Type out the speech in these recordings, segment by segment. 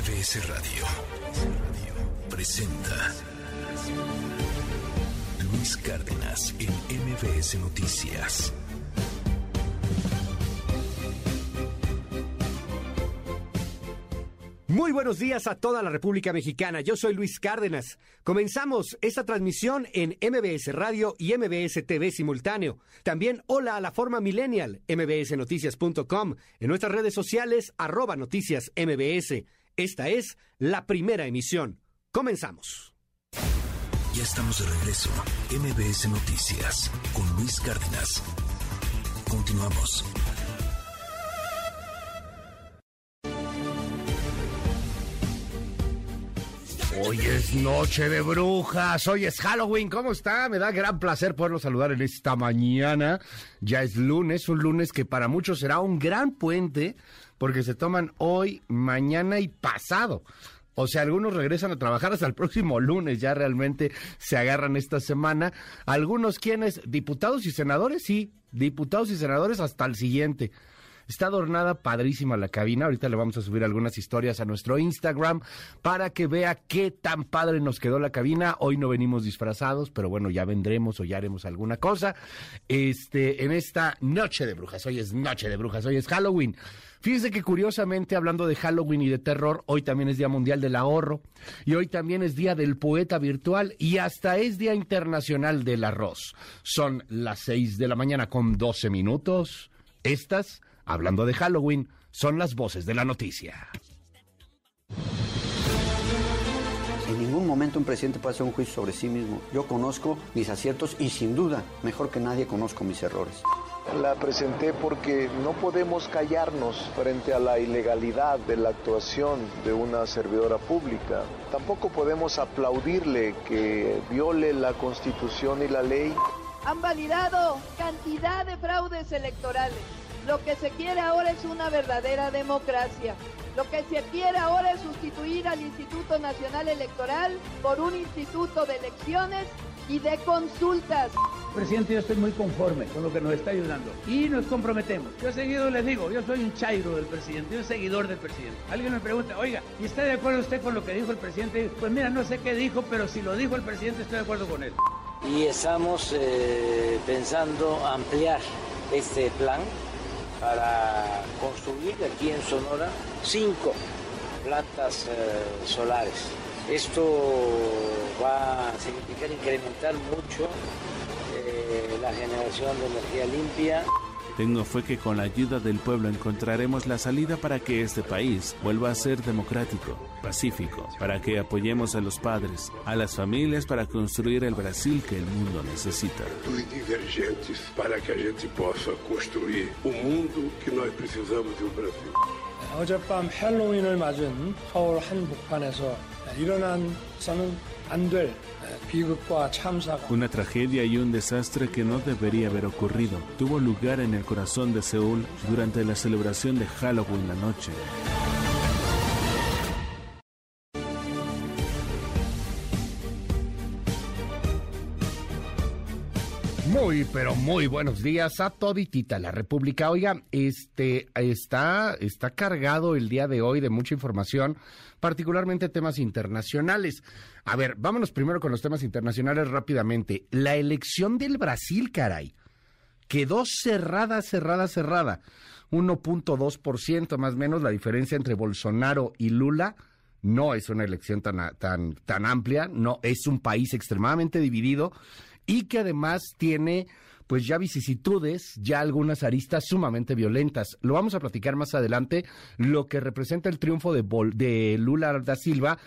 MBS Radio presenta Luis Cárdenas en MBS Noticias. Muy buenos días a toda la República Mexicana. Yo soy Luis Cárdenas. Comenzamos esta transmisión en MBS Radio y MBS TV simultáneo. También hola a la forma millennial, mbsnoticias.com, en nuestras redes sociales, arroba noticias MBS. Esta es la primera emisión. Comenzamos. Ya estamos de regreso. MBS Noticias con Luis Cárdenas. Continuamos. Hoy es noche de brujas, hoy es Halloween, ¿cómo está? Me da gran placer poderlo saludar en esta mañana. Ya es lunes, un lunes que para muchos será un gran puente porque se toman hoy, mañana y pasado. O sea, algunos regresan a trabajar hasta el próximo lunes, ya realmente se agarran esta semana. Algunos quienes, diputados y senadores, sí, diputados y senadores hasta el siguiente. Está adornada padrísima la cabina. Ahorita le vamos a subir algunas historias a nuestro Instagram para que vea qué tan padre nos quedó la cabina. Hoy no venimos disfrazados, pero bueno, ya vendremos o ya haremos alguna cosa. Este, en esta noche de brujas. Hoy es noche de brujas, hoy es Halloween. Fíjense que curiosamente, hablando de Halloween y de terror, hoy también es Día Mundial del Ahorro y hoy también es Día del Poeta Virtual y hasta es Día Internacional del Arroz. Son las 6 de la mañana con 12 minutos. Estas hablando de Halloween, son las voces de la noticia. En ningún momento un presidente puede hacer un juicio sobre sí mismo. Yo conozco mis aciertos y sin duda, mejor que nadie, conozco mis errores. La presenté porque no podemos callarnos frente a la ilegalidad de la actuación de una servidora pública. Tampoco podemos aplaudirle que viole la constitución y la ley. Han validado cantidad de fraudes electorales lo que se quiere ahora es una verdadera democracia. Lo que se quiere ahora es sustituir al Instituto Nacional Electoral por un instituto de elecciones y de consultas. Presidente, yo estoy muy conforme con lo que nos está ayudando y nos comprometemos. Yo seguido les digo, yo soy un chairo del presidente, un seguidor del presidente. Alguien me pregunta, oiga, ¿y está de acuerdo usted con lo que dijo el presidente? Pues mira, no sé qué dijo, pero si lo dijo el presidente estoy de acuerdo con él. Y estamos eh, pensando ampliar este plan para construir aquí en Sonora cinco plantas eh, solares. Esto va a significar incrementar mucho eh, la generación de energía limpia. Tengo fe que con la ayuda del pueblo encontraremos la salida para que este país vuelva a ser democrático, pacífico, para que apoyemos a los padres, a las familias para construir el Brasil que el mundo necesita. divergentes para que a gente possa construir o mundo que nós precisamos de um Brasil. 어젯밤 헬로윈을 맞은 서울 한복판에서 일어난 서는 안될 una tragedia y un desastre que no debería haber ocurrido tuvo lugar en el corazón de Seúl durante la celebración de Halloween la noche. Muy, pero muy buenos días a toditita la República. Oiga, este está, está cargado el día de hoy de mucha información, particularmente temas internacionales. A ver, vámonos primero con los temas internacionales rápidamente. La elección del Brasil, caray, quedó cerrada, cerrada, cerrada. 1.2% más o menos la diferencia entre Bolsonaro y Lula. No es una elección tan, tan, tan amplia, no, es un país extremadamente dividido y que además tiene pues ya vicisitudes, ya algunas aristas sumamente violentas. Lo vamos a platicar más adelante, lo que representa el triunfo de, de Lula da Silva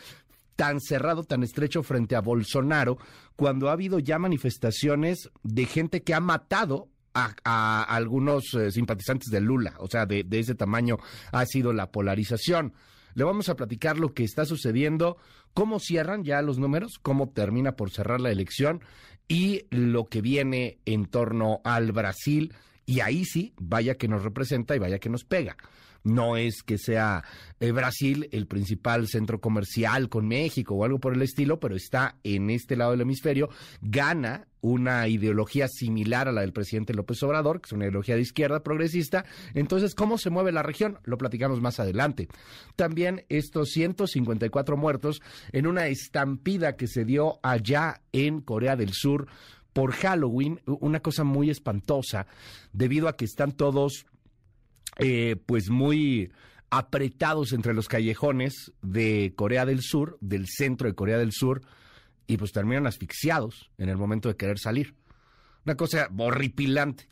tan cerrado, tan estrecho frente a Bolsonaro, cuando ha habido ya manifestaciones de gente que ha matado a, algunos eh, simpatizantes de Lula, o sea, de ese tamaño ha sido la polarización. Le vamos a platicar lo que está sucediendo, cómo cierran ya los números, cómo termina por cerrar la elección y lo que viene en torno al Brasil. Y ahí sí, vaya que nos representa y vaya que nos pega. No es que sea eh, Brasil el principal centro comercial con México o algo por el estilo, pero está en este lado del hemisferio, gana una ideología similar a la del presidente López Obrador, que es una ideología de izquierda progresista. Entonces, ¿cómo se mueve la región? Lo platicamos más adelante. También estos 154 muertos en una estampida que se dio allá en Corea del Sur por Halloween, una cosa muy espantosa, debido a que están todos, eh, pues muy apretados entre los callejones de Corea del Sur, del centro de Corea del Sur, y pues terminan asfixiados en el momento de querer salir. Una cosa horripilante.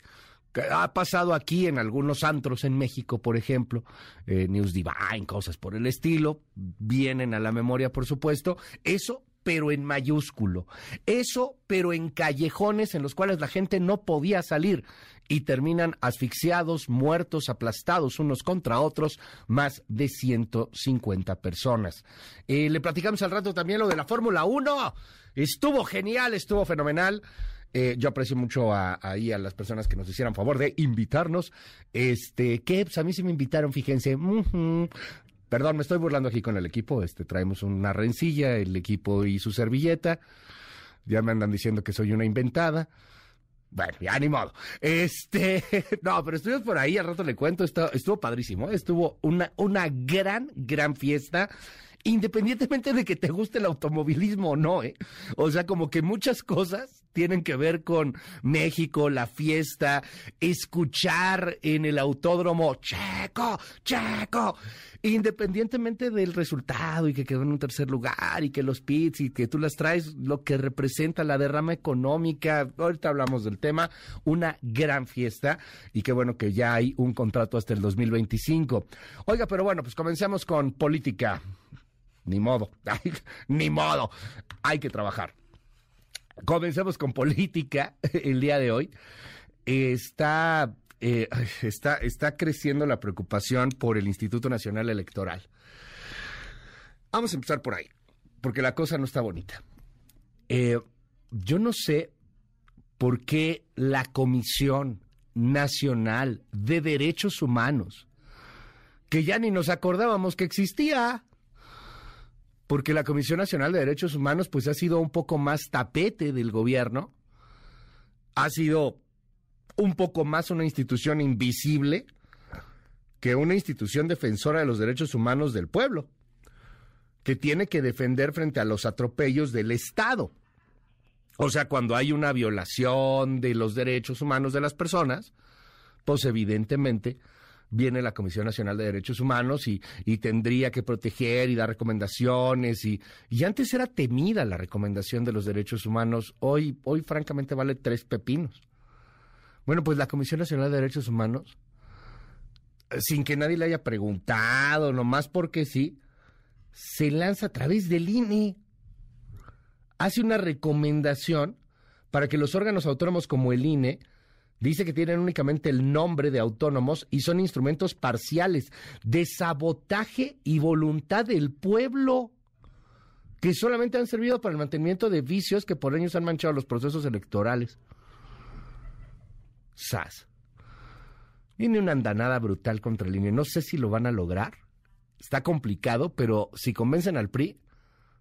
Ha pasado aquí en algunos antros en México, por ejemplo, eh, News Divine, cosas por el estilo, vienen a la memoria, por supuesto. Eso, pero en mayúsculo. Eso, pero en callejones en los cuales la gente no podía salir y terminan asfixiados, muertos, aplastados unos contra otros, más de 150 personas. Eh, le platicamos al rato también lo de la Fórmula 1. Estuvo genial, estuvo fenomenal. Eh, yo aprecio mucho a, ahí a las personas que nos hicieran favor de invitarnos. Este, que pues a mí sí me invitaron, fíjense. Perdón, me estoy burlando aquí con el equipo. Este, traemos una rencilla, el equipo y su servilleta. Ya me andan diciendo que soy una inventada. Bueno, ya ni modo. Este, no, pero estuvimos por ahí, al rato le cuento, estuvo, estuvo padrísimo, estuvo una, una gran, gran fiesta independientemente de que te guste el automovilismo o no, ¿eh? O sea, como que muchas cosas tienen que ver con México, la fiesta, escuchar en el autódromo, checo, checo, independientemente del resultado y que quedó en un tercer lugar y que los pits y que tú las traes, lo que representa la derrama económica, ahorita hablamos del tema, una gran fiesta y qué bueno que ya hay un contrato hasta el 2025. Oiga, pero bueno, pues comencemos con política. Ni modo, ni modo, hay que trabajar. Comencemos con política el día de hoy. Está, eh, está, está creciendo la preocupación por el Instituto Nacional Electoral. Vamos a empezar por ahí, porque la cosa no está bonita. Eh, yo no sé por qué la Comisión Nacional de Derechos Humanos, que ya ni nos acordábamos que existía, porque la Comisión Nacional de Derechos Humanos pues ha sido un poco más tapete del gobierno, ha sido un poco más una institución invisible que una institución defensora de los derechos humanos del pueblo, que tiene que defender frente a los atropellos del Estado. O sea, cuando hay una violación de los derechos humanos de las personas, pues evidentemente viene la Comisión Nacional de Derechos Humanos y, tendría que proteger y dar recomendaciones. Y, y, antes era temida la recomendación de los derechos humanos. Hoy, hoy francamente vale tres pepinos. Bueno, pues la Comisión Nacional de Derechos Humanos, sin que nadie le haya preguntado, nomás porque sí, se lanza a través del INE. Hace una recomendación para que los órganos autónomos como el INE Dice que tienen únicamente el nombre de autónomos y son instrumentos parciales de sabotaje y voluntad del pueblo que solamente han servido para el mantenimiento de vicios que por años han manchado los procesos electorales. SAS. Viene una andanada brutal contra el INE. No sé si lo van a lograr. Está complicado, pero si convencen al PRI,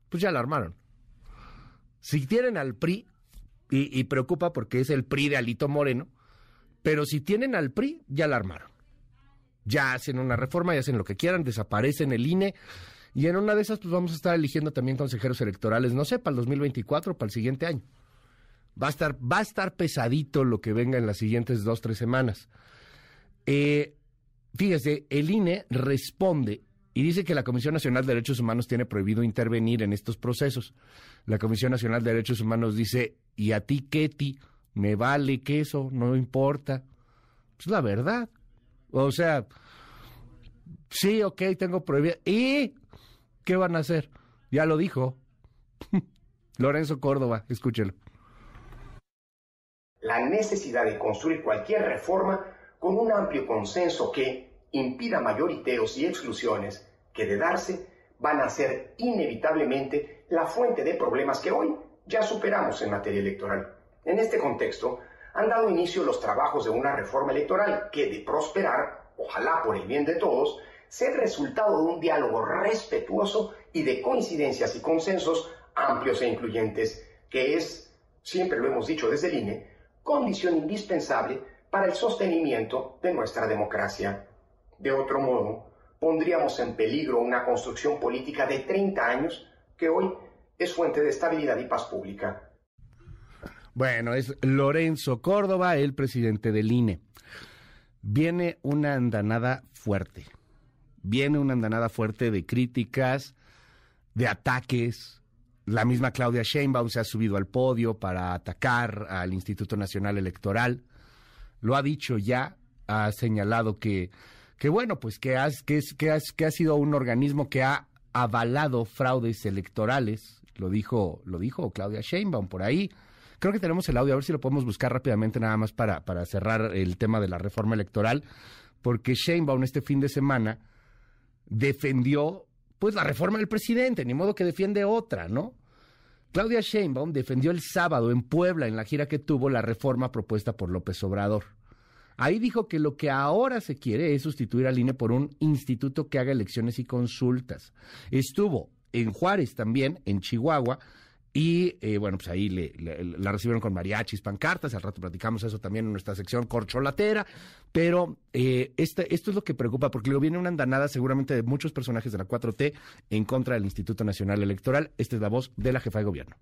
pues ya la armaron. Si tienen al PRI, y, y preocupa porque es el PRI de Alito Moreno, pero si tienen al PRI, ya la armaron. Ya hacen una reforma, ya hacen lo que quieran, desaparecen el INE. Y en una de esas, pues vamos a estar eligiendo también consejeros electorales, no sé, para el 2024, para el siguiente año. Va a estar, va a estar pesadito lo que venga en las siguientes dos, tres semanas. Eh, fíjese, el INE responde y dice que la Comisión Nacional de Derechos Humanos tiene prohibido intervenir en estos procesos. La Comisión Nacional de Derechos Humanos dice, ¿y a ti ti? Me vale que eso, no importa. Es la verdad. O sea, sí, ok, tengo prohibido. ¿Y qué van a hacer? Ya lo dijo. Lorenzo Córdoba, escúchelo. La necesidad de construir cualquier reforma con un amplio consenso que impida mayoriteos y exclusiones que de darse van a ser inevitablemente la fuente de problemas que hoy ya superamos en materia electoral. En este contexto, han dado inicio los trabajos de una reforma electoral que, de prosperar, ojalá por el bien de todos, sea el resultado de un diálogo respetuoso y de coincidencias y consensos amplios e incluyentes, que es, siempre lo hemos dicho desde el INE, condición indispensable para el sostenimiento de nuestra democracia. De otro modo, pondríamos en peligro una construcción política de 30 años que hoy es fuente de estabilidad y paz pública. Bueno, es Lorenzo Córdoba, el presidente del INE. Viene una andanada fuerte. Viene una andanada fuerte de críticas, de ataques. La misma Claudia Sheinbaum se ha subido al podio para atacar al Instituto Nacional Electoral. Lo ha dicho ya, ha señalado que, que bueno, pues que, que, es, que, que ha sido un organismo que ha avalado fraudes electorales. Lo dijo, lo dijo Claudia Sheinbaum por ahí. Creo que tenemos el audio, a ver si lo podemos buscar rápidamente nada más para, cerrar el tema de la reforma electoral, porque Sheinbaum este fin de semana defendió pues la reforma del presidente, ni modo que defiende otra, ¿no? Claudia Sheinbaum defendió el sábado en Puebla, en la gira que tuvo, la reforma propuesta por López Obrador. Ahí dijo que lo que ahora se quiere es sustituir al INE por un instituto que haga elecciones y consultas. Estuvo en Juárez también, en Chihuahua, y eh, bueno, pues ahí le, la recibieron con mariachis, pancartas, al rato platicamos eso también en nuestra sección corcholatera, pero eh, este, esto es lo que preocupa, porque luego viene una andanada seguramente de muchos personajes de la 4T en contra del Instituto Nacional Electoral. Esta es la voz de la jefa de gobierno.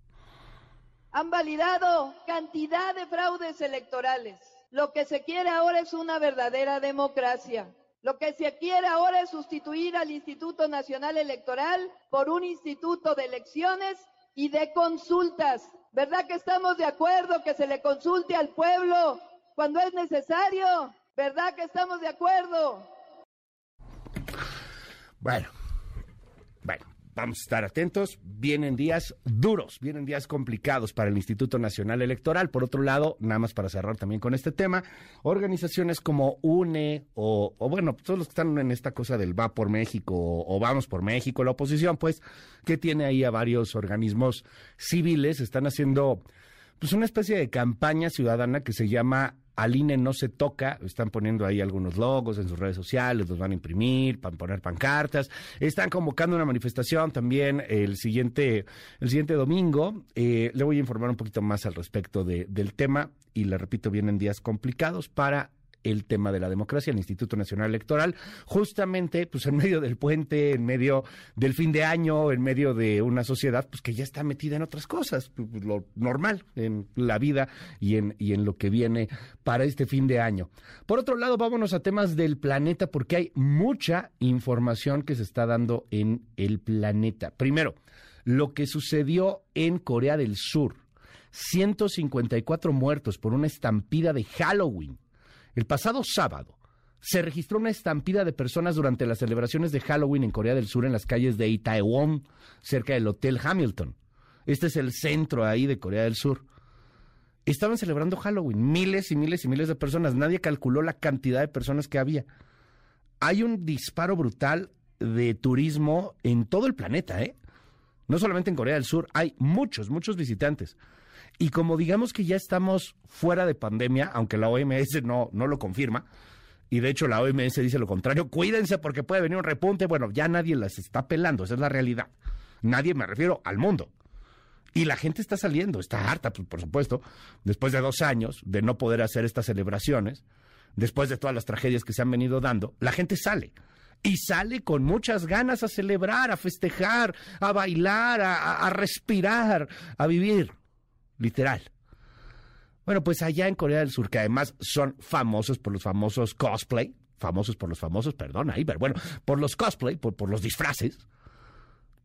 Han validado cantidad de fraudes electorales. Lo que se quiere ahora es una verdadera democracia. Lo que se quiere ahora es sustituir al Instituto Nacional Electoral por un instituto de elecciones y de consultas. ¿Verdad que estamos de acuerdo que se le consulte al pueblo cuando es necesario? ¿Verdad que estamos de acuerdo? Bueno, vamos a estar atentos. Vienen días duros, vienen días complicados para el Instituto Nacional Electoral. Por otro lado, nada más para cerrar también con este tema, organizaciones como UNE o, bueno, todos los que están en esta cosa del Va por México o, o Vamos por México, la oposición, pues, que tiene ahí a varios organismos civiles, están haciendo pues una especie de campaña ciudadana que se llama al INE no se toca, están poniendo ahí algunos logos en sus redes sociales, los van a imprimir, van a poner pancartas, están convocando una manifestación también el siguiente, el siguiente domingo. Eh, le voy a informar un poquito más al respecto de, del tema y le repito, vienen días complicados para el tema de la democracia, el Instituto Nacional Electoral, justamente pues en medio del puente, en medio del fin de año, en medio de una sociedad pues que ya está metida en otras cosas, pues, pues, lo normal en la vida y en, y en lo que viene para este fin de año. Por otro lado, vámonos a temas del planeta porque hay mucha información que se está dando en el planeta. Primero, lo que sucedió en Corea del Sur. 154 muertos por una estampida de Halloween. El pasado sábado se registró una estampida de personas durante las celebraciones de Halloween en Corea del Sur en las calles de Itaewon, cerca del Hotel Hamilton. Este es el centro ahí de Corea del Sur. Estaban celebrando Halloween, miles y miles y miles de personas. Nadie calculó la cantidad de personas que había. Hay un disparo brutal de turismo en todo el planeta, ¿eh? No solamente en Corea del Sur, hay muchos, muchos visitantes. Y como digamos que ya estamos fuera de pandemia, aunque la OMS no, no lo confirma, y de hecho la OMS dice lo contrario, cuídense porque puede venir un repunte, bueno, ya nadie las está pelando, esa es la realidad. Nadie, me refiero al mundo. Y la gente está saliendo, está harta, pues, por supuesto, después de dos años de no poder hacer estas celebraciones, después de todas las tragedias que se han venido dando, la gente sale. Y sale con muchas ganas a celebrar, a festejar, a bailar, a, a respirar, a vivir literal. Bueno, pues allá en Corea del Sur, que además son famosos por los famosos cosplay, famosos por los famosos, perdón, ahí, pero bueno, por los cosplay, por, por los disfraces,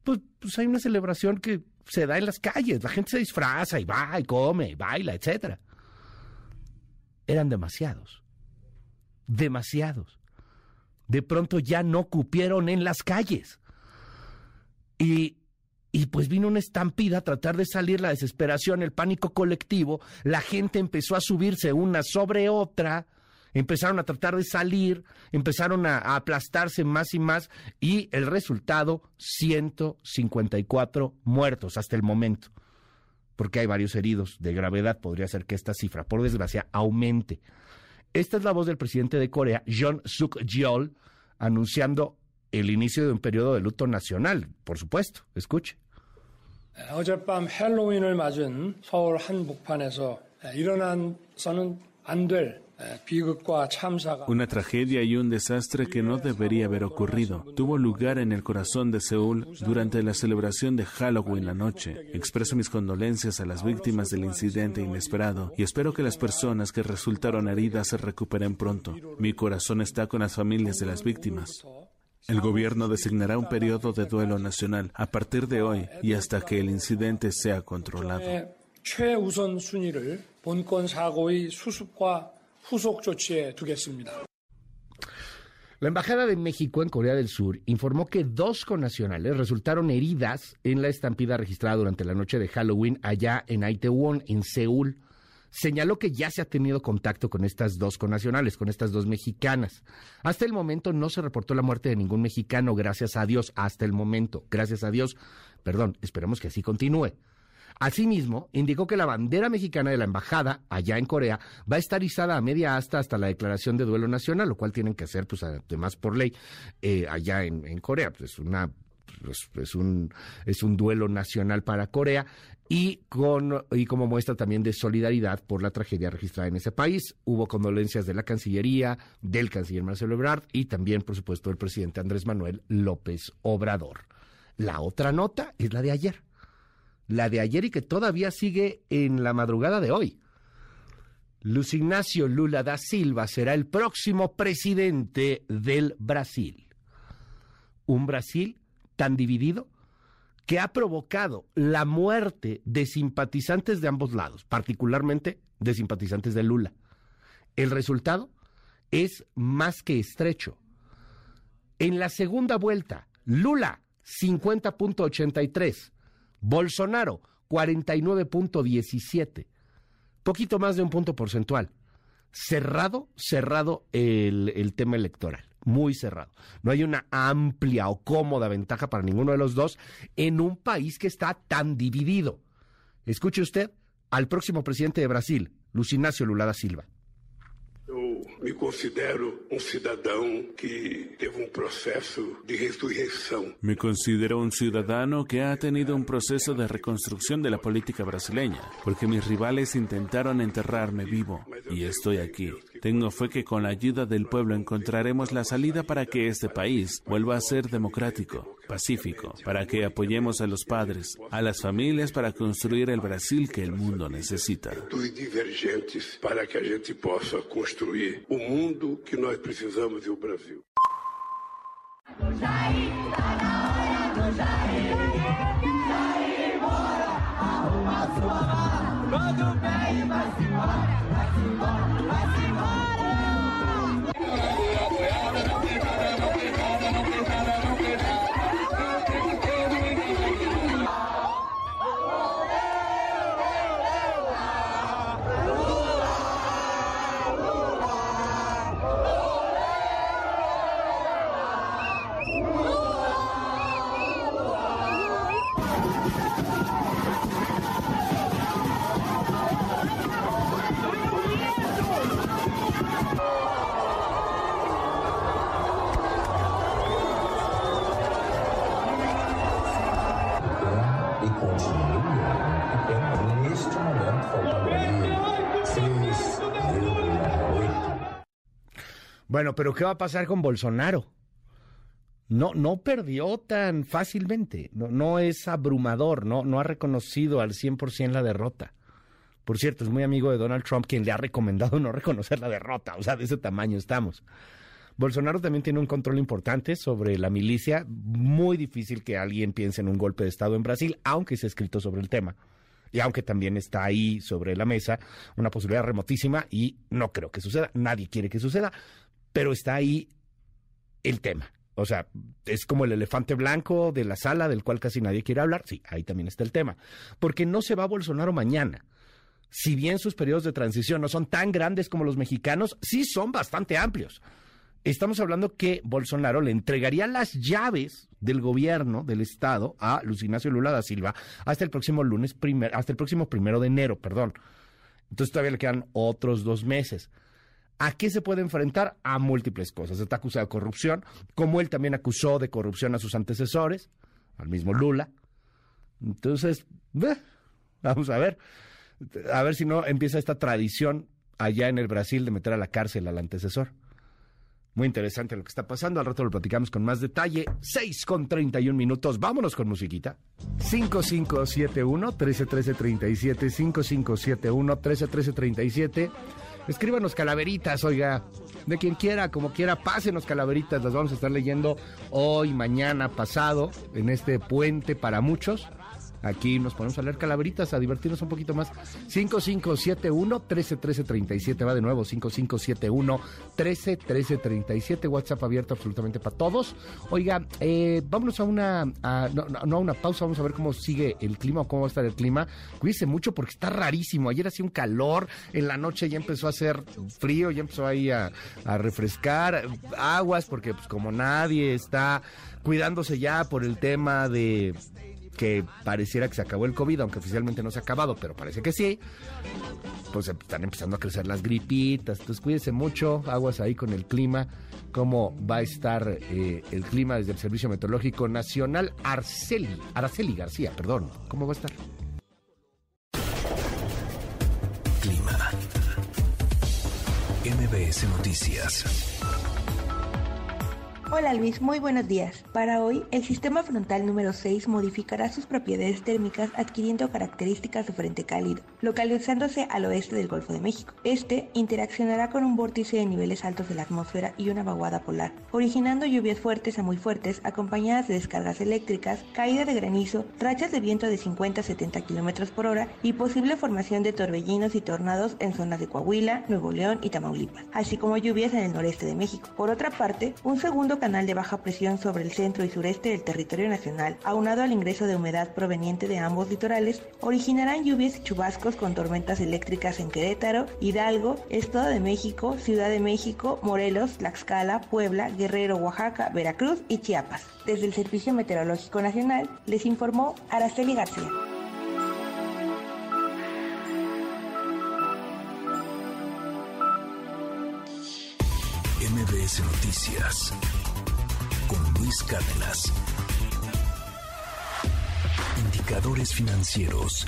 pues, pues, hay una celebración que se da en las calles, la gente se disfraza y va y come y baila, etcétera. Eran demasiados, demasiados. De pronto ya no cupieron en las calles. Y y pues vino una estampida a tratar de salir la desesperación, el pánico colectivo, la gente empezó a subirse una sobre otra, empezaron a tratar de salir, empezaron a, aplastarse más y más y el resultado, 154 muertos hasta el momento, porque hay varios heridos de gravedad, podría ser que esta cifra, por desgracia, aumente. Esta es la voz del presidente de Corea, John Suk Yeol, anunciando el inicio de un periodo de luto nacional, por supuesto. Escuche. 어젯밤 헬로윈을 맞은 서울 한복판에서 일어난서는 안될 Una tragedia y un desastre que no debería haber ocurrido tuvo lugar en el corazón de Seúl durante la celebración de Halloween la noche. Expreso mis condolencias a las víctimas del incidente inesperado y espero que las personas que resultaron heridas se recuperen pronto. Mi corazón está con las familias de las víctimas. El gobierno designará un periodo de duelo nacional a partir de hoy y hasta que el incidente sea controlado. La Embajada de México en Corea del Sur informó que dos connacionales resultaron heridas en la estampida registrada durante la noche de Halloween allá en Itaewon, en Seúl. Señaló que ya se ha tenido contacto con estas dos connacionales, con estas dos mexicanas. Hasta el momento no se reportó la muerte de ningún mexicano, gracias a Dios, hasta el momento, gracias a Dios. Perdón, esperemos que así continúe. Asimismo, indicó que la bandera mexicana de la embajada allá en Corea va a estar izada a media asta hasta la declaración de duelo nacional, lo cual tienen que hacer, pues además por ley, eh, allá en, Corea. Pues, es una pues, es, un, es un duelo nacional para Corea y, con, y como muestra también de solidaridad por la tragedia registrada en ese país. Hubo condolencias de la Cancillería, del canciller Marcelo Ebrard y también, por supuesto, del presidente Andrés Manuel López Obrador. La otra nota es la de ayer la de ayer y que todavía sigue en la madrugada de hoy. Luis Ignacio Lula da Silva será el próximo presidente del Brasil. Un Brasil tan dividido que ha provocado la muerte de simpatizantes de ambos lados, particularmente de simpatizantes de Lula. El resultado es más que estrecho. En la segunda vuelta, Lula 50.83, Bolsonaro, 49.17. Poquito más de un punto porcentual. Cerrado, cerrado el, el tema electoral muy cerrado. No hay una amplia o cómoda ventaja para ninguno de los dos en un país que está tan dividido. Escuche usted al próximo presidente de Brasil, Luis Ignacio Lula da Silva. me considero um cidadão que teve um processo de ressurreição. Me considero un ciudadano que ha tenido un proceso de reconstrucción de la política brasileña, porque mis rivales intentaron enterrarme vivo y estoy aquí. Tengo fe que con la ayuda del pueblo encontraremos la salida para que este país vuelva a ser democrático, pacífico, para que apoyemos a los padres, a las familias para construir el Brasil que el mundo necesita. divergentes para que a gente possa construir o mundo que nós precisamos e o Brasil. Quando bem, vai-se embora, vai-se embora, vai-se Thank you. Bueno, pero ¿qué va a pasar con Bolsonaro? No, no perdió tan fácilmente, no, es abrumador, no, no ha reconocido al 100% la derrota. Por cierto, es muy amigo de Donald Trump quien le ha recomendado no reconocer la derrota, o sea, de ese tamaño estamos. Bolsonaro también tiene un control importante sobre la milicia, muy difícil que alguien piense en un golpe de Estado en Brasil, aunque se ha escrito sobre el tema. Y aunque también está ahí sobre la mesa una posibilidad remotísima y no creo que suceda, nadie quiere que suceda, pero está ahí el tema. O sea, es como el elefante blanco de la sala del cual casi nadie quiere hablar. Sí, ahí también está el tema. Porque no se va a Bolsonaro mañana. Si bien sus periodos de transición no son tan grandes como los mexicanos, sí son bastante amplios. Estamos hablando que Bolsonaro le entregaría las llaves del gobierno del estado a Luis Ignacio Lula da Silva hasta el próximo lunes primer, hasta el próximo primero de enero, perdón. Entonces todavía le quedan otros dos meses. ¿A qué se puede enfrentar? A múltiples cosas. Está acusado de corrupción, como él también acusó de corrupción a sus antecesores, al mismo Lula. Entonces, vamos a ver, a ver si no empieza esta tradición allá en el Brasil de meter a la cárcel al antecesor. Muy interesante lo que está pasando. Al rato lo platicamos con más detalle. 6 con 31 minutos. Vámonos con musiquita. 5571 131337 5571 131337 Escríbanos calaveritas, oiga. De quien quiera, como quiera, pásenos calaveritas. Las vamos a estar leyendo hoy, mañana, pasado, en este puente para muchos. Aquí nos ponemos a leer calaveritas, a divertirnos un poquito más. 5571-131337, va de nuevo, 5571-131337, WhatsApp abierto absolutamente para todos. Oiga, eh, vámonos a una, no, a una pausa, vamos a ver cómo sigue el clima o cómo va a estar el clima. Cuídese mucho porque está rarísimo. Ayer hacía un calor, en la noche ya empezó a hacer frío, ya empezó ahí a, a refrescar. Aguas, porque pues como nadie está cuidándose ya por el tema de que pareciera que se acabó el COVID, aunque oficialmente no se ha acabado, pero parece que sí, pues están empezando a crecer las gripitas. Entonces cuídense mucho, aguas ahí con el clima, cómo va a estar eh, el clima desde el Servicio Meteorológico Nacional. Arceli, Araceli García, perdón, ¿cómo va a estar? Clima. MBS Noticias. Hola Luis, muy buenos días. Para hoy, el sistema frontal número 6 modificará sus propiedades térmicas adquiriendo características de frente cálido, localizándose al oeste del Golfo de México. Este interaccionará con un vórtice de niveles altos de la atmósfera y una vaguada polar, originando lluvias fuertes a muy fuertes acompañadas de descargas eléctricas, caída de granizo, rachas de viento de 50 a 70 km por hora y posible formación de torbellinos y tornados en zonas de Coahuila, Nuevo León y Tamaulipas, así como lluvias en el noreste de México. Por otra parte, un segundo canal de baja presión sobre el centro y sureste del territorio nacional, aunado al ingreso de humedad proveniente de ambos litorales, originarán lluvias y chubascos con tormentas eléctricas en Querétaro, Hidalgo, Estado de México, Ciudad de México, Morelos, Tlaxcala, Puebla, Guerrero, Oaxaca, Veracruz y Chiapas. Desde el Servicio Meteorológico Nacional les informó Araceli García. MBS Noticias Luis. Indicadores financieros.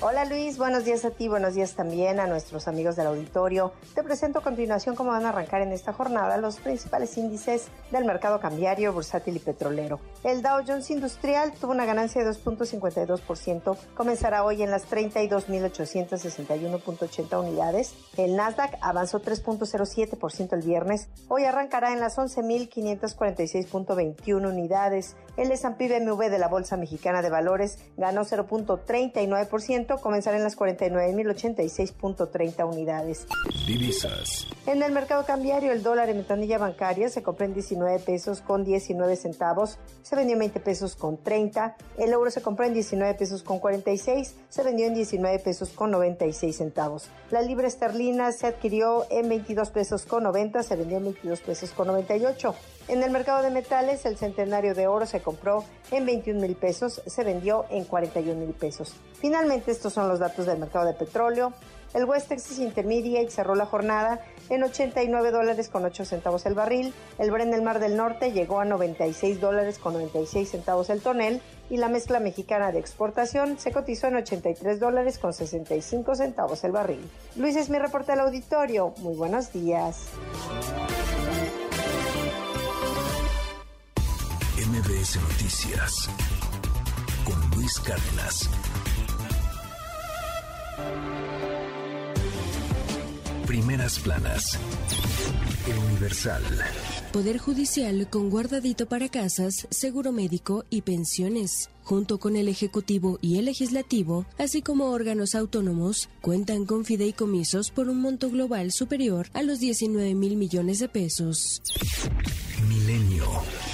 Hola Luis, buenos días a ti, buenos días también a nuestros amigos del auditorio. Te presento a continuación cómo van a arrancar en esta jornada los principales índices del mercado cambiario, bursátil y petrolero. El Dow Jones Industrial tuvo una ganancia de 2.52%, comenzará hoy en las 32.861.80 unidades. El Nasdaq avanzó 3.07% el viernes, hoy arrancará en las 11.546.21 unidades. El S&P BMW de la Bolsa Mexicana de Valores ganó 0.39%, comenzará en las 49.086.30 unidades. Divisas. En el mercado cambiario, el dólar en ventanilla bancaria se compró en 19 pesos con 19 centavos, se vendió en 20 pesos con 30, el euro se compró en 19 pesos con 46, se vendió en 19 pesos con 96 centavos. La libra esterlina se adquirió en 22 pesos con 90, se vendió en 22 pesos con 98. En el mercado de metales, el centenario de oro se compró en 21 mil pesos, se vendió en 41 mil pesos. Finalmente, estos son los datos del mercado de petróleo. El West Texas Intermediate cerró la jornada en 89 dólares con 8 centavos el barril. El Brent del Mar del Norte llegó a 96 dólares con 96 centavos el tonel. Y la mezcla mexicana de exportación se cotizó en 83 dólares con 65 centavos el barril. Luis es mi reporte al auditorio. Muy buenos días. MBS Noticias con Luis Cárdenas. Primeras planas. El Universal. Poder Judicial con guardadito para casas, seguro médico y pensiones junto con el Ejecutivo y el Legislativo, así como órganos autónomos, cuentan con fideicomisos por un monto global superior a los 19 mil millones de pesos. Milenio.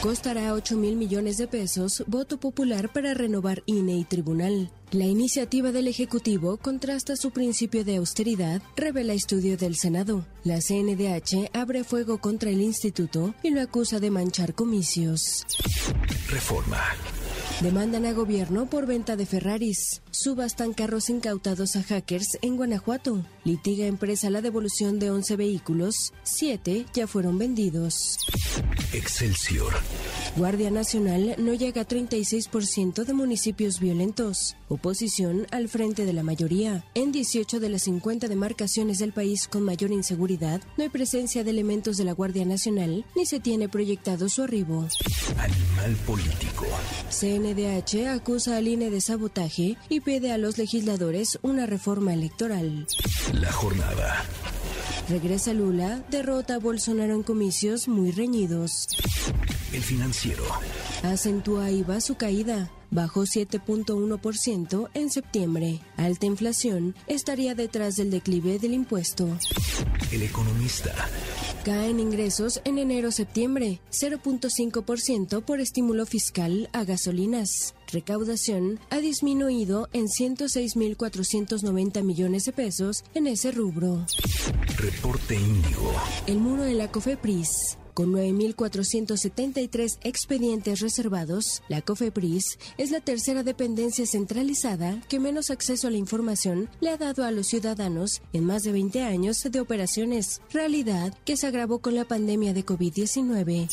Costará 8 mil millones de pesos voto popular para renovar INE y tribunal. La iniciativa del Ejecutivo contrasta su principio de austeridad, revela estudio del Senado. La CNDH abre fuego contra el instituto y lo acusa de manchar comicios. Reforma. Demandan a gobierno por venta de Ferraris. Subastan carros incautados a hackers en Guanajuato. Litiga empresa la devolución de 11 vehículos. Siete ya fueron vendidos. Excelsior. Guardia Nacional no llega a 36% de municipios violentos. Oposición al frente de la mayoría. En 18 de las 50 demarcaciones del país con mayor inseguridad, no hay presencia de elementos de la Guardia Nacional ni se tiene proyectado su arribo. Animal político. CNDH acusa al INE de sabotaje y pide a los legisladores una reforma electoral. La jornada. Regresa Lula, derrota a Bolsonaro en comicios muy reñidos. El financiero. Acentúa IVA su caída. Bajó 7.1% en septiembre. Alta inflación estaría detrás del declive del impuesto. El economista. Caen ingresos en enero-septiembre, 0.5% por estímulo fiscal a gasolinas. Recaudación ha disminuido en 106.490 millones de pesos en ese rubro. Reporte Índigo. El muro en la COFEPRIS. Con 9.473 expedientes reservados, la COFEPRIS es la tercera dependencia centralizada que menos acceso a la información le ha dado a los ciudadanos en más de 20 años de operaciones, realidad que se agravó con la pandemia de COVID-19.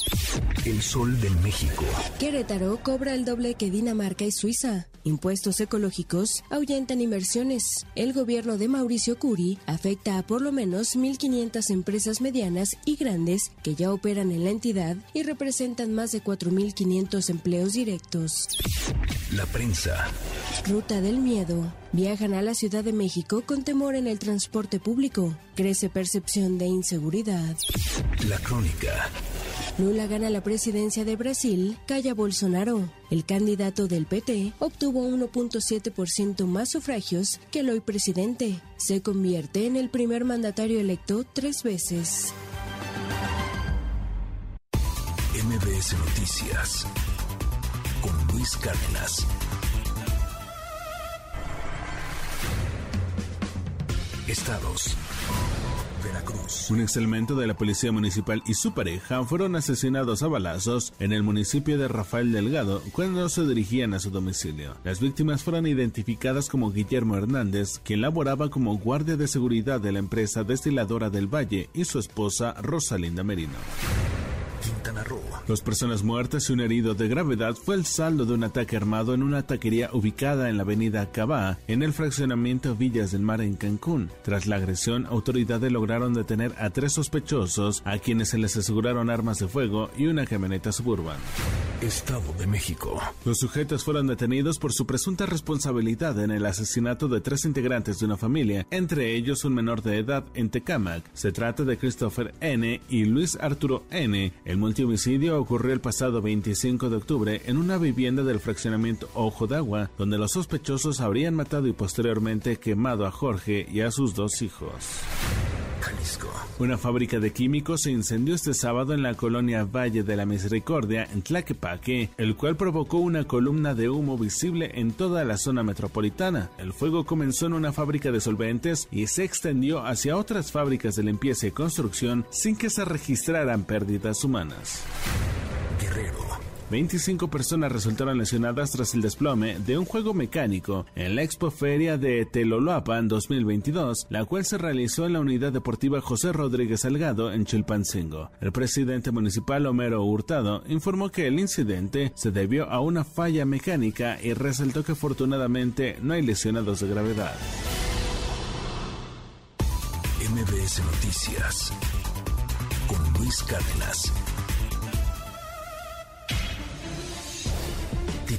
El Sol de México. Querétaro cobra el doble que Dinamarca y Suiza. Impuestos ecológicos ahuyentan inversiones. El gobierno de Mauricio Curi afecta a por lo menos 1.500 empresas medianas y grandes que ya operan en la entidad y representan más de 4.500 empleos directos. La prensa. Ruta del miedo. Viajan a la Ciudad de México con temor en el transporte público. Crece percepción de inseguridad. La crónica. Lula gana la presidencia de Brasil, calla Bolsonaro. El candidato del PT obtuvo 1.7% más sufragios que el hoy presidente. Se convierte en el primer mandatario electo tres veces. MBS Noticias con Luis Cárdenas. Estados. Veracruz. Un excelmento de la Policía Municipal y su pareja fueron asesinados a balazos en el municipio de Rafael Delgado cuando se dirigían a su domicilio. Las víctimas fueron identificadas como Guillermo Hernández, quien laboraba como guardia de seguridad de la empresa destiladora del Valle, y su esposa Rosalinda Merino. Quintana Roo. Dos personas muertas y un herido de gravedad fue el saldo de un ataque armado en una taquería ubicada en la avenida Cabá, en el fraccionamiento Villas del Mar en Cancún. Tras la agresión, autoridades lograron detener a tres sospechosos, a quienes se les aseguraron armas de fuego y una camioneta suburban. Estado de México. Los sujetos fueron detenidos por su presunta responsabilidad en el asesinato de tres integrantes de una familia, entre ellos un menor de edad en Tecámac. Se trata de Christopher N. y Luis Arturo N. El multihomicidio ocurrió el pasado 25 de octubre en una vivienda del fraccionamiento Ojo de Agua, donde los sospechosos habrían matado y posteriormente quemado a Jorge y a sus dos hijos. Jalisco. Una fábrica de químicos se incendió este sábado en la colonia Valle de la Misericordia, en Tlaquepaque, el cual provocó una columna de humo visible en toda la zona metropolitana. El fuego comenzó en una fábrica de solventes y se extendió hacia otras fábricas de limpieza y construcción sin que se registraran pérdidas humanas. Guerrero. 25 personas resultaron lesionadas tras el desplome de un juego mecánico en la Expo Feria de Teloloapan 2022, la cual se realizó en la Unidad Deportiva José Rodríguez Salgado en Chilpancingo. El presidente municipal Homero Hurtado informó que el incidente se debió a una falla mecánica y resaltó que afortunadamente no hay lesionados de gravedad. MBS Noticias con Luis Cárdenas.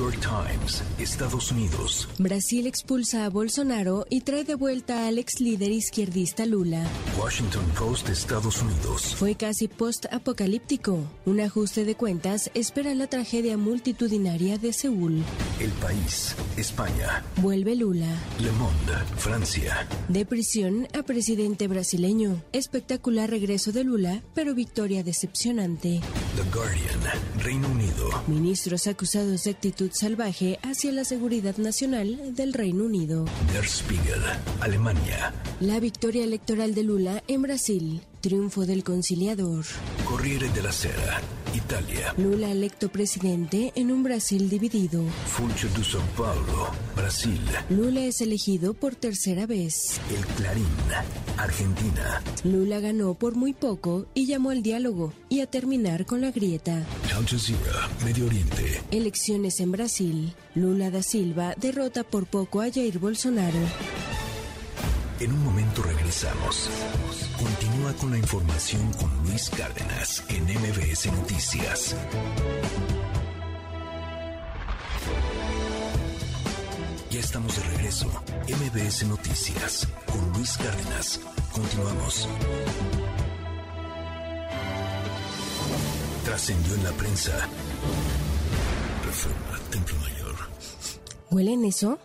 York Times, Estados Unidos. Brasil expulsa a Bolsonaro y trae de vuelta al ex líder izquierdista Lula. Washington Post, Estados Unidos. Fue casi post-apocalíptico. Un ajuste de cuentas espera la tragedia multitudinaria de Seúl. El País, España. Vuelve Lula. Le Monde, Francia. De prisión a presidente brasileño. Espectacular regreso de Lula, pero victoria decepcionante. The Guardian, Reino Unido. Ministros acusados de actitud salvaje hacia la seguridad nacional del Reino Unido. Der Spiegel, Alemania. La victoria electoral de Lula en Brasil. Triunfo del conciliador. Corriere della Sera, Italia. Lula electo presidente en un Brasil dividido. Funcho de São Paulo, Brasil. Lula es elegido por tercera vez. El Clarín, Argentina. Lula ganó por muy poco y llamó al diálogo y a terminar con la grieta. Al Jazeera, Medio Oriente. Elecciones en Brasil. Lula da Silva derrota por poco a Jair Bolsonaro. En un momento regresamos. Continúa con la información con Luis Cárdenas en MBS Noticias. Ya estamos de regreso. MBS Noticias con Luis Cárdenas. Continuamos. Trascendió en la prensa. Reforma Templo Mayor. ¿Huelen eso?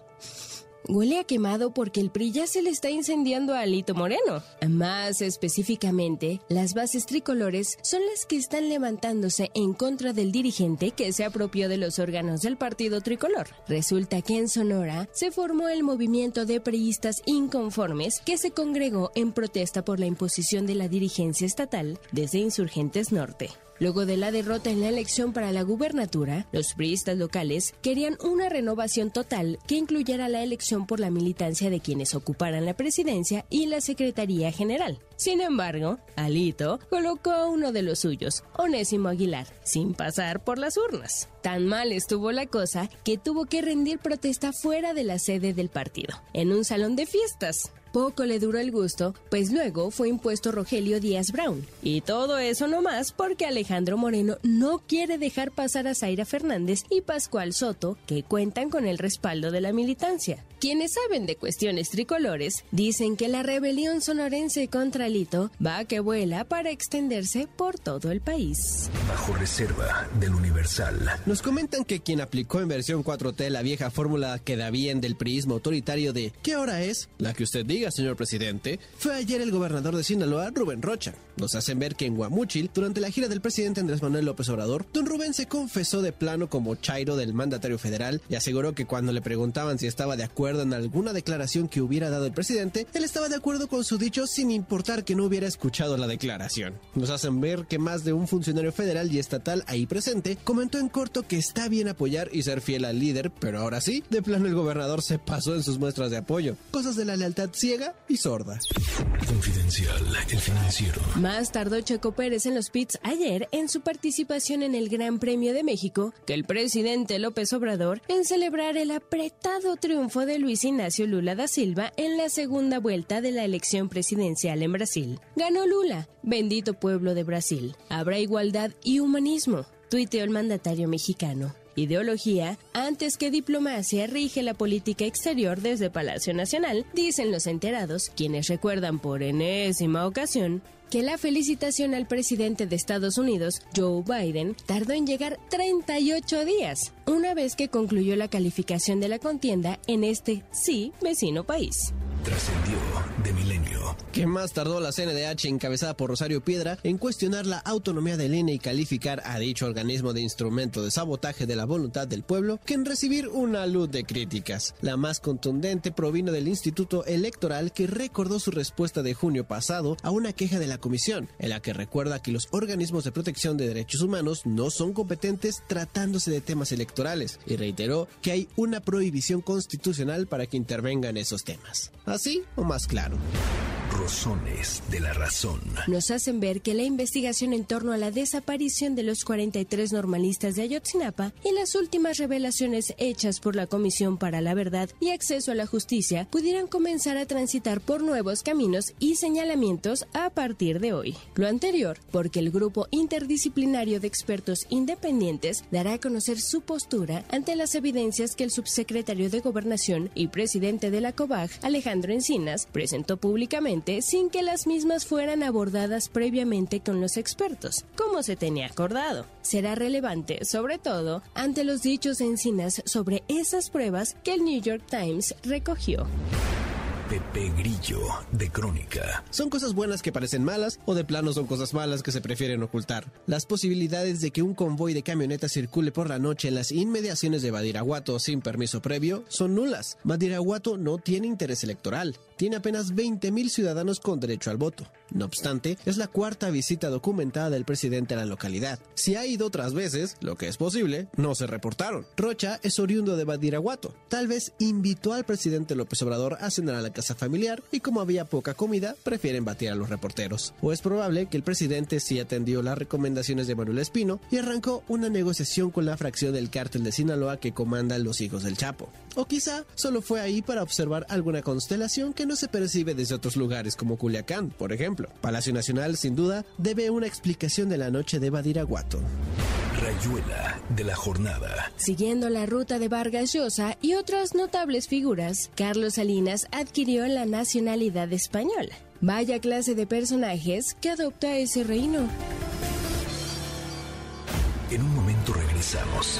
Huele a quemado porque el PRI ya se le está incendiando a Alito Moreno. Más específicamente, las bases tricolores son las que están levantándose en contra del dirigente que se apropió de los órganos del partido tricolor. Resulta que en Sonora se formó el movimiento de priistas inconformes que se congregó en protesta por la imposición de la dirigencia estatal desde Insurgentes Norte. Luego de la derrota en la elección para la gubernatura, los priistas locales querían una renovación total que incluyera la elección por la militancia de quienes ocuparan la presidencia y la Secretaría General. Sin embargo, Alito colocó a uno de los suyos, Onésimo Aguilar, sin pasar por las urnas. Tan mal estuvo la cosa que tuvo que rendir protesta fuera de la sede del partido, en un salón de fiestas. Poco le duró el gusto, pues luego fue impuesto Rogelio Díaz Brown. Y todo eso nomás porque Alejandro Moreno no quiere dejar pasar a Zaira Fernández y Pascual Soto, que cuentan con el respaldo de la militancia. Quienes saben de cuestiones tricolores dicen que la rebelión sonorense contra Lito va a que vuela para extenderse por todo el país. Bajo reserva del Universal. Nos comentan que quien aplicó en versión 4T la vieja fórmula que da bien del priismo autoritario de ¿qué hora es? La que usted diga, señor presidente, fue ayer el gobernador de Sinaloa, Rubén Rocha. Nos hacen ver que en Guamúchil, durante la gira del presidente Andrés Manuel López Obrador, don Rubén se confesó de plano como chairo del mandatario federal y aseguró que cuando le preguntaban si estaba de acuerdo en alguna declaración que hubiera dado el presidente, él estaba de acuerdo con su dicho sin importar que no hubiera escuchado la declaración. Nos hacen ver que más de un funcionario federal y estatal ahí presente comentó en corto que está bien apoyar y ser fiel al líder, pero ahora sí, de plano el gobernador se pasó en sus muestras de apoyo. Cosas de la lealtad ciega y sorda. Confidencial, el financiero. Más tardó Checo Pérez en los pits ayer en su participación en el Gran Premio de México que el presidente López Obrador en celebrar el apretado triunfo de Luis Ignacio Lula da Silva en la segunda vuelta de la elección presidencial en Brasil. Ganó Lula, bendito pueblo de Brasil. Habrá igualdad y humanismo, tuiteó el mandatario mexicano. Ideología, antes que diplomacia, rige la política exterior desde Palacio Nacional, dicen los enterados, quienes recuerdan por enésima ocasión que la felicitación al presidente de Estados Unidos, Joe Biden, tardó en llegar 38 días, una vez que concluyó la calificación de la contienda en este sí vecino país. Trascendió de milenio. ¿Qué más tardó la CNDH encabezada por Rosario Piedra en cuestionar la autonomía del INE y calificar a dicho organismo de instrumento de sabotaje de la voluntad del pueblo que en recibir una luz de críticas? La más contundente provino del Instituto Electoral que recordó su respuesta de junio pasado a una queja de la comisión, en la que recuerda que los organismos de protección de derechos humanos no son competentes tratándose de temas electorales y reiteró que hay una prohibición constitucional para que intervengan esos temas. ¿Así o más claro? Rosones de la razón. Nos hacen ver que la investigación en torno a la desaparición de los 43 normalistas de Ayotzinapa y las últimas revelaciones hechas por la Comisión para la Verdad y Acceso a la Justicia pudieran comenzar a transitar por nuevos caminos y señalamientos a partir de hoy. Lo anterior, porque el grupo interdisciplinario de expertos independientes dará a conocer su postura ante las evidencias que el subsecretario de Gobernación y presidente de la COBAG, Alejandro Encinas, presentó públicamente sin que las mismas fueran abordadas previamente con los expertos, como se tenía acordado. Será relevante, sobre todo, ante los dichos de Encinas sobre esas pruebas que el New York Times recogió. Pepe Grillo, de Crónica. Son cosas buenas que parecen malas o de plano son cosas malas que se prefieren ocultar. Las posibilidades de que un convoy de camionetas circule por la noche en las inmediaciones de Badiraguato sin permiso previo son nulas. Badiraguato no tiene interés electoral. Tiene apenas 20.000 ciudadanos con derecho al voto. No obstante, es la cuarta visita documentada del presidente a la localidad. Si ha ido otras veces, lo que es posible, no se reportaron. Rocha es oriundo de Badiraguato. Tal vez invitó al presidente López Obrador a cenar a la casa familiar y como había poca comida, prefieren batir a los reporteros. O es probable que el presidente sí atendió las recomendaciones de Manuel Espino y arrancó una negociación con la fracción del cártel de Sinaloa que comandan los hijos del Chapo. O quizá solo fue ahí para observar alguna constelación que no se percibe desde otros lugares como Culiacán, por ejemplo. Palacio Nacional, sin duda, debe una explicación de la noche de Badiraguato. Rayuela de la jornada. Siguiendo la ruta de Vargas Llosa y otras notables figuras, Carlos Salinas adquirió la nacionalidad española. Vaya clase de personajes que adopta ese reino. En un momento regresamos.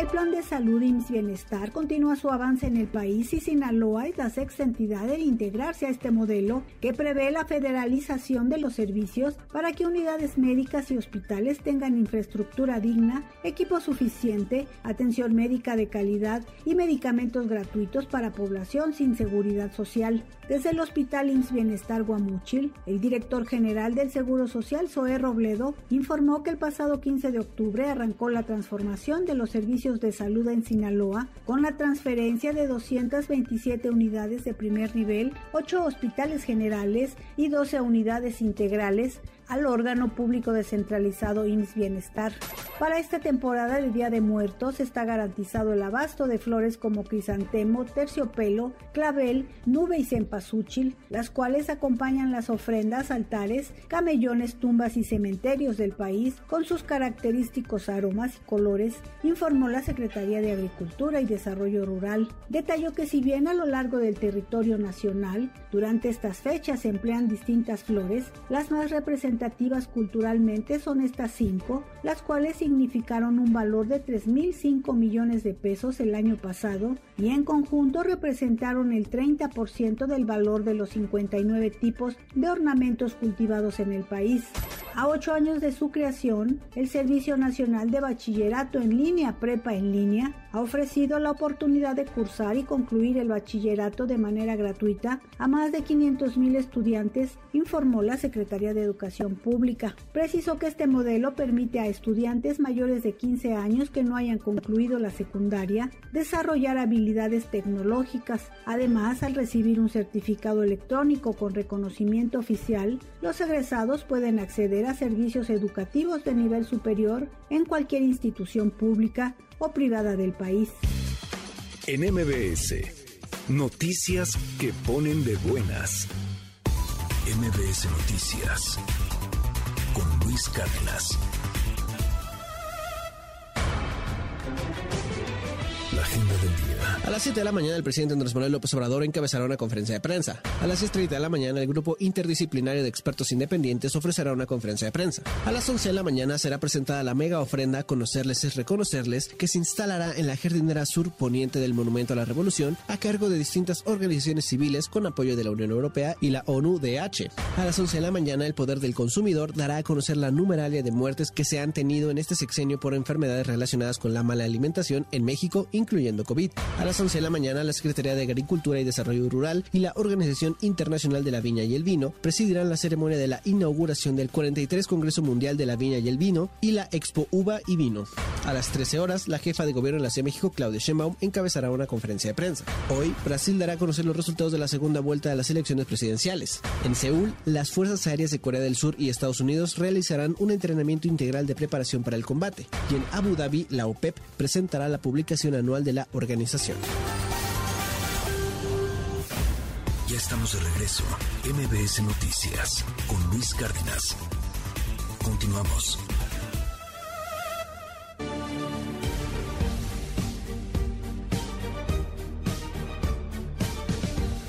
El Plan de Salud IMSS Bienestar continúa su avance en el país y Sinaloa es la sexta entidad en integrarse a este modelo que prevé la federalización de los servicios para que unidades médicas y hospitales tengan infraestructura digna, equipo suficiente, atención médica de calidad y medicamentos gratuitos para población sin seguridad social. Desde el Hospital IMSS Bienestar Guamuchil, el director general del Seguro Social, Zoé Robledo, informó que el pasado 15 de octubre arrancó la transformación de los servicios de salud en Sinaloa con la transferencia de 227 unidades de primer nivel, 8 hospitales generales y 12 unidades integrales al órgano público descentralizado IMSS Bienestar. Para esta temporada de Día de Muertos está garantizado el abasto de flores como crisantemo, terciopelo, clavel, nube y cempasúchil, las cuales acompañan las ofrendas, altares, camellones, tumbas y cementerios del país con sus característicos aromas y colores, informó la Secretaría de Agricultura y Desarrollo Rural. Detalló que si bien a lo largo del territorio nacional, durante estas fechas se emplean distintas flores, las más representativas culturalmente son estas cinco, las cuales significaron un valor de 3.005 millones de pesos el año pasado y en conjunto representaron el 30% del valor de los 59 tipos de ornamentos cultivados en el país. A ocho años de su creación, el Servicio Nacional de Bachillerato en línea, Prepa en línea, ha ofrecido la oportunidad de cursar y concluir el bachillerato de manera gratuita a más de 500.000 estudiantes, informó la Secretaría de Educación Pública. Precisó que este modelo permite a estudiantes mayores de 15 años que no hayan concluido la secundaria desarrollar habilidades tecnológicas. Además, al recibir un certificado electrónico con reconocimiento oficial, los egresados pueden acceder a servicios educativos de nivel superior en cualquier institución pública o privada del país. En MBS, noticias que ponen de buenas. MBS Noticias con Luis Cárdenas. A las 7 de la mañana, el presidente Andrés Manuel López Obrador encabezará una conferencia de prensa. A las 6.30 de la mañana, el grupo interdisciplinario de expertos independientes ofrecerá una conferencia de prensa. A las 11 de la mañana será presentada la mega ofrenda Conocerles es Reconocerles, que se instalará en la jardinera sur poniente del Monumento a la Revolución, a cargo de distintas organizaciones civiles con apoyo de la Unión Europea y la ONU-DH. A las 11 de la mañana, el Poder del Consumidor dará a conocer la numeralia de muertes que se han tenido en este sexenio por enfermedades relacionadas con la mala alimentación en México, incluyendo COVID. A las 11 de la mañana, la Secretaría de Agricultura y Desarrollo Rural y la Organización Internacional de la Viña y el Vino presidirán la ceremonia de la inauguración del 43 Congreso Mundial de la Viña y el Vino y la Expo Uva y Vino. A las 13 horas, la jefa de gobierno de la Ciudad de México, Claudia Sheinbaum, encabezará una conferencia de prensa. Hoy, Brasil dará a conocer los resultados de la segunda vuelta de las elecciones presidenciales. En Seúl, las Fuerzas Aéreas de Corea del Sur y Estados Unidos realizarán un entrenamiento integral de preparación para el combate. Y en Abu Dhabi, la OPEP presentará la publicación anual de la organización. Ya estamos de regreso. MBS Noticias con Luis Cárdenas. Continuamos.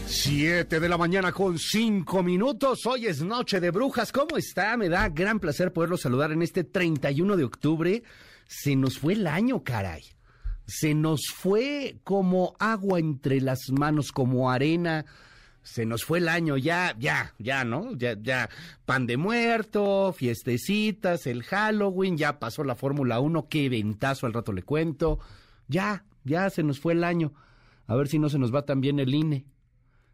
Siete de la mañana con cinco minutos. Hoy es Noche de Brujas. ¿Cómo está? Me da gran placer poderlo saludar en este 31 de octubre. Se nos fue el año, caray. Se nos fue como agua entre las manos, como arena. Se nos fue el año, ya, ya, ya, ¿no? Ya, ya, pan de muerto, fiestecitas, el Halloween, ya pasó la Fórmula 1, qué ventazo al rato le cuento. Ya, ya se nos fue el año. A ver si no se nos va también el INE.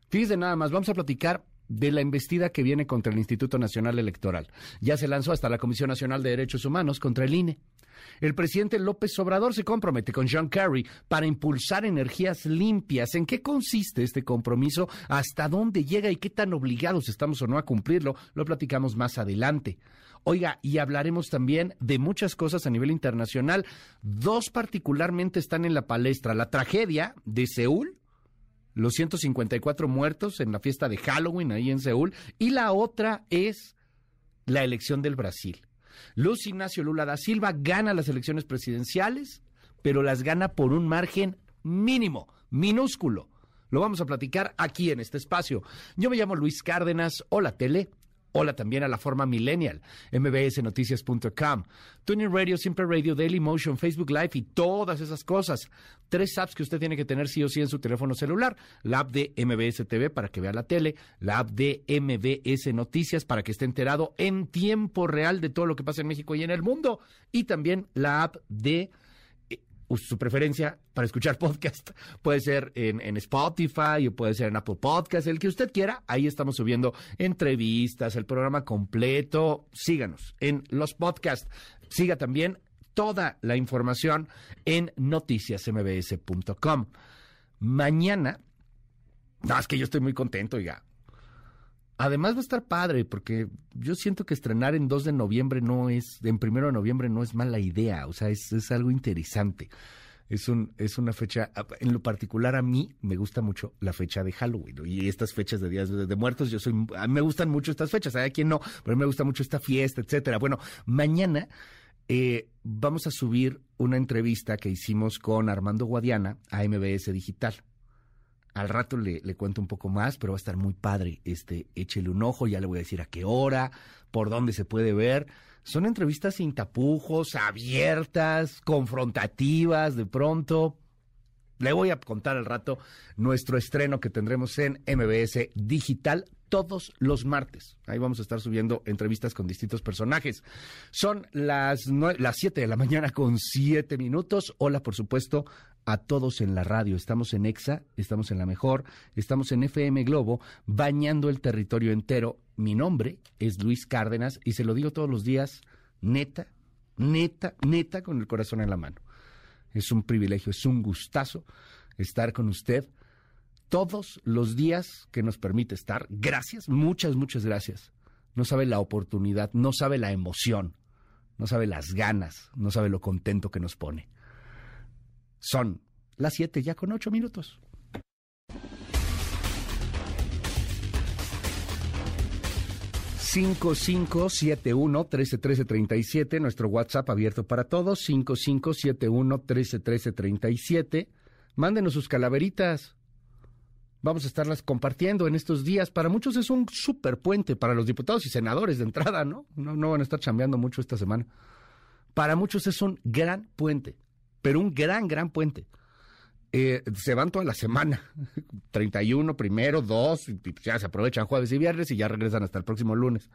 Fíjese nada más, vamos a platicar de la embestida que viene contra el Instituto Nacional Electoral. Ya se lanzó hasta la Comisión Nacional de Derechos Humanos contra el INE. El presidente López Obrador se compromete con John Kerry para impulsar energías limpias. ¿En qué consiste este compromiso? ¿Hasta dónde llega y qué tan obligados estamos o no a cumplirlo? Lo platicamos más adelante. Oiga, y hablaremos también de muchas cosas a nivel internacional. Dos particularmente están en la palestra. La tragedia de Seúl, los 154 muertos en la fiesta de Halloween ahí en Seúl, y la otra es la elección del Brasil. Luis Ignacio Lula da Silva gana las elecciones presidenciales, pero las gana por un margen mínimo, minúsculo. Lo vamos a platicar aquí en este espacio. Yo me llamo Luis Cárdenas. Hola, tele. Hola también a la forma millennial, mbsnoticias.com, Tuning Radio, Simple Radio, Daily Motion, Facebook Live y todas esas cosas. Tres apps que usted tiene que tener sí o sí en su teléfono celular. La app de MBS TV para que vea la tele, la app de MBS Noticias para que esté enterado en tiempo real de todo lo que pasa en México y en el mundo. Y también la app de su preferencia para escuchar podcast. Puede ser en, Spotify o puede ser en Apple Podcast, el que usted quiera. Ahí estamos subiendo entrevistas, el programa completo. Síganos en los podcasts. Siga también toda la información en noticiasmbs.com. Mañana, no, es que yo estoy muy contento, ya. Además va a estar padre, porque yo siento que estrenar en 2 de noviembre no es, en primero de noviembre no es mala idea, o sea, es, es algo interesante. Es, un, es una fecha, en lo particular a mí me gusta mucho la fecha de Halloween y estas fechas de Días de, Muertos, yo soy, a me gustan mucho estas fechas, hay quien no, pero a mí me gusta mucho esta fiesta, etcétera. Bueno, mañana eh, vamos a subir una entrevista que hicimos con Armando Guadiana a MBS Digital. Al rato le, cuento un poco más, pero va a estar muy padre. Este, échele un ojo, ya le voy a decir a qué hora, por dónde se puede ver. Son entrevistas sin tapujos, abiertas, confrontativas, de pronto. Le voy a contar al rato nuestro estreno que tendremos en MBS Digital todos los martes. Ahí vamos a estar subiendo entrevistas con distintos personajes. Son las, las 7 de la mañana con 7 minutos. Hola, por supuesto, a todos en la radio. Estamos en EXA, estamos en La Mejor, estamos en FM Globo, bañando el territorio entero. Mi nombre es Luis Cárdenas y se lo digo todos los días, neta, neta, neta, con el corazón en la mano. Es un privilegio, es un gustazo estar con usted todos los días que nos permite estar. Gracias, muchas, muchas gracias. No sabe la oportunidad, no sabe la emoción, no sabe las ganas, no sabe lo contento que nos pone. Son las 7 ya con 8 minutos. Cinco cinco siete uno trece trece treinta y siete nuestro WhatsApp abierto para todos. Cinco cinco siete uno trece trece treinta y siete. Mándenos sus calaveritas. Vamos a estarlas compartiendo en estos días. Para muchos es un super puente para los diputados y senadores de entrada no no, no van a estar chambeando mucho esta semana. Para muchos es un gran puente pero un gran, gran puente. Eh, se van toda la semana, 31, primero, 2, y ya se aprovechan jueves y viernes y ya regresan hasta el próximo lunes.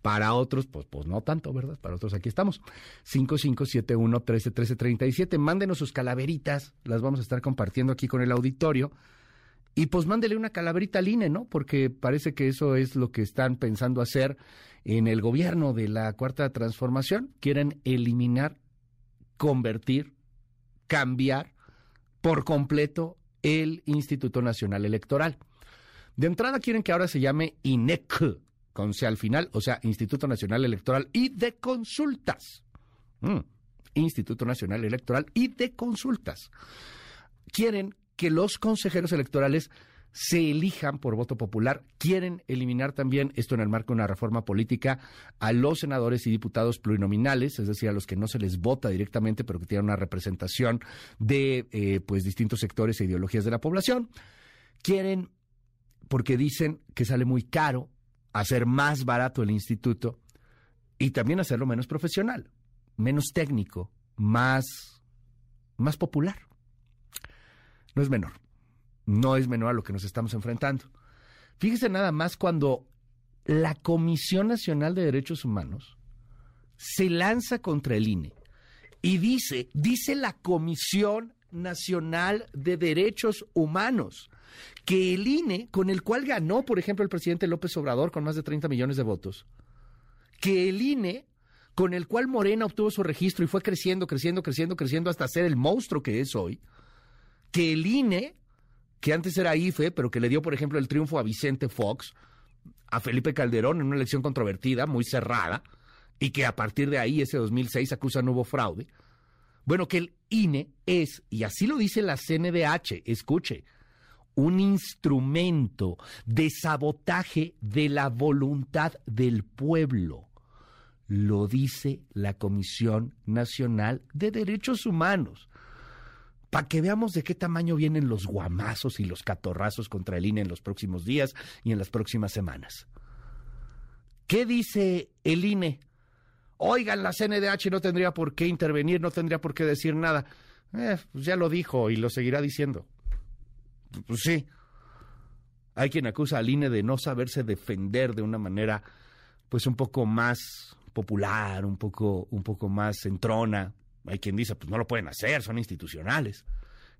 Para otros, pues, pues no tanto, ¿verdad? Para otros aquí estamos. 5571 131337. Mándenos sus calaveritas, las vamos a estar compartiendo aquí con el auditorio. Y pues mándele una calaverita al INE, ¿no? Porque parece que eso es lo que están pensando hacer en el gobierno de la Cuarta Transformación. Quieren eliminar convertir, cambiar por completo el Instituto Nacional Electoral. De entrada quieren que ahora se llame INEC, con C al final, o sea, Instituto Nacional Electoral y de Consultas. Mm, Instituto Nacional Electoral y de Consultas. Quieren que los consejeros electorales se elijan por voto popular. Quieren eliminar también, esto en el marco de una reforma política, a los senadores y diputados plurinominales, es decir, a los que no se les vota directamente, pero que tienen una representación de eh, pues distintos sectores e ideologías de la población. Quieren porque dicen que sale muy caro hacer más barato el instituto y también hacerlo menos profesional, menos técnico, más, más popular. No es menor, no es menor a lo que nos estamos enfrentando. Fíjese nada más cuando la Comisión Nacional de Derechos Humanos se lanza contra el INE y dice, dice la Comisión Nacional de Derechos Humanos, que el INE, con el cual ganó, por ejemplo, el presidente López Obrador con más de 30 millones de votos, que el INE, con el cual Morena obtuvo su registro y fue creciendo, creciendo, creciendo, creciendo hasta ser el monstruo que es hoy, que el INE, que antes era IFE, pero que le dio, por ejemplo, el triunfo a Vicente Fox, a Felipe Calderón en una elección controvertida, muy cerrada, y que a partir de ahí, ese 2006, acusa no hubo fraude. Bueno, que el INE es, y así lo dice la CNDH, escuche, un instrumento de sabotaje de la voluntad del pueblo. Lo dice la Comisión Nacional de Derechos Humanos. Para que veamos de qué tamaño vienen los guamazos y los catorrazos contra el INE en los próximos días y en las próximas semanas. ¿Qué dice el INE? Oigan, la CNDH no tendría por qué intervenir, no tendría por qué decir nada. Eh, pues ya lo dijo y lo seguirá diciendo. Pues sí. Hay quien acusa al INE de no saberse defender de una manera, pues un poco más popular, un poco, un poco más centrona. Hay quien dice, pues no lo pueden hacer, son institucionales.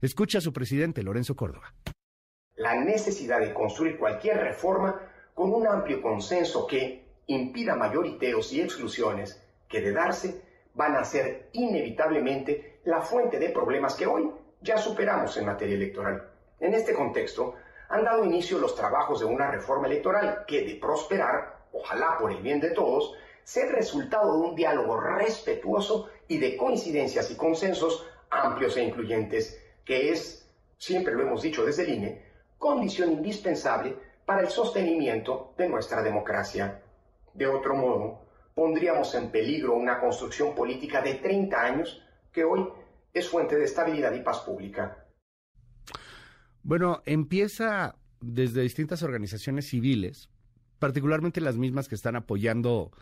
Escucha a su presidente, Lorenzo Córdoba. La necesidad de construir cualquier reforma con un amplio consenso que impida mayoriteos y exclusiones que de darse van a ser inevitablemente la fuente de problemas que hoy ya superamos en materia electoral. En este contexto, han dado inicio los trabajos de una reforma electoral que, de prosperar, ojalá por el bien de todos, el resultado de un diálogo respetuoso y de coincidencias y consensos amplios e incluyentes, que es, siempre lo hemos dicho desde el INE, condición indispensable para el sostenimiento de nuestra democracia. De otro modo, pondríamos en peligro una construcción política de 30 años que hoy es fuente de estabilidad y paz pública. Bueno, empieza desde distintas organizaciones civiles, particularmente las mismas que están apoyando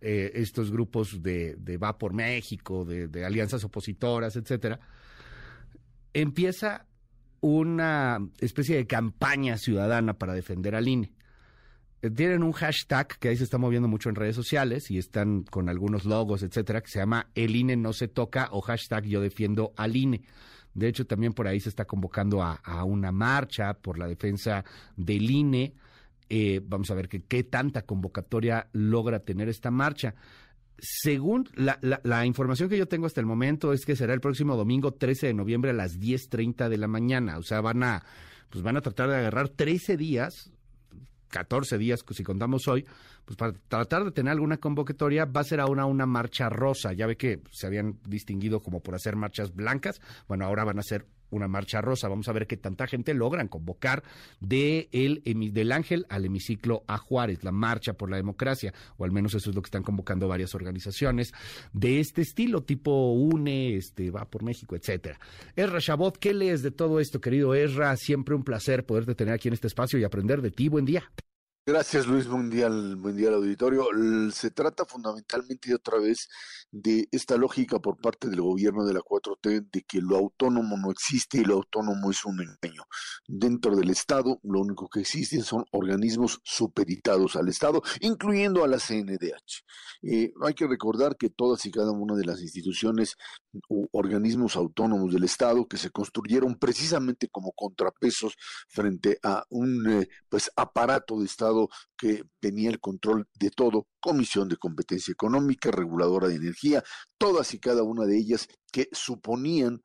eh, estos grupos de, Va por México, de, de alianzas opositoras, etcétera, empieza una especie de campaña ciudadana para defender al INE. Eh, tienen un hashtag que ahí se está moviendo mucho en redes sociales y están con algunos logos, etcétera, que se llama El INE no se toca o hashtag yo defiendo al INE. De hecho, también por ahí se está convocando a, una marcha por la defensa del INE. Eh, vamos a ver qué tanta convocatoria logra tener esta marcha. Según la, la, información que yo tengo hasta el momento es que será el próximo domingo 13 de noviembre a las 10.30 de la mañana. O sea, van a, pues van a tratar de agarrar 13 días 14 días, si contamos hoy, pues para tratar de tener alguna convocatoria va a ser ahora una marcha rosa. Ya ve que se habían distinguido como por hacer marchas blancas, bueno, ahora van a ser una marcha rosa. Vamos a ver qué tanta gente logran convocar de el, del Ángel al hemiciclo a Juárez, la marcha por la democracia, o al menos eso es lo que están convocando varias organizaciones de este estilo, tipo UNE, este, va por México, etcétera. Erra Chabot, ¿qué lees de todo esto, querido Erra? Siempre un placer poderte tener aquí en este espacio y aprender de ti. Buen día. Gracias Luis, buen día, buen día al auditorio. Se trata fundamentalmente otra vez de esta lógica por parte del gobierno de la 4T de que lo autónomo no existe y lo autónomo es un engaño. Dentro del Estado lo único que existen son organismos supeditados al Estado, incluyendo a la CNDH. Eh, hay que recordar que todas y cada una de las instituciones organismos autónomos del Estado que se construyeron precisamente como contrapesos frente a un eh, pues aparato de Estado que tenía el control de todo, Comisión de Competencia Económica, Reguladora de Energía, todas y cada una de ellas que suponían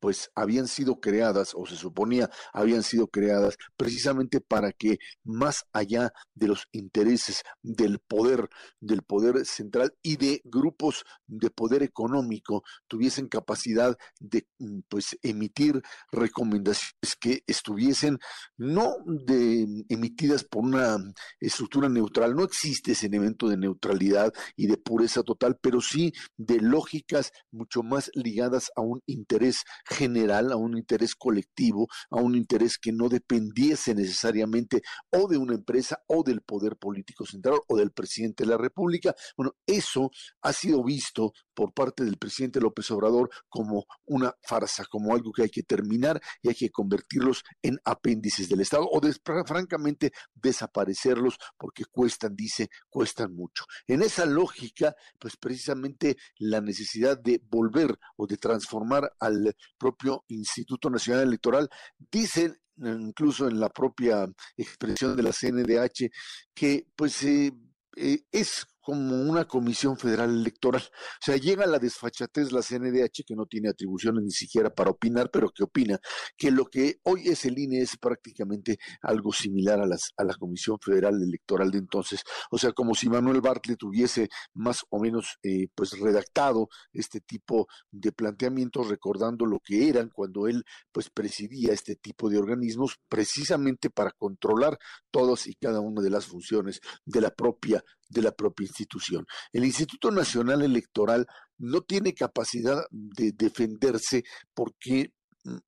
pues habían sido creadas o se suponía habían sido creadas precisamente para que más allá de los intereses del poder del poder central y de grupos de poder económico tuviesen capacidad de mm, pues emitir recomendaciones que estuviesen no de emitidas por una estructura neutral no existe ese elemento de neutralidad y de pureza total pero sí de lógicas mucho más ligadas a un interés general, a un interés colectivo, a un interés que no dependiese necesariamente o de una empresa o del poder político central o del presidente de la República. Bueno, eso ha sido visto por parte del presidente López Obrador como una farsa, como algo que hay que terminar y hay que convertirlos en apéndices del Estado o francamente desaparecerlos porque cuestan, dice, cuestan mucho. En esa lógica, pues precisamente la necesidad de volver o de transformar al propio Instituto Nacional Electoral, dicen incluso en la propia expresión de la CNDH, que pues eh, eh, es como una comisión federal electoral. O sea, llega la desfachatez la CNDH, que no tiene atribuciones ni siquiera para opinar, pero que opina que lo que hoy es el INE es prácticamente algo similar a, las, a la Comisión Federal Electoral de entonces. O sea, como si Manuel Bartlett hubiese más o menos eh, pues redactado este tipo de planteamientos, recordando lo que eran cuando él pues presidía este tipo de organismos, precisamente para controlar todas y cada una de las funciones de la propia de la propia institución. El Instituto Nacional Electoral no tiene capacidad de defenderse porque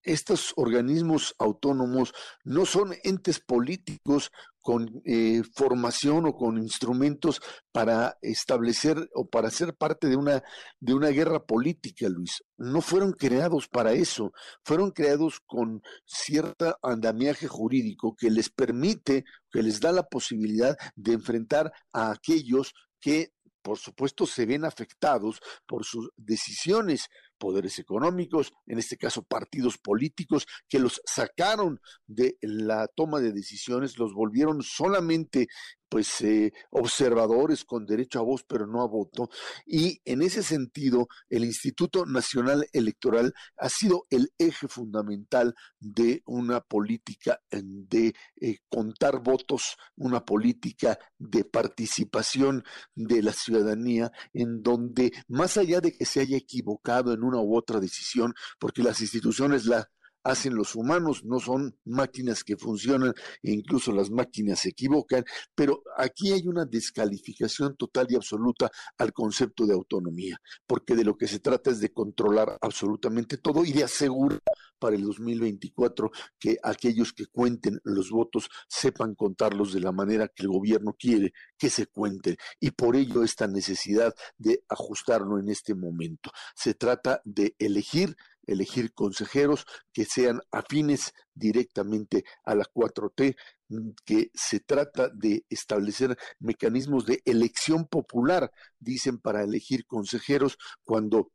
estos organismos autónomos no son entes políticos con eh, formación o con instrumentos para establecer o para ser parte de una, de una guerra política, Luis. No fueron creados para eso, fueron creados con cierto andamiaje jurídico que les permite, que les da la posibilidad de enfrentar a aquellos que por supuesto, se ven afectados por sus decisiones, poderes económicos, en este caso partidos políticos, que los sacaron de la toma de decisiones, los volvieron solamente pues eh, observadores con derecho a voz pero no a voto. Y en ese sentido el Instituto Nacional Electoral ha sido el eje fundamental de una política de eh, contar votos, una política de participación de la ciudadanía en donde más allá de que se haya equivocado en una u otra decisión, porque las instituciones la hacen los humanos, no son máquinas que funcionan e incluso las máquinas se equivocan, pero aquí hay una descalificación total y absoluta al concepto de autonomía, porque de lo que se trata es de controlar absolutamente todo y de asegurar para el 2024 que aquellos que cuenten los votos sepan contarlos de la manera que el gobierno quiere que se cuenten y por ello esta necesidad de ajustarlo en este momento. Se trata de elegir elegir consejeros que sean afines directamente a la 4T, mm, que se trata de establecer mecanismos de elección popular, dicen, para elegir consejeros cuando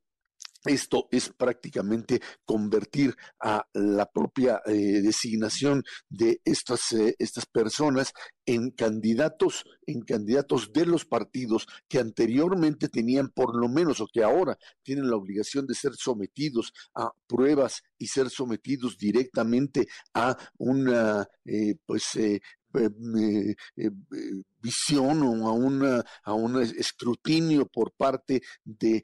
esto es prácticamente convertir a la propia eh, designación de estas, eh, estas personas en candidatos, en candidatos de los partidos que anteriormente tenían por lo menos o que ahora tienen la obligación de ser sometidos a pruebas y ser sometidos directamente a una eh, pues visión o a, una, a un escrutinio por parte de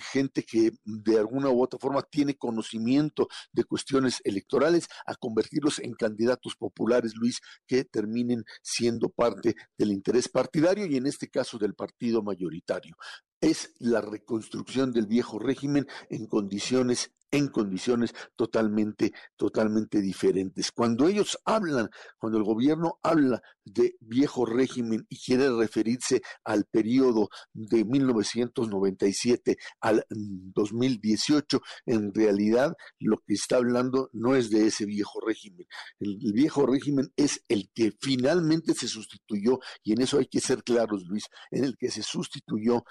gente que de alguna u otra forma tiene conocimiento de cuestiones electorales, a convertirlos en candidatos populares, Luis, que terminen siendo parte del interés partidario y en este caso del partido mayoritario. Es la reconstrucción del viejo régimen en condiciones en condiciones totalmente, totalmente diferentes. Cuando ellos hablan, cuando el gobierno habla de viejo régimen y quiere referirse al periodo de 1997 al 2018, en realidad lo que está hablando no es de ese viejo régimen. El, el viejo régimen es el que finalmente se sustituyó, y en eso hay que ser claros, Luis, en el que se sustituyó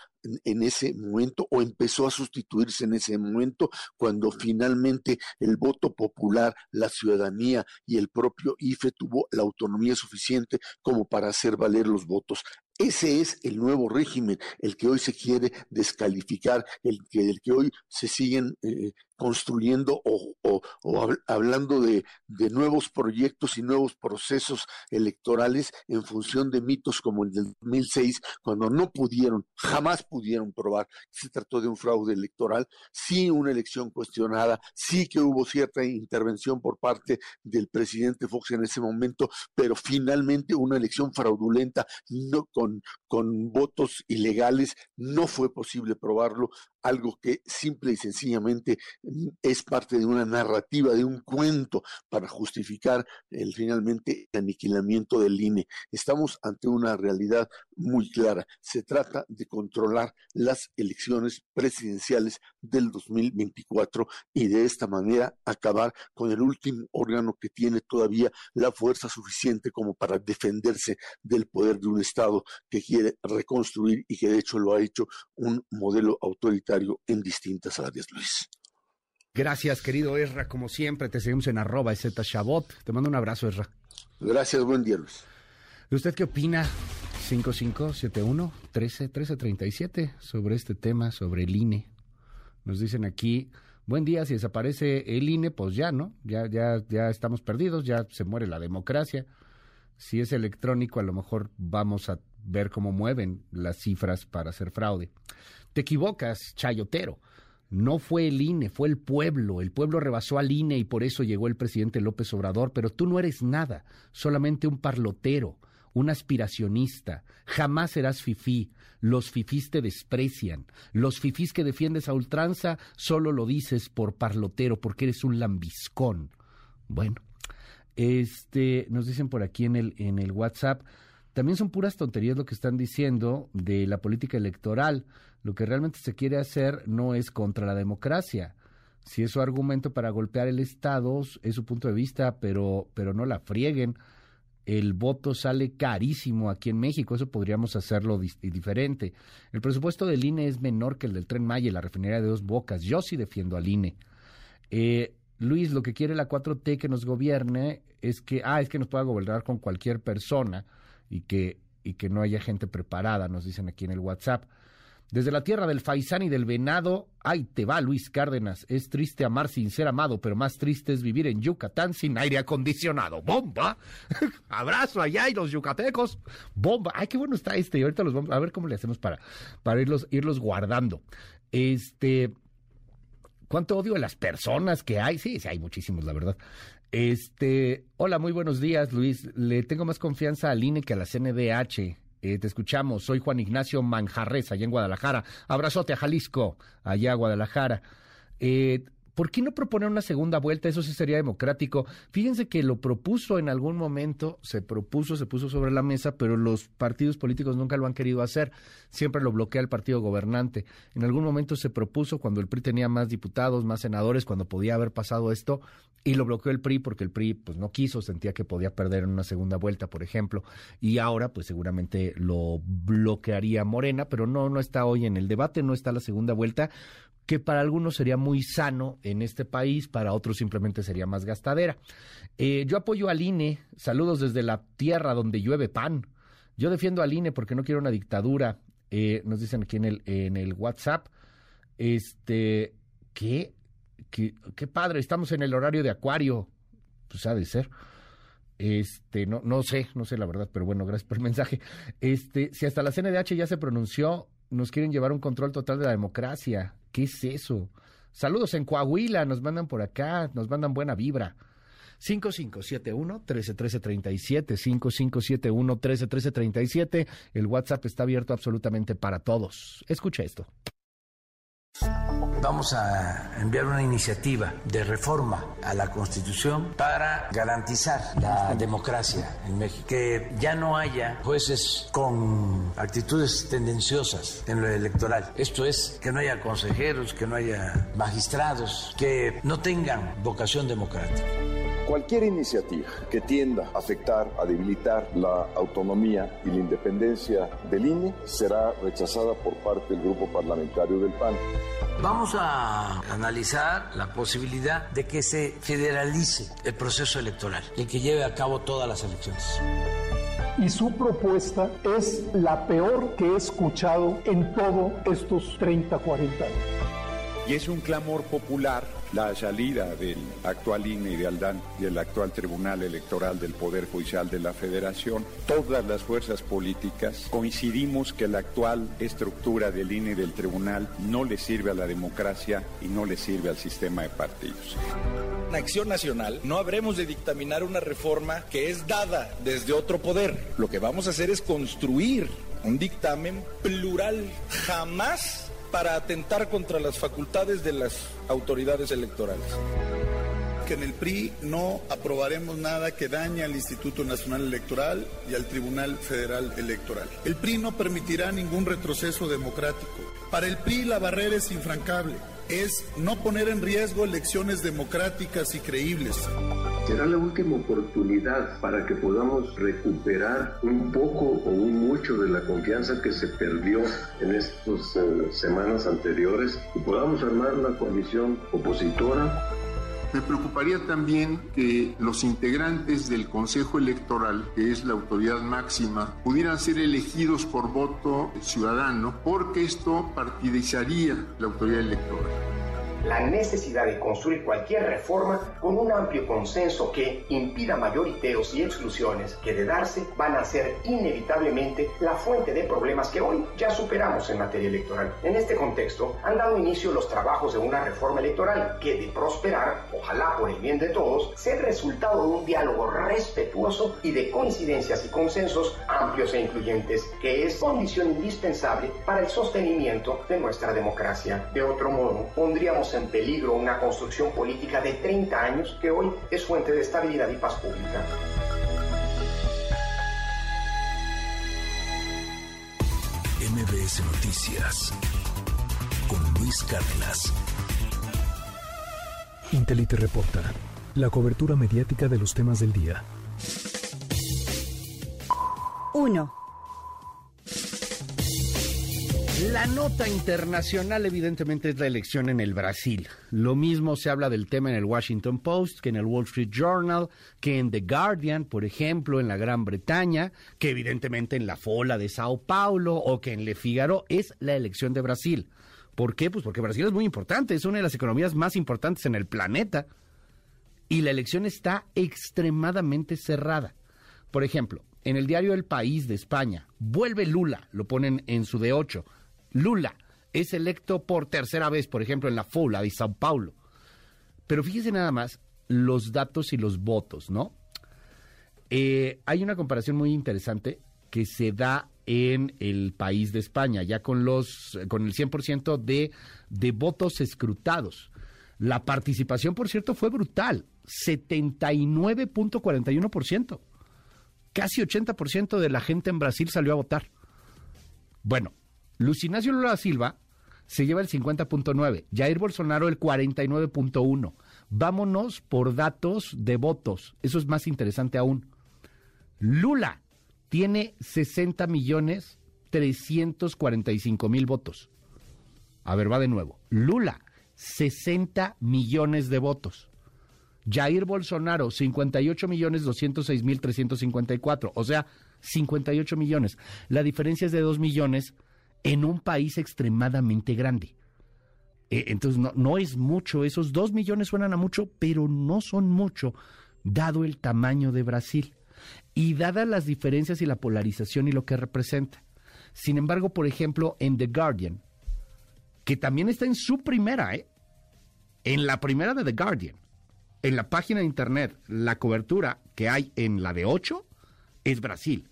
en, ese momento o empezó a sustituirse en ese momento cuando finalmente el voto popular, la ciudadanía y el propio IFE tuvo la autonomía suficiente como para hacer valer los votos. Ese es el nuevo régimen, el que hoy se quiere descalificar, el que, el que hoy se siguen eh, construyendo o, hablando de, nuevos proyectos y nuevos procesos electorales en función de mitos como el del 2006, cuando no pudieron, jamás pudieron probar que se trató de un fraude electoral, sí una elección cuestionada, sí que hubo cierta intervención por parte del presidente Fox en ese momento, pero finalmente una elección fraudulenta, no con, con votos ilegales, no fue posible probarlo algo que simple y sencillamente mm, es parte de una narrativa, de un cuento para justificar el finalmente aniquilamiento del INE. Estamos ante una realidad muy clara. Se trata de controlar las elecciones presidenciales del 2024 y de esta manera acabar con el último órgano que tiene todavía la fuerza suficiente como para defenderse del poder de un Estado que quiere reconstruir y que de hecho lo ha hecho un modelo autoritario en distintas áreas, Luis. Gracias, querido Esra. Como siempre, te seguimos en arroba Shabot. Te mando un abrazo, Esra. Gracias, buen día, Luis. ¿Usted qué opina? 5571 131337 sobre este tema, sobre el INE. Nos dicen aquí, buen día, si desaparece el INE, pues ya, ¿no? Ya, ya, ya estamos perdidos, ya se muere la democracia. Si es electrónico, a lo mejor vamos a ver cómo mueven las cifras para hacer fraude. Te equivocas, chayotero. No fue el INE, fue el pueblo. El pueblo rebasó al INE y por eso llegó el presidente López Obrador, pero tú no eres nada, solamente un parlotero, un aspiracionista. Jamás serás fifí. Los fifís te desprecian. Los fifís que defiendes a ultranza solo lo dices por parlotero, porque eres un lambiscón. Bueno, este, nos dicen por aquí en el, en el WhatsApp, también son puras tonterías lo que están diciendo de la política electoral. Lo que realmente se quiere hacer no es contra la democracia. Si es su argumento para golpear el Estado, es su punto de vista, pero, pero no la frieguen. El voto sale carísimo aquí en México, eso podríamos hacerlo diferente. El presupuesto del INE es menor que el del Tren Maya y la refinería de Dos Bocas. Yo sí defiendo al INE. Eh, Luis, lo que quiere la 4T que nos gobierne es que, ah, es que nos pueda gobernar con cualquier persona y que, y que no haya gente preparada, nos dicen aquí en el WhatsApp. Desde la tierra del faisán y del venado, ay, te va Luis Cárdenas. Es triste amar sin ser amado, pero más triste es vivir en Yucatán sin aire acondicionado. ¡Bomba! Abrazo allá y los yucatecos. ¡Bomba! Ay, qué bueno está este. Y ahorita los vamos a ver cómo le hacemos para, para irlos, irlos guardando. Este. ¿Cuánto odio a las personas que hay? Sí, sí, hay muchísimos, la verdad. Este, hola, muy buenos días, Luis. Le tengo más confianza al INE que a la CNDH. Eh, te escuchamos. Soy Juan Ignacio Manjarres, allá en Guadalajara. Abrazote a Jalisco, allá a Guadalajara. Eh, ¿Por qué no proponer una segunda vuelta? Eso sí sería democrático. Fíjense que lo propuso en algún momento, se propuso, se puso sobre la mesa, pero los partidos políticos nunca lo han querido hacer. Siempre lo bloquea el partido gobernante. En algún momento se propuso cuando el PRI tenía más diputados, más senadores, cuando podía haber pasado esto, y lo bloqueó el PRI porque el PRI pues no quiso, sentía que podía perder en una segunda vuelta, por ejemplo, y ahora pues seguramente lo bloquearía Morena, pero no no está hoy en el debate, no está la segunda vuelta que para algunos sería muy sano en este país, para otros simplemente sería más gastadera. Eh, yo apoyo al INE, saludos desde la tierra donde llueve pan. Yo defiendo al INE porque no quiero una dictadura. Eh, nos dicen aquí en el, WhatsApp. Este, ¿qué? ¿qué? ¿Qué padre? Estamos en el horario de Acuario. Pues ha de ser. Este, no, no sé, no sé la verdad, pero bueno, gracias por el mensaje. Este, si hasta la CNDH ya se pronunció, nos quieren llevar un control total de la democracia. ¿Qué es eso? Saludos en Coahuila, nos mandan por acá, nos mandan buena vibra. 5571-131337, 5571-131337. El WhatsApp está abierto absolutamente para todos. Escucha esto. Vamos a enviar una iniciativa de reforma a la Constitución para garantizar la democracia en México. Que ya no haya jueces con actitudes tendenciosas en lo electoral. Esto es, que no haya consejeros, que no haya magistrados, que no tengan vocación democrática. Cualquier iniciativa que tienda a afectar, a debilitar la autonomía y la independencia del INE será rechazada por parte del grupo parlamentario del PAN. Vamos a analizar la posibilidad de que se federalice el proceso electoral y que lleve a cabo todas las elecciones y su propuesta es la peor que he escuchado en todos estos 30, 40 años. Y es un clamor popular la salida del actual INE y de Aldán y el actual Tribunal Electoral del Poder Judicial de la Federación, todas las fuerzas políticas coincidimos que la actual estructura del INE y del Tribunal no le sirve a la democracia y no le sirve al sistema de partidos. En Acción Nacional no habremos de dictaminar una reforma que es dada desde otro poder. Lo que vamos a hacer es construir un dictamen plural. Jamás para atentar contra las facultades de las autoridades electorales que en el PRI no aprobaremos nada que dañe al Instituto Nacional Electoral y al Tribunal Federal Electoral. El PRI no permitirá ningún retroceso democrático. Para el PRI la barrera es infrancable. Es no poner en riesgo elecciones democráticas y creíbles. Será la última oportunidad para que podamos recuperar un poco o un mucho de la confianza que se perdió en estas eh, semanas anteriores y podamos armar una coalición opositora me preocuparía también que los integrantes del Consejo Electoral, que es la autoridad máxima, pudieran ser elegidos por voto ciudadano, porque esto partidizaría la autoridad electoral la necesidad de construir cualquier reforma con un amplio consenso que impida mayoriteos y exclusiones que de darse van a ser inevitablemente la fuente de problemas que hoy ya superamos en materia electoral. En este contexto han dado inicio los trabajos de una reforma electoral que de prosperar, ojalá por el bien de todos, sea resultado de un diálogo respetuoso y de coincidencias y consensos amplios e incluyentes, que es condición indispensable para el sostenimiento de nuestra democracia. De otro modo, pondríamos en peligro una construcción política de 30 años que hoy es fuente de estabilidad y paz pública. MBS Noticias con Luis Cárdenas. Intelite reporta la cobertura mediática de los temas del día. 1. La nota internacional evidentemente es la elección en el Brasil. Lo mismo se habla del tema en el Washington Post, que en el Wall Street Journal, que en The Guardian, por ejemplo, en la Gran Bretaña, que evidentemente en la Fola de Sao Paulo o que en Le Figaro es la elección de Brasil. ¿Por qué? Pues porque Brasil es muy importante, es una de las economías más importantes en el planeta y la elección está extremadamente cerrada. Por ejemplo, en el diario El País de España, vuelve Lula, lo ponen en su D8 Lula es electo por tercera vez, por ejemplo, en la FULA de Sao Paulo. Pero fíjese nada más los datos y los votos, ¿no? Eh, hay una comparación muy interesante que se da en el país de España, ya con los con el 100% de, de votos escrutados. La participación, por cierto, fue brutal, 79.41%. Casi 80% de la gente en Brasil salió a votar. Bueno, Luis Ignacio Lula Silva se lleva el 50.9, Jair Bolsonaro el 49.1. Vámonos por datos de votos, eso es más interesante aún. Lula tiene 60 millones 345 mil votos. A ver, va de nuevo. Lula, 60 millones de votos. Jair Bolsonaro, 58 millones 206 mil 354. O sea, 58 millones. La diferencia es de 2 millones en un país extremadamente grande. Eh, entonces, no, es mucho, esos dos millones suenan a mucho, pero no son mucho, dado el tamaño de Brasil y dadas las diferencias y la polarización y lo que representa. Sin embargo, por ejemplo, en The Guardian, que también está en su primera, ¿eh? en la primera de The Guardian, en la página de internet, la cobertura que hay en la de 8 es Brasil.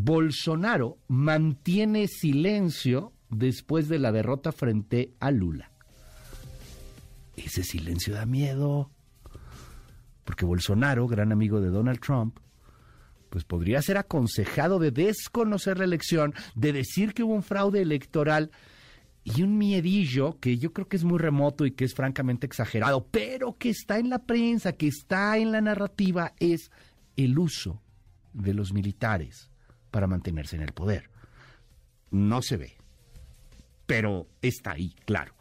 Bolsonaro mantiene silencio después de la derrota frente a Lula. Ese silencio da miedo, porque Bolsonaro, gran amigo de Donald Trump, pues podría ser aconsejado de desconocer la elección, de decir que hubo un fraude electoral y un miedillo que yo creo que es muy remoto y que es francamente exagerado, pero que está en la prensa, que está en la narrativa, es el uso de los militares para mantenerse en el poder. No se ve, pero está ahí, claro.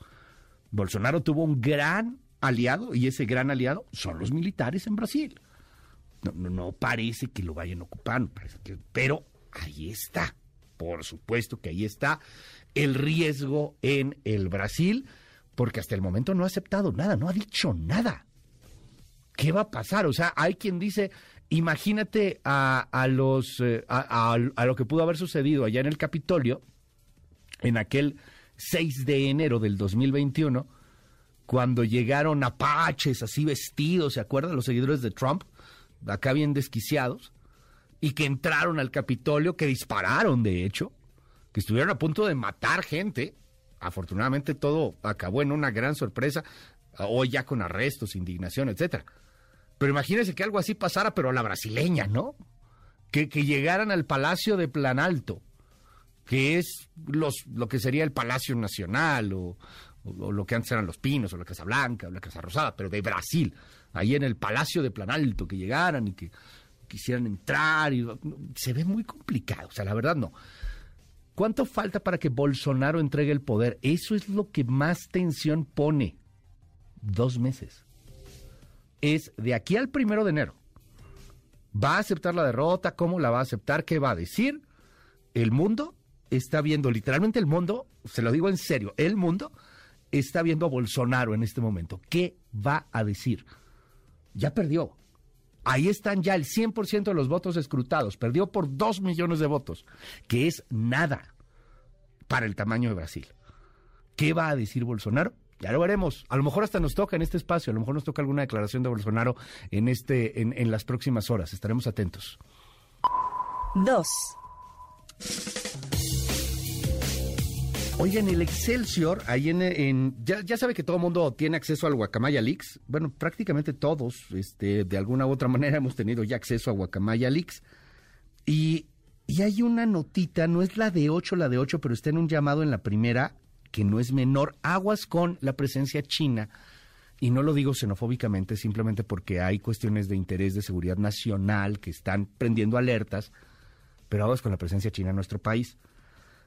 Bolsonaro tuvo un gran aliado y ese gran aliado son los militares en Brasil. No, no, parece que lo vayan ocupando, pero ahí está. Por supuesto que ahí está el riesgo en el Brasil, porque hasta el momento no ha aceptado nada, no ha dicho nada. ¿Qué va a pasar? O sea, hay quien dice, imagínate a, los, eh, a, lo que pudo haber sucedido allá en el Capitolio, en aquel 6 de enero del 2021, cuando llegaron apaches así vestidos, ¿se acuerdan? Los seguidores de Trump, acá bien desquiciados, y que entraron al Capitolio, que dispararon, de hecho, que estuvieron a punto de matar gente, Afortunadamente todo acabó en una gran sorpresa, hoy ya con arrestos, indignación, etcétera. Pero imagínense que algo así pasara, pero a la brasileña, ¿no? Que, que llegaran al Palacio de Planalto, que es los, lo que sería el Palacio Nacional, o, lo que antes eran los Pinos, o la Casa Blanca, o la Casa Rosada, pero de Brasil, ahí en el Palacio de Planalto, que llegaran y que quisieran entrar, y, se ve muy complicado, o sea, la verdad no. ¿Cuánto falta para que Bolsonaro entregue el poder? Eso es lo que más tensión pone. Dos meses. Es de aquí al primero de enero. ¿Va a aceptar la derrota? ¿Cómo la va a aceptar? ¿Qué va a decir? El mundo está viendo, literalmente el mundo, se lo digo en serio, el mundo está viendo a Bolsonaro en este momento. ¿Qué va a decir? Ya perdió. Ahí están ya el 100% de los votos escrutados. Perdió por 2 millones de votos, que es nada para el tamaño de Brasil. ¿Qué va a decir Bolsonaro? Ya lo veremos. A lo mejor hasta nos toca en este espacio, a lo mejor nos toca alguna declaración de Bolsonaro en, este, en, en las próximas horas. Estaremos atentos. 2. Oigan, el Excelsior, ahí en, ya, ya, sabe que todo el mundo tiene acceso al Guacamaya Leaks. Bueno, prácticamente todos, este, de alguna u otra manera hemos tenido ya acceso a Guacamaya Leaks. Y, y hay una notita, no es la de 8, la de 8, pero está en un llamado en la primera, que no es menor, aguas con la presencia china. Y no lo digo xenofóbicamente, simplemente porque hay cuestiones de interés de seguridad nacional que están prendiendo alertas, pero aguas con la presencia china en nuestro país.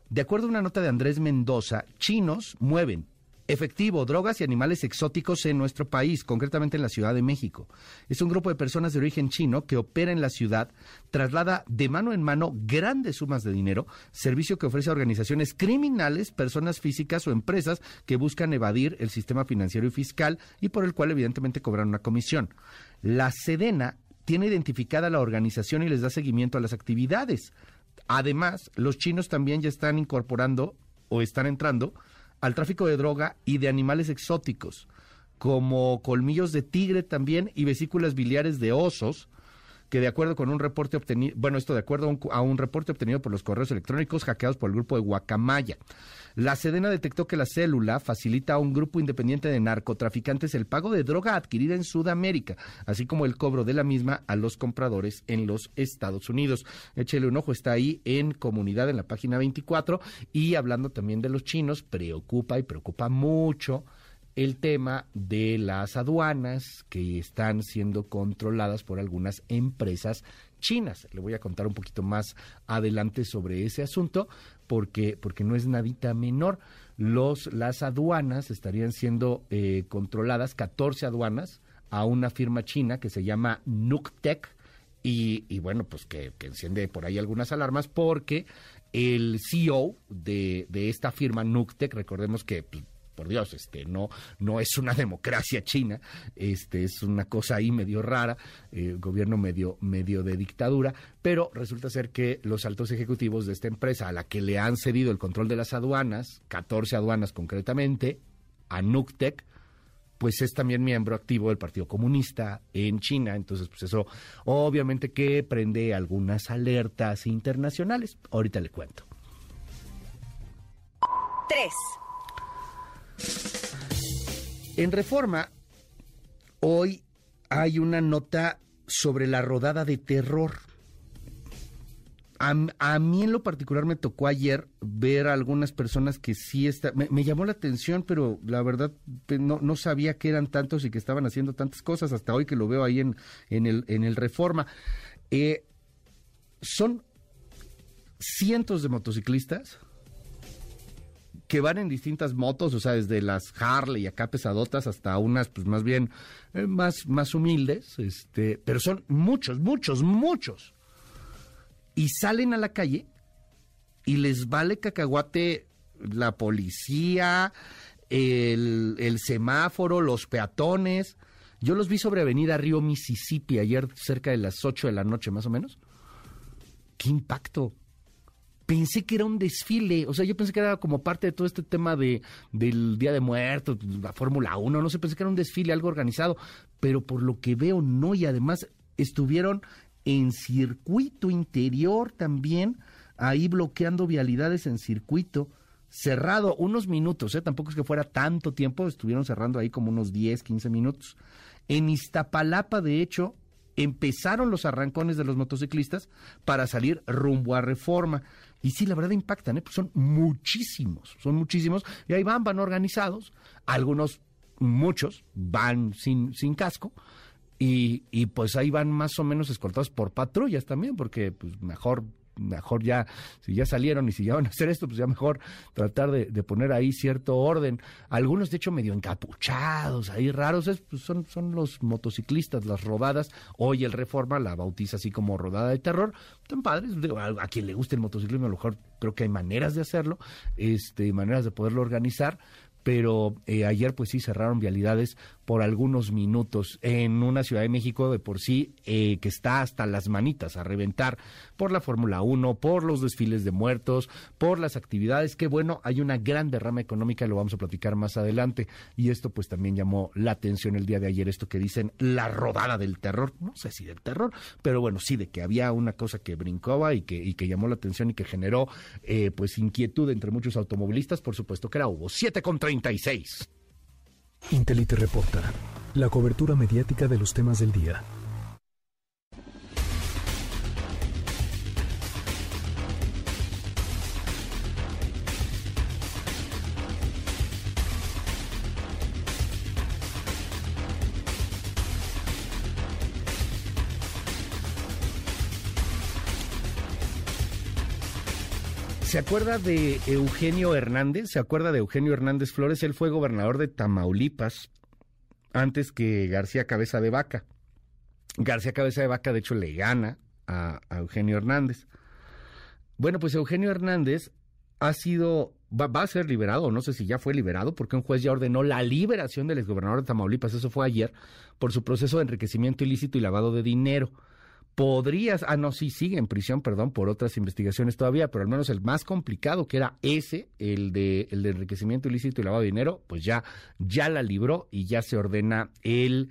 De acuerdo a una nota de Andrés Mendoza, chinos mueven efectivo, drogas y animales exóticos en nuestro país, concretamente en la Ciudad de México. Es un grupo de personas de origen chino que opera en la ciudad, traslada de mano en mano grandes sumas de dinero, servicio que ofrece a organizaciones criminales, personas físicas o empresas que buscan evadir el sistema financiero y fiscal y por el cual evidentemente cobran una comisión. La Sedena tiene identificada la organización y les da seguimiento a las actividades. Además, los chinos también ya están incorporando o están entrando al tráfico de droga y de animales exóticos, como colmillos de tigre también y vesículas biliares de osos, que de acuerdo con un reporte obtenido, bueno, esto de acuerdo a un, a un, reporte obtenido por los correos electrónicos hackeados por el grupo de Guacamaya. La Sedena detectó que la célula facilita a un grupo independiente de narcotraficantes el pago de droga adquirida en Sudamérica, así como el cobro de la misma a los compradores en los Estados Unidos. Échele un ojo, está ahí en comunidad en la página 24 y hablando también de los chinos, preocupa y preocupa mucho el tema de las aduanas que están siendo controladas por algunas empresas chinas. Le voy a contar un poquito más adelante sobre ese asunto porque, porque no es nadita menor. Los, las aduanas estarían siendo eh, controladas, 14 aduanas, a una firma china que se llama Nuktec. Y, y bueno, pues que, enciende por ahí algunas alarmas porque el CEO de, de esta firma Nuktec, recordemos que pues, por Dios, este, no, no es una democracia china, este, es una cosa ahí medio rara, eh, gobierno medio, medio de dictadura, pero resulta ser que los altos ejecutivos de esta empresa, a la que le han cedido el control de las aduanas, 14 aduanas concretamente, a Nuktec, pues es también miembro activo del Partido Comunista en China. Entonces, pues eso obviamente que prende algunas alertas internacionales. Ahorita le cuento. 3. En Reforma, hoy hay una nota sobre la rodada de terror. A, mí en lo particular me tocó ayer ver a algunas personas que sí está, me, me llamó la atención, pero la verdad no, no, sabía que eran tantos y que estaban haciendo tantas cosas hasta hoy que lo veo ahí en, en, el, en el Reforma. Eh, son cientos de motociclistas que van en distintas motos, o sea, desde las Harley acá pesadotas hasta unas, pues más bien, eh, más, más humildes, este, pero son muchos, muchos, muchos. Y salen a la calle y les vale cacahuate la policía, el, el semáforo, los peatones. Yo los vi sobre Avenida Río Mississippi ayer cerca de las 8 de la noche más o menos. ¡Qué impacto! Pensé que era un desfile, o sea, yo pensé que era como parte de todo este tema de del Día de Muertos, la Fórmula 1, no sé, pensé que era un desfile, algo organizado, pero por lo que veo no, y además estuvieron en circuito interior también, ahí bloqueando vialidades en circuito. cerrado unos minutos, ¿eh? tampoco es que fuera tanto tiempo, estuvieron cerrando ahí como unos 10, 15 minutos. En Iztapalapa, de hecho, empezaron los arrancones de los motociclistas para salir rumbo a reforma. Y sí, la verdad impactan, ¿eh? Pues son muchísimos, son muchísimos. Y ahí van, van organizados. Algunos, muchos, van sin, sin casco. Y, y pues ahí van más o menos escoltados por patrullas también, porque pues mejor mejor ya, si ya salieron y si ya van a hacer esto, pues ya mejor tratar de, poner ahí cierto orden. Algunos, de hecho, medio encapuchados, ahí raros, es, pues son, son los motociclistas, las rodadas. Hoy el Reforma la bautiza así como rodada de terror. Tan padres, a, quien le guste el motociclismo, a lo mejor creo que hay maneras de hacerlo, este, maneras de poderlo organizar pero eh, ayer pues sí cerraron vialidades por algunos minutos en una Ciudad de México de por sí eh, que está hasta las manitas a reventar por la Fórmula 1, por los desfiles de muertos, por las actividades, que bueno, hay una gran derrama económica, lo vamos a platicar más adelante y esto pues también llamó la atención el día de ayer, esto que dicen la rodada del terror, no sé si del terror, pero bueno, sí de que había una cosa que brincaba y que, y que llamó la atención y que generó eh, pues inquietud entre muchos automovilistas, por supuesto que era hubo 7 contra 36. Intelite reporta. La cobertura mediática de los temas del día. ¿Se acuerda de Eugenio Hernández? ¿Se acuerda de Eugenio Hernández Flores? Él fue gobernador de Tamaulipas antes que García Cabeza de Vaca. García Cabeza de Vaca, de hecho, le gana a, Eugenio Hernández. Bueno, pues Eugenio Hernández ha sido, va, va, a ser liberado, no sé si ya fue liberado, porque un juez ya ordenó la liberación del exgobernador de Tamaulipas, eso fue ayer, por su proceso de enriquecimiento ilícito y lavado de dinero podrías, ah, no, sí, sigue en prisión, perdón, por otras investigaciones todavía, pero al menos el más complicado, que era ese, el de, el de enriquecimiento ilícito y lavado de dinero, pues ya, ya la libró y ya se ordena el,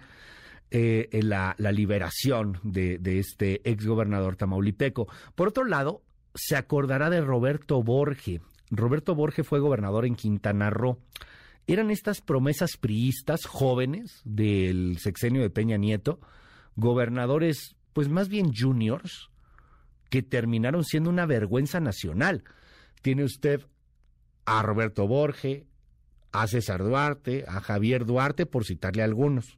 eh, la, la, liberación de, de este exgobernador tamaulipeco. Por otro lado, se acordará de Roberto Borge. Roberto Borge fue gobernador en Quintana Roo. Eran estas promesas priistas jóvenes del sexenio de Peña Nieto, gobernadores pues más bien juniors, que terminaron siendo una vergüenza nacional. Tiene usted a Roberto Borge, a César Duarte, a Javier Duarte, por citarle algunos.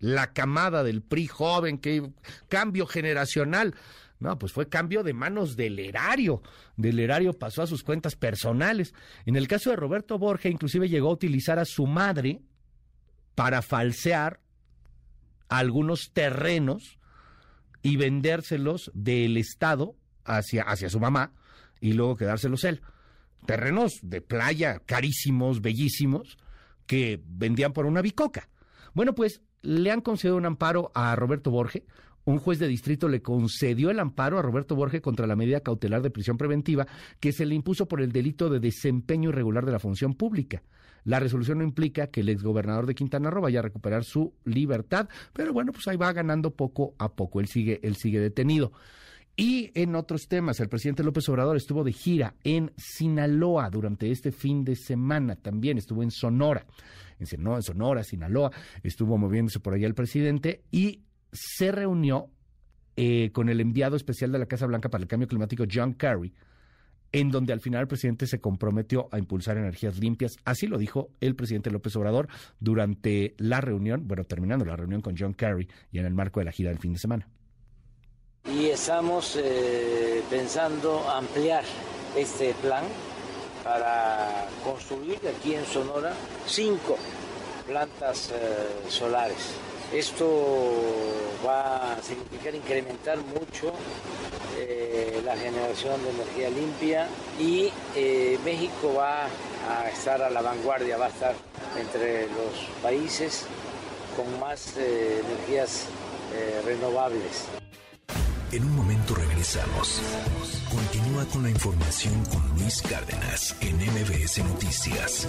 La camada del PRI joven, que cambio generacional. No, pues fue cambio de manos del erario. Del erario pasó a sus cuentas personales. En el caso de Roberto Borge, inclusive llegó a utilizar a su madre para falsear algunos terrenos y vendérselos del Estado hacia, hacia su mamá y luego quedárselos él. Terrenos de playa carísimos, bellísimos, que vendían por una bicoca. Bueno, pues le han concedido un amparo a Roberto Borge. Un juez de distrito le concedió el amparo a Roberto Borge contra la medida cautelar de prisión preventiva que se le impuso por el delito de desempeño irregular de la función pública. La resolución no implica que el exgobernador de Quintana Roo vaya a recuperar su libertad, pero bueno, pues ahí va ganando poco a poco. Él sigue, él sigue detenido. Y en otros temas, el presidente López Obrador estuvo de gira en Sinaloa durante este fin de semana. También estuvo en Sonora, en, Sonora, Sinaloa, estuvo moviéndose por allá el presidente y se reunió eh, con el enviado especial de la Casa Blanca para el Cambio Climático, John Kerry, en donde al final el presidente se comprometió a impulsar energías limpias. Así lo dijo el presidente López Obrador durante la reunión, bueno, terminando la reunión con John Kerry y en el marco de la gira del fin de semana. Y estamos eh, pensando ampliar este plan para construir aquí en Sonora cinco plantas eh, solares. Esto va a significar incrementar mucho eh, la generación de energía limpia y eh, México va a estar a la vanguardia, va a estar entre los países con más eh, energías renovables. En un momento regresamos. Continúa con la información con Luis Cárdenas en MBS Noticias.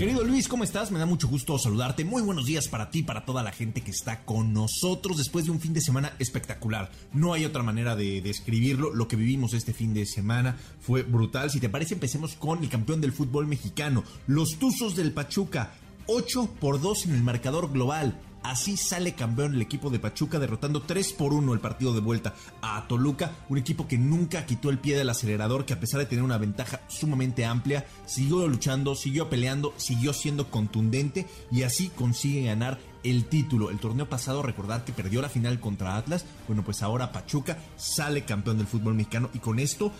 Querido Luis, ¿cómo estás? Me da mucho gusto saludarte. Muy buenos días para ti, para toda la gente que está con nosotros después de un fin de semana espectacular. No hay otra manera de describirlo. Lo que vivimos este fin de semana fue brutal. Si te parece, empecemos con el campeón del fútbol mexicano, los Tuzos del Pachuca. 8 por 2 en el marcador global. Así sale campeón el equipo de Pachuca derrotando 3 por 1 el partido de vuelta a Toluca, un equipo que nunca quitó el pie del acelerador, que a pesar de tener una ventaja sumamente amplia, siguió luchando, siguió peleando, siguió siendo contundente y así consigue ganar el título. El torneo pasado, recordar que perdió la final contra Atlas. Bueno, pues ahora Pachuca sale campeón del fútbol mexicano y con esto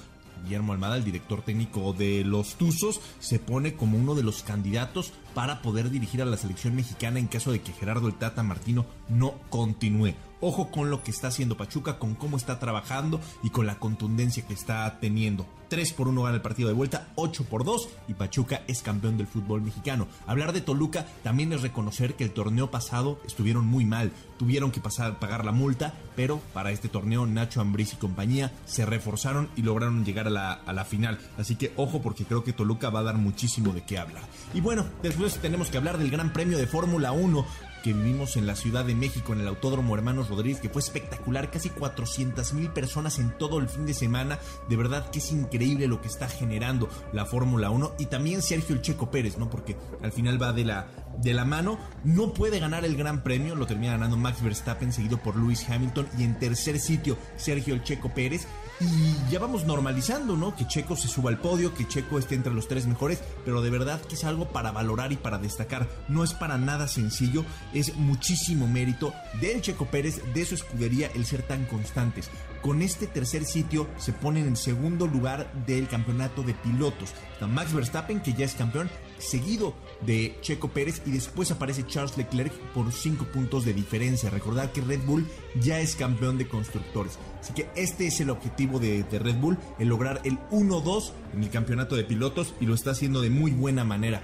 Guillermo Almada, el director técnico de los Tuzos, se pone como uno de los candidatos para poder dirigir a la selección mexicana en caso de que Gerardo el Tata Martino no continúe. Ojo con lo que está haciendo Pachuca, con cómo está trabajando y con la contundencia que está teniendo. 3 por 1 gana el partido de vuelta, 8 por 2 y Pachuca es campeón del fútbol mexicano. Hablar de Toluca también es reconocer que el torneo pasado estuvieron muy mal, tuvieron que pasar, pagar la multa, pero para este torneo Nacho Ambriz y compañía se reforzaron y lograron llegar a la, a la final. Así que ojo porque creo que Toluca va a dar muchísimo de qué hablar. Y bueno, después tenemos que hablar del Gran Premio de Fórmula 1 que vivimos en la Ciudad de México, en el Autódromo Hermanos Rodríguez, que fue espectacular, casi 400 mil personas en todo el fin de semana. De verdad que es increíble lo que está generando la Fórmula 1 y también Sergio El Checo Pérez, ¿no? Porque al final va de la, de la mano. No puede ganar el Gran Premio, lo termina ganando Max Verstappen, seguido por Lewis Hamilton y en tercer sitio Sergio El Checo Pérez. Y ya vamos normalizando, ¿no? Que Checo se suba al podio, que Checo esté entre los tres mejores, pero de verdad que es algo para valorar y para destacar. No es para nada sencillo, es muchísimo mérito del Checo Pérez, de su escudería, el ser tan constantes. Con este tercer sitio se ponen en segundo lugar del campeonato de pilotos. Está Max Verstappen, que ya es campeón, seguido de Checo Pérez y después aparece Charles Leclerc por 5 puntos de diferencia. Recordar que Red Bull ya es campeón de constructores. Así que este es el objetivo de, Red Bull, el lograr el 1-2 en el campeonato de pilotos y lo está haciendo de muy buena manera.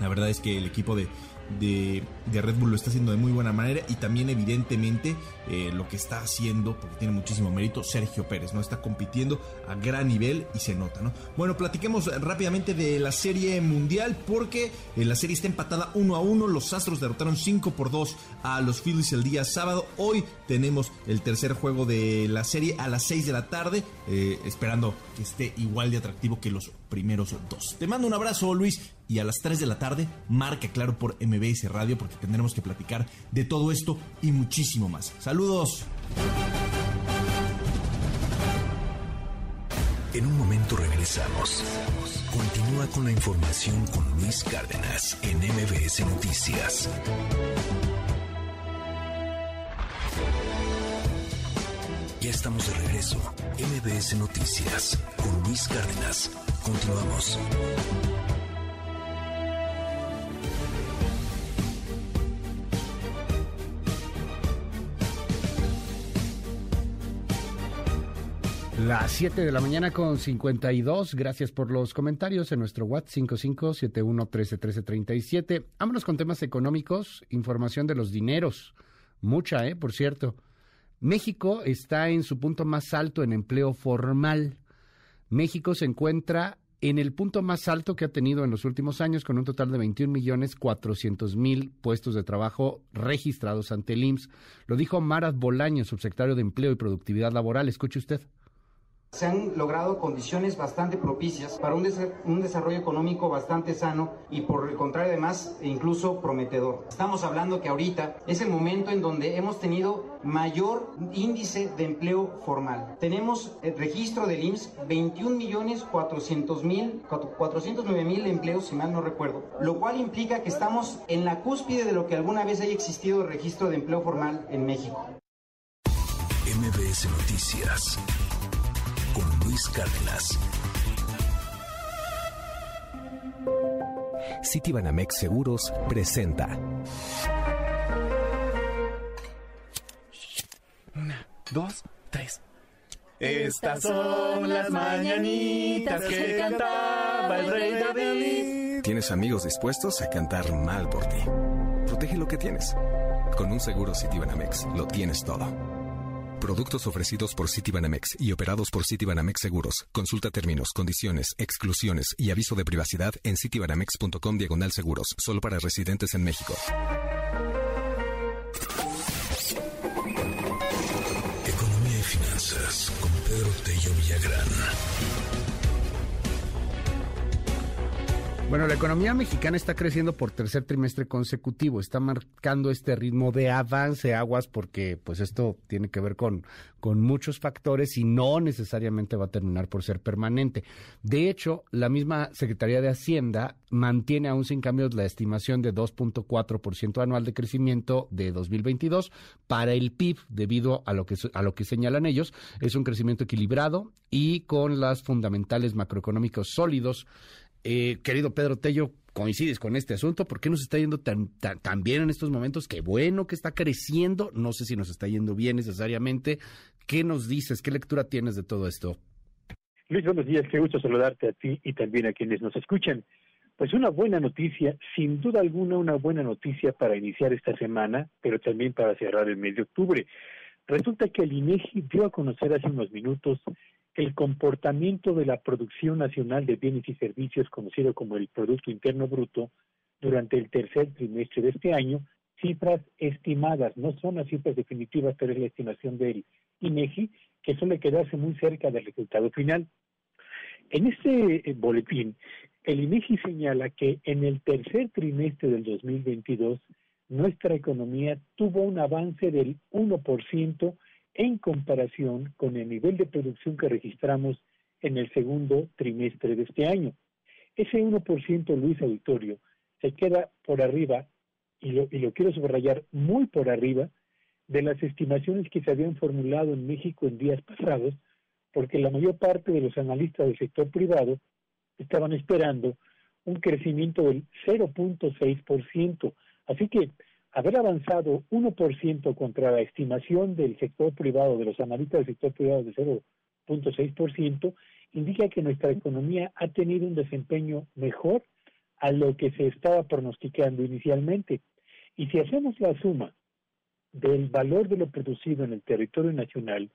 La verdad es que el equipo de, de, de, Red Bull lo está haciendo de muy buena manera y también evidentemente eh, lo que está haciendo, porque tiene muchísimo mérito, Sergio Pérez, ¿no? Está compitiendo a gran nivel y se nota, ¿no? Bueno, platiquemos rápidamente de la serie mundial porque eh, la serie está empatada 1 a 1, los Astros derrotaron 5 por 2 a los Phillies el día sábado, hoy tenemos el tercer juego de la serie a las 6 de la tarde, eh, esperando que esté igual de atractivo que los primeros dos. Te mando un abrazo Luis y a las 3 de la tarde marca claro por MBS Radio porque tendremos que platicar de todo esto y muchísimo más. Saludos. En un momento regresamos. Continúa con la información con Luis Cárdenas en MBS Noticias. Ya estamos de regreso. MBS Noticias con Luis Cárdenas. Continuamos. Las 7 de la mañana con 52. Gracias por los comentarios en nuestro WhatsApp 5571131337. Vámonos con temas económicos, información de los dineros. Mucha, ¿eh? Por cierto. México está en su punto más alto en empleo formal. México se encuentra en el punto más alto que ha tenido en los últimos años, con un total de 21 millones 400 mil puestos de trabajo registrados ante el IMSS. Lo dijo Marat Bolaño, subsecretario de Empleo y Productividad Laboral. Escuche usted. Se han logrado condiciones bastante propicias para un, un, desarrollo económico bastante sano y por el contrario además incluso prometedor. Estamos hablando que ahorita es el momento en donde hemos tenido mayor índice de empleo formal. Tenemos registro del IMSS 21 millones 400 mil 409 mil empleos si mal no recuerdo, lo cual implica que estamos en la cúspide de lo que alguna vez haya existido registro de empleo formal en México. MBS Noticias con Luis Cárdenas. Citibanamex Seguros presenta. Una, dos, tres. Estas son las mañanitas que cantaba el rey David. ¿Tienes amigos dispuestos a cantar mal por ti? Protege lo que tienes. Con un seguro Citibanamex lo tienes todo Productos ofrecidos por Citibanamex y operados por Citibanamex Seguros. Consulta términos, condiciones, exclusiones y aviso de privacidad en citibanamex.com diagonal seguros. Solo para residentes en México. Economía y finanzas con Pedro Tello Villagrán. Bueno, la economía mexicana está creciendo por tercer trimestre consecutivo, está marcando este ritmo de avance aguas porque pues esto tiene que ver con, con muchos factores y no necesariamente va a terminar por ser permanente. De hecho, la misma Secretaría de Hacienda mantiene aún sin cambios la estimación de 2.4% anual de crecimiento de 2022 para el PIB debido a lo que a lo que señalan ellos, es un crecimiento equilibrado y con las fundamentales macroeconómicos sólidos eh, querido Pedro Tello, coincides con este asunto. ¿Por qué nos está yendo tan, tan, bien en estos momentos? Qué bueno que está creciendo. No sé si nos está yendo bien necesariamente. ¿Qué nos dices? ¿Qué lectura tienes de todo esto? Luis, buenos días. Qué gusto saludarte a ti y también a quienes nos escuchan. Pues una buena noticia, sin duda alguna una buena noticia para iniciar esta semana, pero también para cerrar el mes de octubre. Resulta que el INEGI dio a conocer hace unos minutos el comportamiento de la producción nacional de bienes y servicios, conocido como el Producto Interno Bruto, durante el tercer trimestre de este año, cifras estimadas, no son las cifras definitivas, pero es la estimación del INEGI, que suele quedarse muy cerca del resultado final. En este eh, boletín, el INEGI señala que en el tercer trimestre del 2022, nuestra economía tuvo un avance del 1% en comparación con el nivel de producción que registramos en el segundo trimestre de este año. Ese 1%, Luis Auditorio, se queda por arriba, y lo, y lo quiero subrayar, muy por arriba, de las estimaciones que se habían formulado en México en días pasados, porque la mayor parte de los analistas del sector privado estaban esperando un crecimiento del 0.6%. Así que haber avanzado 1% contra la estimación del sector privado, de los analistas del sector privado de 0.6%, indica que nuestra economía ha tenido un desempeño mejor a lo que se estaba pronosticando inicialmente. Y si hacemos la suma del valor de lo producido en el territorio nacional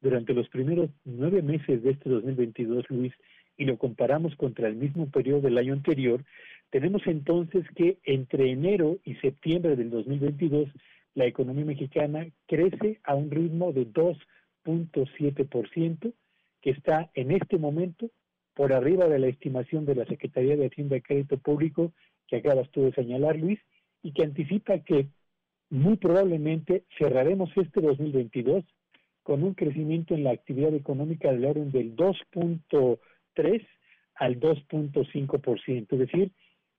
durante los primeros nueve meses de este 2022, Luis, y lo comparamos contra el mismo periodo del año anterior, tenemos entonces que entre enero y septiembre del 2022 la economía mexicana crece a un ritmo de 2.7%, que está en este momento por arriba de la estimación de la Secretaría de Hacienda y Crédito Público que acabas tú de señalar, Luis, y que anticipa que muy probablemente cerraremos este 2022 con un crecimiento en la actividad económica del orden del 2.3 al 2.5%, es decir,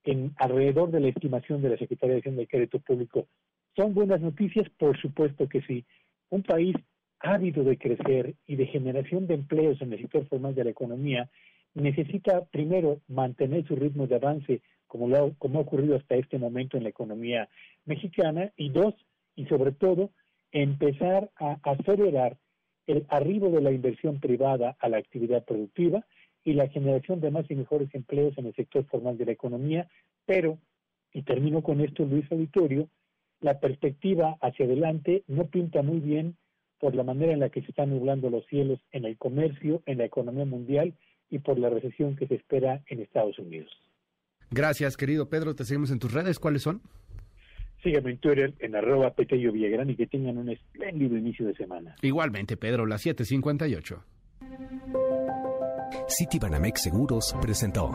en alrededor de la estimación de la Secretaría de Hacienda y Crédito Público. ¿Son buenas noticias? Por supuesto que sí. Un país ávido de crecer y de generación de empleos en el sector formal de la economía necesita primero mantener su ritmo de avance como, lo, como ha ocurrido hasta este momento en la economía mexicana y dos, y sobre todo, empezar a acelerar el arribo de la inversión privada a la actividad productiva y la generación de más y mejores empleos en el sector formal de la economía, pero, y termino con esto, Luis Auditorio, la perspectiva hacia adelante no pinta muy bien por la manera en la que se están nublando los cielos en el comercio, en la economía mundial y por la recesión que se espera en Estados Unidos. Gracias, querido Pedro. Te seguimos en tus redes. ¿Cuáles son? Sígueme en Twitter en arroba Villagrán y que tengan un espléndido inicio de semana. Igualmente, Pedro, las 758. Citibanamex Seguros presentó.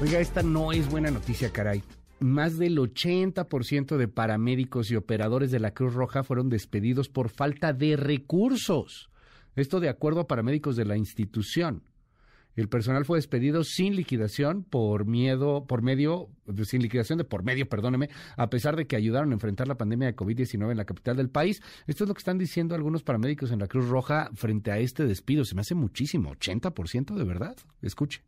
Oiga, esta no es buena noticia, caray. Más del 80% de paramédicos y operadores de la Cruz Roja fueron despedidos por falta de recursos. Esto de acuerdo a paramédicos de la institución. El personal fue despedido sin liquidación por miedo, por medio, sin liquidación de por medio, perdóneme, a pesar de que ayudaron a enfrentar la pandemia de COVID-19 en la capital del país. Esto es lo que están diciendo algunos paramédicos en la Cruz Roja frente a este despido. Se me hace muchísimo, 80% de verdad. Escuche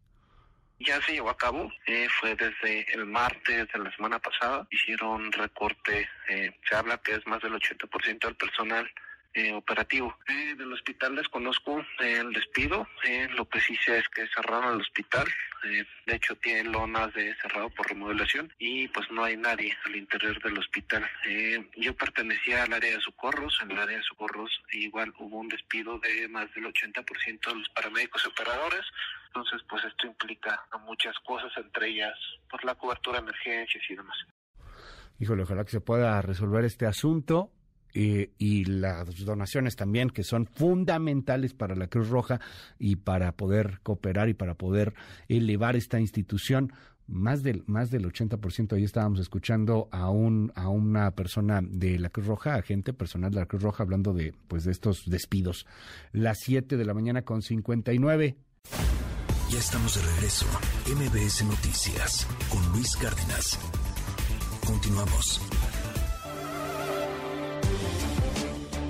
ya se llevó a cabo, eh, fue desde el martes de la semana pasada, hicieron recorte, eh, se habla que es más del 80% del personal eh, operativo. Eh, del hospital desconozco el despido, eh, lo que sí sé es que cerraron el hospital Eh, de hecho, tiene lonas de cerrado por remodelación y pues no hay nadie al interior del hospital. Eh, yo pertenecía al área de socorros. En el área de socorros igual hubo un despido de más del 80% de los paramédicos operadores. Entonces, pues esto implica muchas cosas, entre ellas por pues, la cobertura de emergencias y demás. Híjole, ojalá que se pueda resolver este asunto. Eh, y las donaciones también, que son fundamentales para la Cruz Roja y para poder cooperar y para poder elevar esta institución. Más del, más del 80%, ahí estábamos escuchando a, un, a una persona de la Cruz Roja, agente personal de la Cruz Roja, hablando de, pues, de estos despidos. Las 7 de la mañana con 59. Ya estamos de regreso. MBS Noticias con Luis Cárdenas. Continuamos.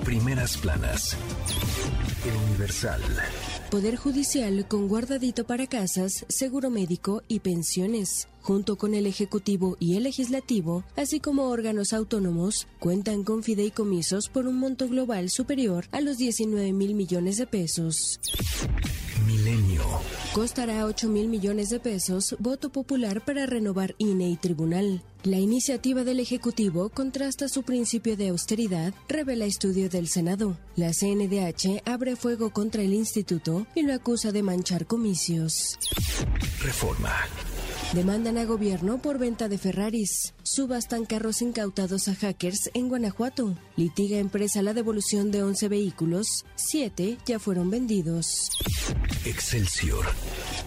Primeras planas. El Universal. Poder Judicial con guardadito para casas, seguro médico y pensiones. Junto con el Ejecutivo y el Legislativo, así como órganos autónomos, cuentan con fideicomisos por un monto global superior a los 19 mil millones de pesos. Milenio. Costará 8 mil millones de pesos voto popular para renovar INE y tribunal. La iniciativa del Ejecutivo contrasta su principio de austeridad, revela estudio del Senado. La CNDH abre fuego contra el instituto y lo acusa de manchar comicios. Reforma. Demandan a gobierno por venta de Ferraris. Subastan carros incautados a hackers en Guanajuato. Litiga empresa la devolución de 11 vehículos. Siete ya fueron vendidos. Excelsior.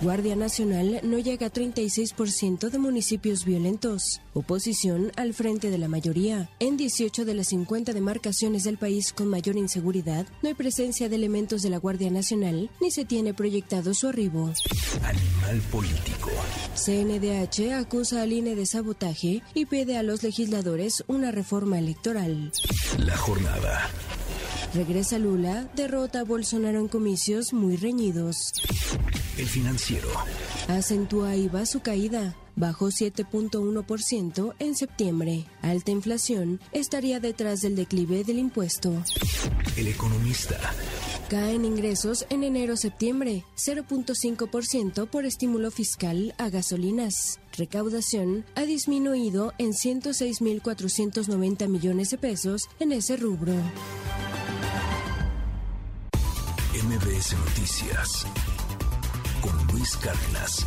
Guardia Nacional no llega a 36% de municipios violentos. Oposición al frente de la mayoría. En 18 de las 50 demarcaciones del país con mayor inseguridad, no hay presencia de elementos de la Guardia Nacional ni se tiene proyectado su arribo. Animal político. CNDH acusa al INE de sabotaje y pide a los legisladores una reforma electoral. La jornada. Regresa Lula, derrota a Bolsonaro en comicios muy reñidos. El financiero. Acentúa IVA su caída. Bajó 7.1% en septiembre. Alta inflación estaría detrás del declive del impuesto. El economista. Caen ingresos en enero-septiembre, 0.5% por estímulo fiscal a gasolinas. Recaudación ha disminuido en 106.490 millones de pesos en ese rubro. MBS Noticias con Luis Cárdenas.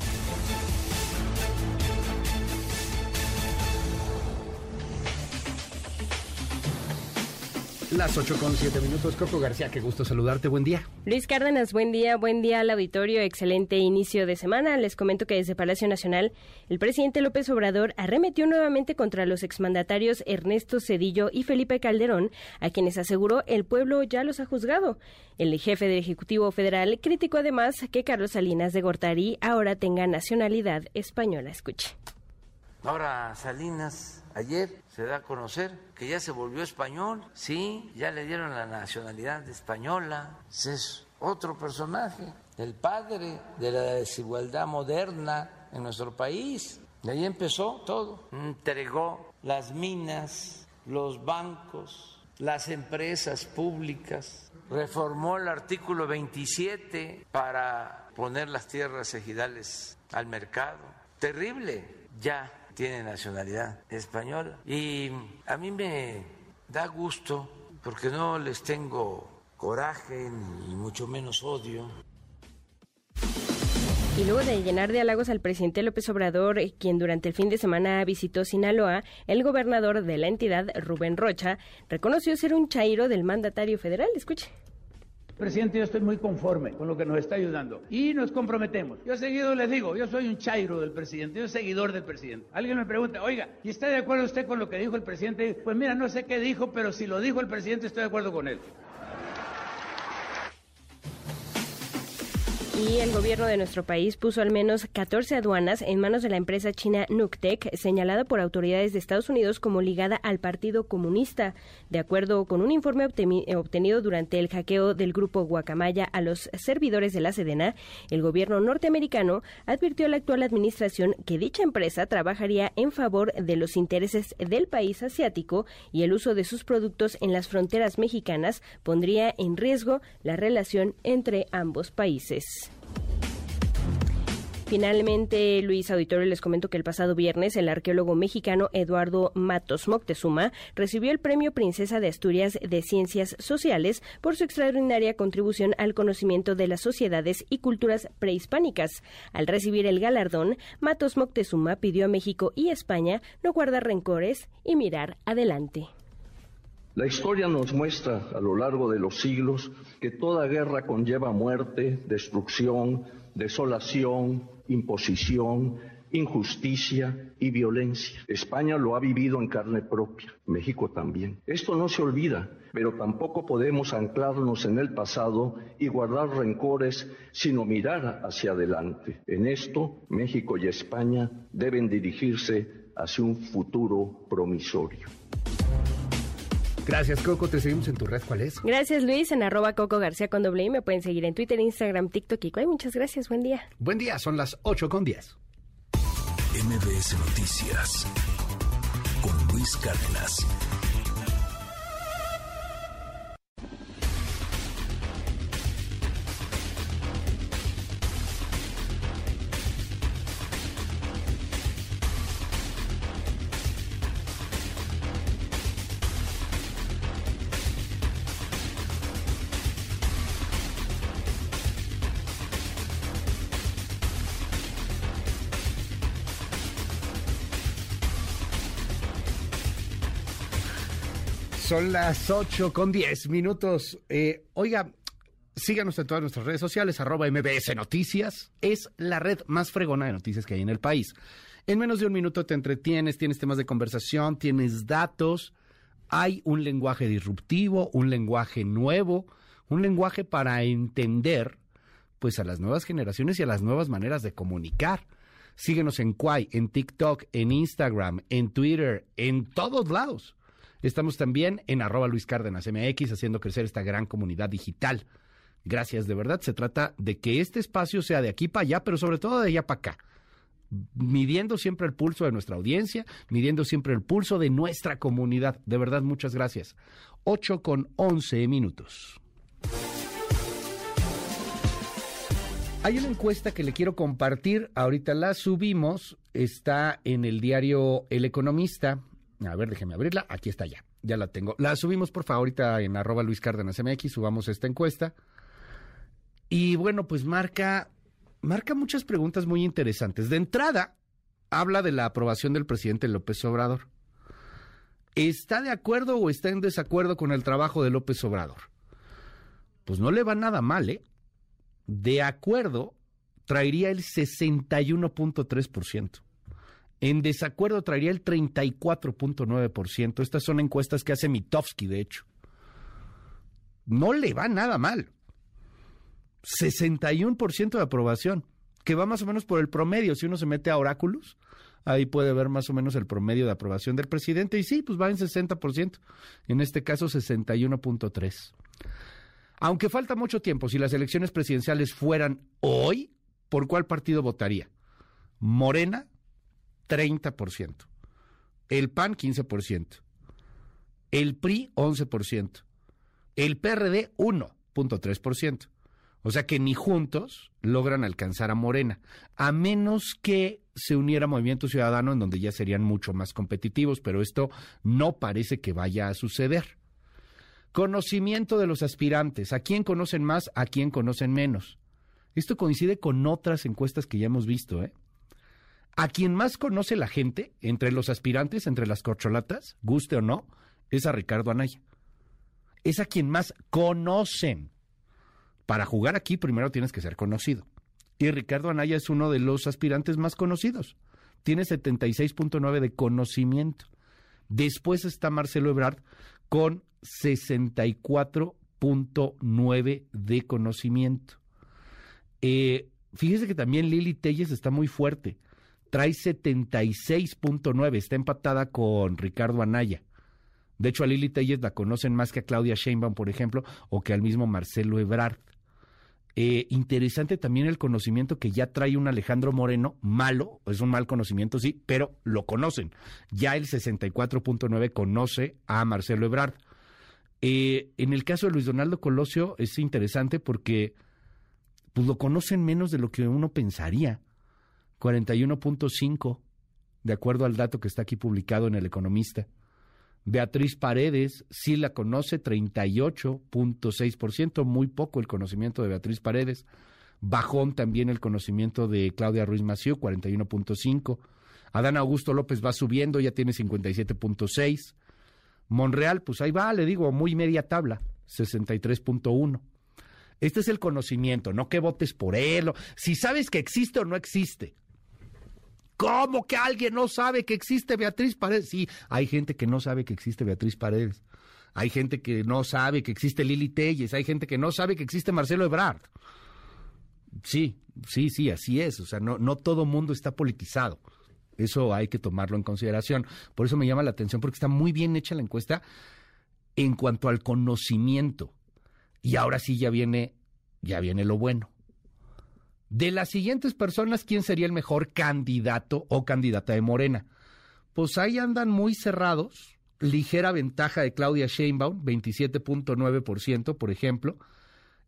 Las 8 con 7 minutos. Coco García, qué gusto saludarte. Buen día. Luis Cárdenas, buen día. Buen día al auditorio. Excelente inicio de semana. Les comento que desde Palacio Nacional, el presidente López Obrador arremetió nuevamente contra los exmandatarios Ernesto Cedillo y Felipe Calderón, a quienes aseguró el pueblo ya los ha juzgado. El jefe del Ejecutivo Federal criticó además que Carlos Salinas de Gortari ahora tenga nacionalidad española. Escuche. Ahora Salinas Ayer se da a conocer que ya se volvió español, sí, ya le dieron la nacionalidad española, es otro personaje, el padre de la desigualdad moderna en nuestro país. De ahí empezó todo. Entregó las minas, los bancos, las empresas públicas, reformó el artículo 27 para poner las tierras ejidales al mercado. Terrible. Ya tiene nacionalidad española. Y a mí me da gusto porque no les tengo coraje ni mucho menos odio. Y luego de llenar de halagos al presidente López Obrador, eh, quien durante el fin de semana visitó Sinaloa, el gobernador de la entidad, Rubén Rocha, reconoció ser un chairo del mandatario federal. Escuche. Presidente, yo estoy muy conforme con lo que nos está ayudando y nos comprometemos. Yo seguido les digo, yo soy un chairo del presidente, yo soy seguidor del presidente. Alguien me pregunta, oiga, ¿y está de acuerdo usted con lo que dijo el presidente? Pues mira, no sé qué dijo, pero si lo dijo el presidente estoy de acuerdo con él. Y el gobierno de nuestro país puso al menos 14 aduanas en manos de la empresa china Nuctec, señalada por autoridades de Estados Unidos como ligada al Partido Comunista. De acuerdo con un informe obtenido durante el hackeo del grupo Guacamaya a los servidores de la Sedena, el gobierno norteamericano advirtió a la actual administración que dicha empresa trabajaría en favor de los intereses del país asiático y el uso de sus productos en las fronteras mexicanas pondría en riesgo la relación entre ambos países. Finalmente, Luis Auditorio, les comento que el pasado viernes el arqueólogo mexicano Eduardo Matos Moctezuma recibió el Premio Princesa de Asturias de Ciencias Sociales por su extraordinaria contribución al conocimiento de las sociedades y culturas prehispánicas. Al recibir el galardón, Matos Moctezuma pidió a México y España no guardar rencores y mirar adelante. La historia nos muestra a lo largo de los siglos que toda guerra conlleva muerte, destrucción, desolación, imposición, injusticia y violencia. España lo ha vivido en carne propia, México también. Esto no se olvida, pero tampoco podemos anclarnos en el pasado y guardar rencores, sino mirar hacia adelante. En esto, México y España deben dirigirse hacia un futuro promisorio. Gracias, Coco. Te seguimos en tu red. ¿Cuál es? Gracias, Luis. En arroba Coco García con doble I. Me pueden seguir en Twitter, Instagram, TikTok y Muchas gracias. Buen día. Buen día. Son las 8 con 10. MBS Noticias con Luis Cárdenas. Son las 8 con 10 minutos. Eh, oiga, síganos en todas nuestras redes sociales, arroba MBS Noticias. Es la red más fregona de noticias que hay en el país. En menos de un minuto te entretienes, tienes temas de conversación, tienes datos. Hay un lenguaje disruptivo, un lenguaje nuevo, un lenguaje para entender pues a las nuevas generaciones y a las nuevas maneras de comunicar. Síguenos en Quay, en TikTok, en Instagram, en Twitter, en todos lados. Estamos también en arroba Luis Cárdenas MX haciendo crecer esta gran comunidad digital. Gracias, de verdad. Se trata de que este espacio sea de aquí para allá, pero sobre todo de allá para acá. Midiendo siempre el pulso de nuestra audiencia, midiendo siempre el pulso de nuestra comunidad. De verdad, muchas gracias. 8 con 11 minutos. Hay una encuesta que le quiero compartir. Ahorita la subimos. Está en el diario El Economista. A ver, déjeme abrirla. Aquí está ya. Ya la tengo. La subimos, por favor, ahorita en arroba Luis Cárdenas MX. Subamos esta encuesta. Y bueno, pues marca, marca muchas preguntas muy interesantes. De entrada, habla de la aprobación del presidente López Obrador. ¿Está de acuerdo o está en desacuerdo con el trabajo de López Obrador? Pues no le va nada mal, ¿eh? De acuerdo, traería el 61.3%. En desacuerdo traería el 34.9%. Estas son encuestas que hace Mitofsky, de hecho. No le va nada mal. 61% de aprobación, que va más o menos por el promedio. Si uno se mete a oráculos, ahí puede ver más o menos el promedio de aprobación del presidente. Y sí, pues va en 60%. En este caso, 61.3%. Aunque falta mucho tiempo, si las elecciones presidenciales fueran hoy, ¿por cuál partido votaría? Morena, 30%. El PAN, 15%. El PRI, 11%. El PRD, 1.3%. O sea que ni juntos logran alcanzar a Morena, a menos que se uniera Movimiento Ciudadano, en donde ya serían mucho más competitivos, pero esto no parece que vaya a suceder. Conocimiento de los aspirantes. ¿A quién conocen más? ¿A quién conocen menos? Esto coincide con otras encuestas que ya hemos visto, ¿eh? A quien más conoce la gente, entre los aspirantes, entre las corcholatas, guste o no, es a Ricardo Anaya. Es a quien más conocen. Para jugar aquí primero tienes que ser conocido. Y Ricardo Anaya es uno de los aspirantes más conocidos. Tiene 76.9 de conocimiento. Después está Marcelo Ebrard con 64.9 de conocimiento. Eh, fíjese que también Lili Telles está muy fuerte. Trae 76.9, está empatada con Ricardo Anaya. De hecho, a Lili Telles la conocen más que a Claudia Sheinbaum, por ejemplo, o que al mismo Marcelo Ebrard. Eh, interesante también el conocimiento que ya trae un Alejandro Moreno, malo, es un mal conocimiento, sí, pero lo conocen. Ya el 64.9 conoce a Marcelo Ebrard. Eh, en el caso de Luis Donaldo Colosio es interesante porque pues, lo conocen menos de lo que uno pensaría. 41.5, de acuerdo al dato que está aquí publicado en El Economista. Beatriz Paredes sí la conoce, 38.6%, muy poco el conocimiento de Beatriz Paredes. Bajón también el conocimiento de Claudia Ruiz Mació, 41.5. Adán Augusto López va subiendo, ya tiene 57.6. Monreal, pues ahí va, le digo, muy media tabla, 63.1. Este es el conocimiento, no que votes por él. Si sabes que existe o no existe. ¿Cómo que alguien no sabe que existe Beatriz Paredes? Sí, hay gente que no sabe que existe Beatriz Paredes. Hay gente que no sabe que existe Lili Telles. Hay gente que no sabe que existe Marcelo Ebrard. Sí, sí, sí, así es. O sea, no, no todo mundo está politizado. Eso hay que tomarlo en consideración. Por eso me llama la atención, porque está muy bien hecha la encuesta en cuanto al conocimiento. Y ahora sí ya viene, ya viene lo bueno. De las siguientes personas, ¿quién sería el mejor candidato o candidata de Morena? Pues ahí andan muy cerrados. Ligera ventaja de Claudia Sheinbaum, 27.9%, por ejemplo,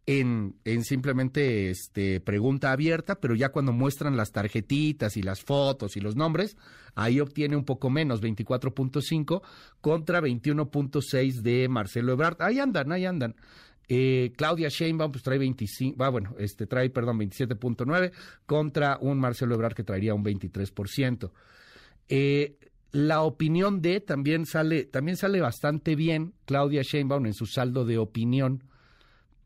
en, en, simplemente este, pregunta abierta, pero ya cuando muestran las tarjetitas y las fotos y los nombres, ahí obtiene un poco menos, 24.5 contra 21.6 de Marcelo Ebrard. Ahí andan, ahí andan. Eh, Claudia Sheinbaum pues trae 25, ah, bueno, este trae, perdón, 27.9 contra un Marcelo Ebrard que traería un 23%. Eh, la opinión de también sale, también sale bastante bien Claudia Sheinbaum en su saldo de opinión.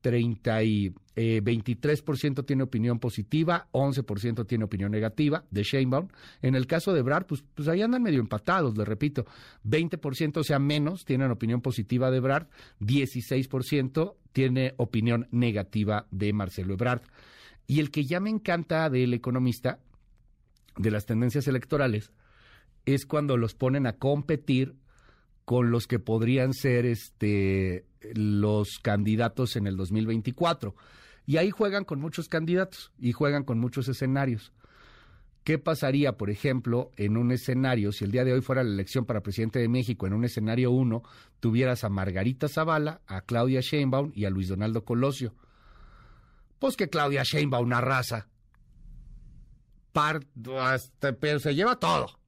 30 y 23% eh, tiene opinión positiva, 11% tiene opinión negativa de Sheinbaum. En el caso de Brad, pues, pues ahí andan medio empatados, le repito. 20%, o sea, menos, tienen opinión positiva de Brad, 16% tiene opinión negativa de Marcelo Ebrard. Y el que ya me encanta del economista, de las tendencias electorales, es cuando los ponen a competir con los que podrían ser este los candidatos en el 2024. Y ahí juegan con muchos candidatos y juegan con muchos escenarios. ¿Qué pasaría, por ejemplo, en un escenario, si el día de hoy fuera la elección para presidente de México, en un escenario 1, tuvieras a Margarita Zavala, a Claudia Sheinbaum y a Luis Donaldo Colosio? Pues que Claudia Sheinbaum arrasa. Par, pero se lleva todo.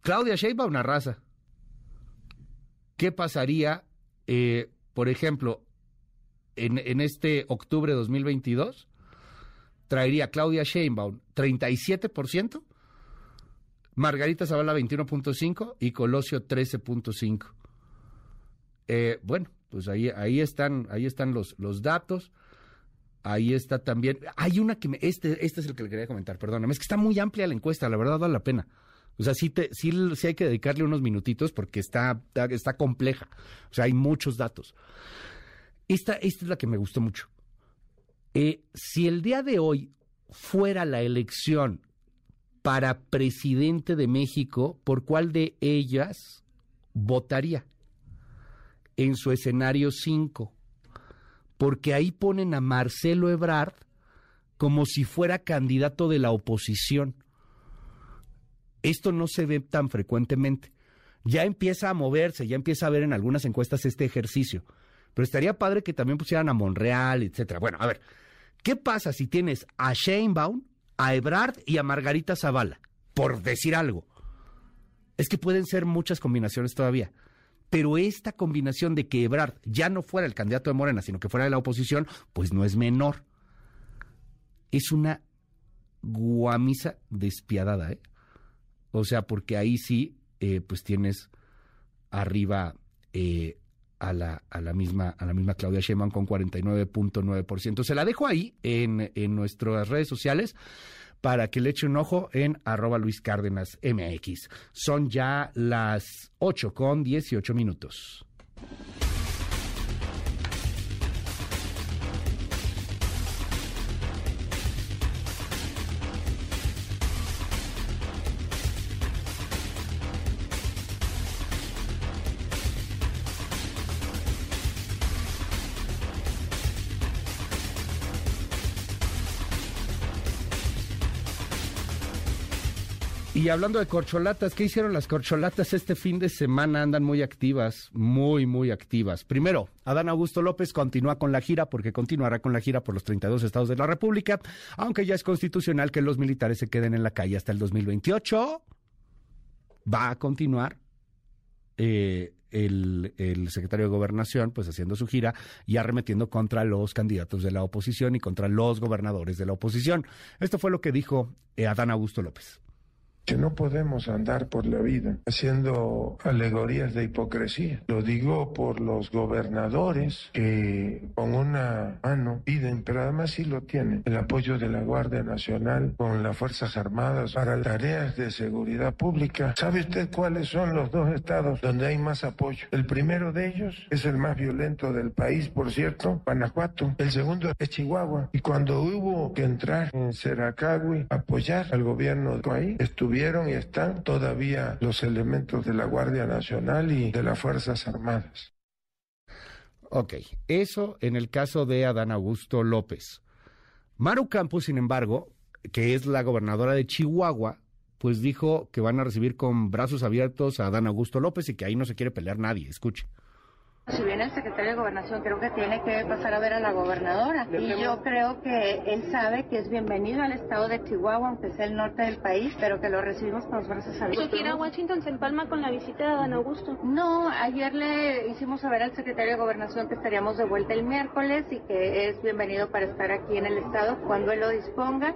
Claudia Sheinbaum arrasa. ¿Qué pasaría, eh, por ejemplo, en, este octubre de 2022? Traería Claudia Sheinbaum 37%, Margarita Zavala 21.5% y Colosio 13.5%. Eh, bueno, pues ahí, ahí están, ahí están los, los datos. Ahí está también. Hay una que me. Este, este es el que le quería comentar, perdóname. Es que está muy amplia la encuesta, la verdad vale la pena. O sea, sí, te, sí, hay que dedicarle unos minutitos porque está, está compleja. O sea, hay muchos datos. Esta, esta es la que me gustó mucho. Eh, si el día de hoy fuera la elección para presidente de México, ¿por cuál de ellas votaría? En su escenario 5. Porque ahí ponen a Marcelo Ebrard como si fuera candidato de la oposición. Esto no se ve tan frecuentemente. Ya empieza a moverse, ya empieza a ver en algunas encuestas este ejercicio. Pero estaría padre que también pusieran a Monreal, etcétera. Bueno, a ver, ¿qué pasa si tienes a Sheinbaum, a Ebrard y a Margarita Zavala? Por decir algo. Es que pueden ser muchas combinaciones todavía. Pero esta combinación de que Ebrard ya no fuera el candidato de Morena, sino que fuera de la oposición, pues no es menor. Es una guamisa despiadada, ¿eh? O sea, porque ahí sí, eh, pues tienes arriba eh, a, la, a, la misma, a la misma Claudia Sheinbaum con 49.9%. Se la dejo ahí en, en nuestras redes sociales para que le eche un ojo en arroba Luis Cárdenas MX. Son ya las 8 con 18 minutos. Y hablando de corcholatas, ¿qué hicieron las corcholatas este fin de semana? Andan muy activas, muy, muy activas. Primero, Adán Augusto López continúa con la gira porque continuará con la gira por los 32 estados de la República, aunque ya es constitucional que los militares se queden en la calle hasta el 2028. Va a continuar eh, el, secretario de Gobernación, pues haciendo su gira y arremetiendo contra los candidatos de la oposición y contra los gobernadores de la oposición. Esto fue lo que dijo eh, Adán Augusto López que no podemos andar por la vida haciendo alegorías de hipocresía. Lo digo por los gobernadores que con una mano piden, pero además sí lo tienen, el apoyo de la Guardia Nacional con las Fuerzas Armadas para tareas de seguridad pública. ¿Sabe usted cuáles son los dos estados donde hay más apoyo? El primero de ellos es el más violento del país, por cierto, Guanajuato. El segundo es Chihuahua. Y cuando hubo que entrar en Seracagui, apoyar al gobierno de ahí, estuvieron y están todavía los elementos de la Guardia Nacional y de las Fuerzas Armadas. Ok, eso en el caso de Adán Augusto López. Maru Campos, sin embargo, que es la gobernadora de Chihuahua, pues dijo que van a recibir con brazos abiertos a Adán Augusto López y que ahí no se quiere pelear nadie. Escuche. Si viene el secretario de Gobernación, creo que tiene que pasar a ver a la gobernadora. Y yo creo que él sabe que es bienvenido al estado de Chihuahua, aunque sea el norte del país, pero que lo recibimos con los brazos abiertos. ¿Quiere a Washington se empalma con la visita de Dan Augusto? No, ayer le hicimos saber al secretario de Gobernación que estaríamos de vuelta el miércoles y que es bienvenido para estar aquí en el estado cuando él lo disponga.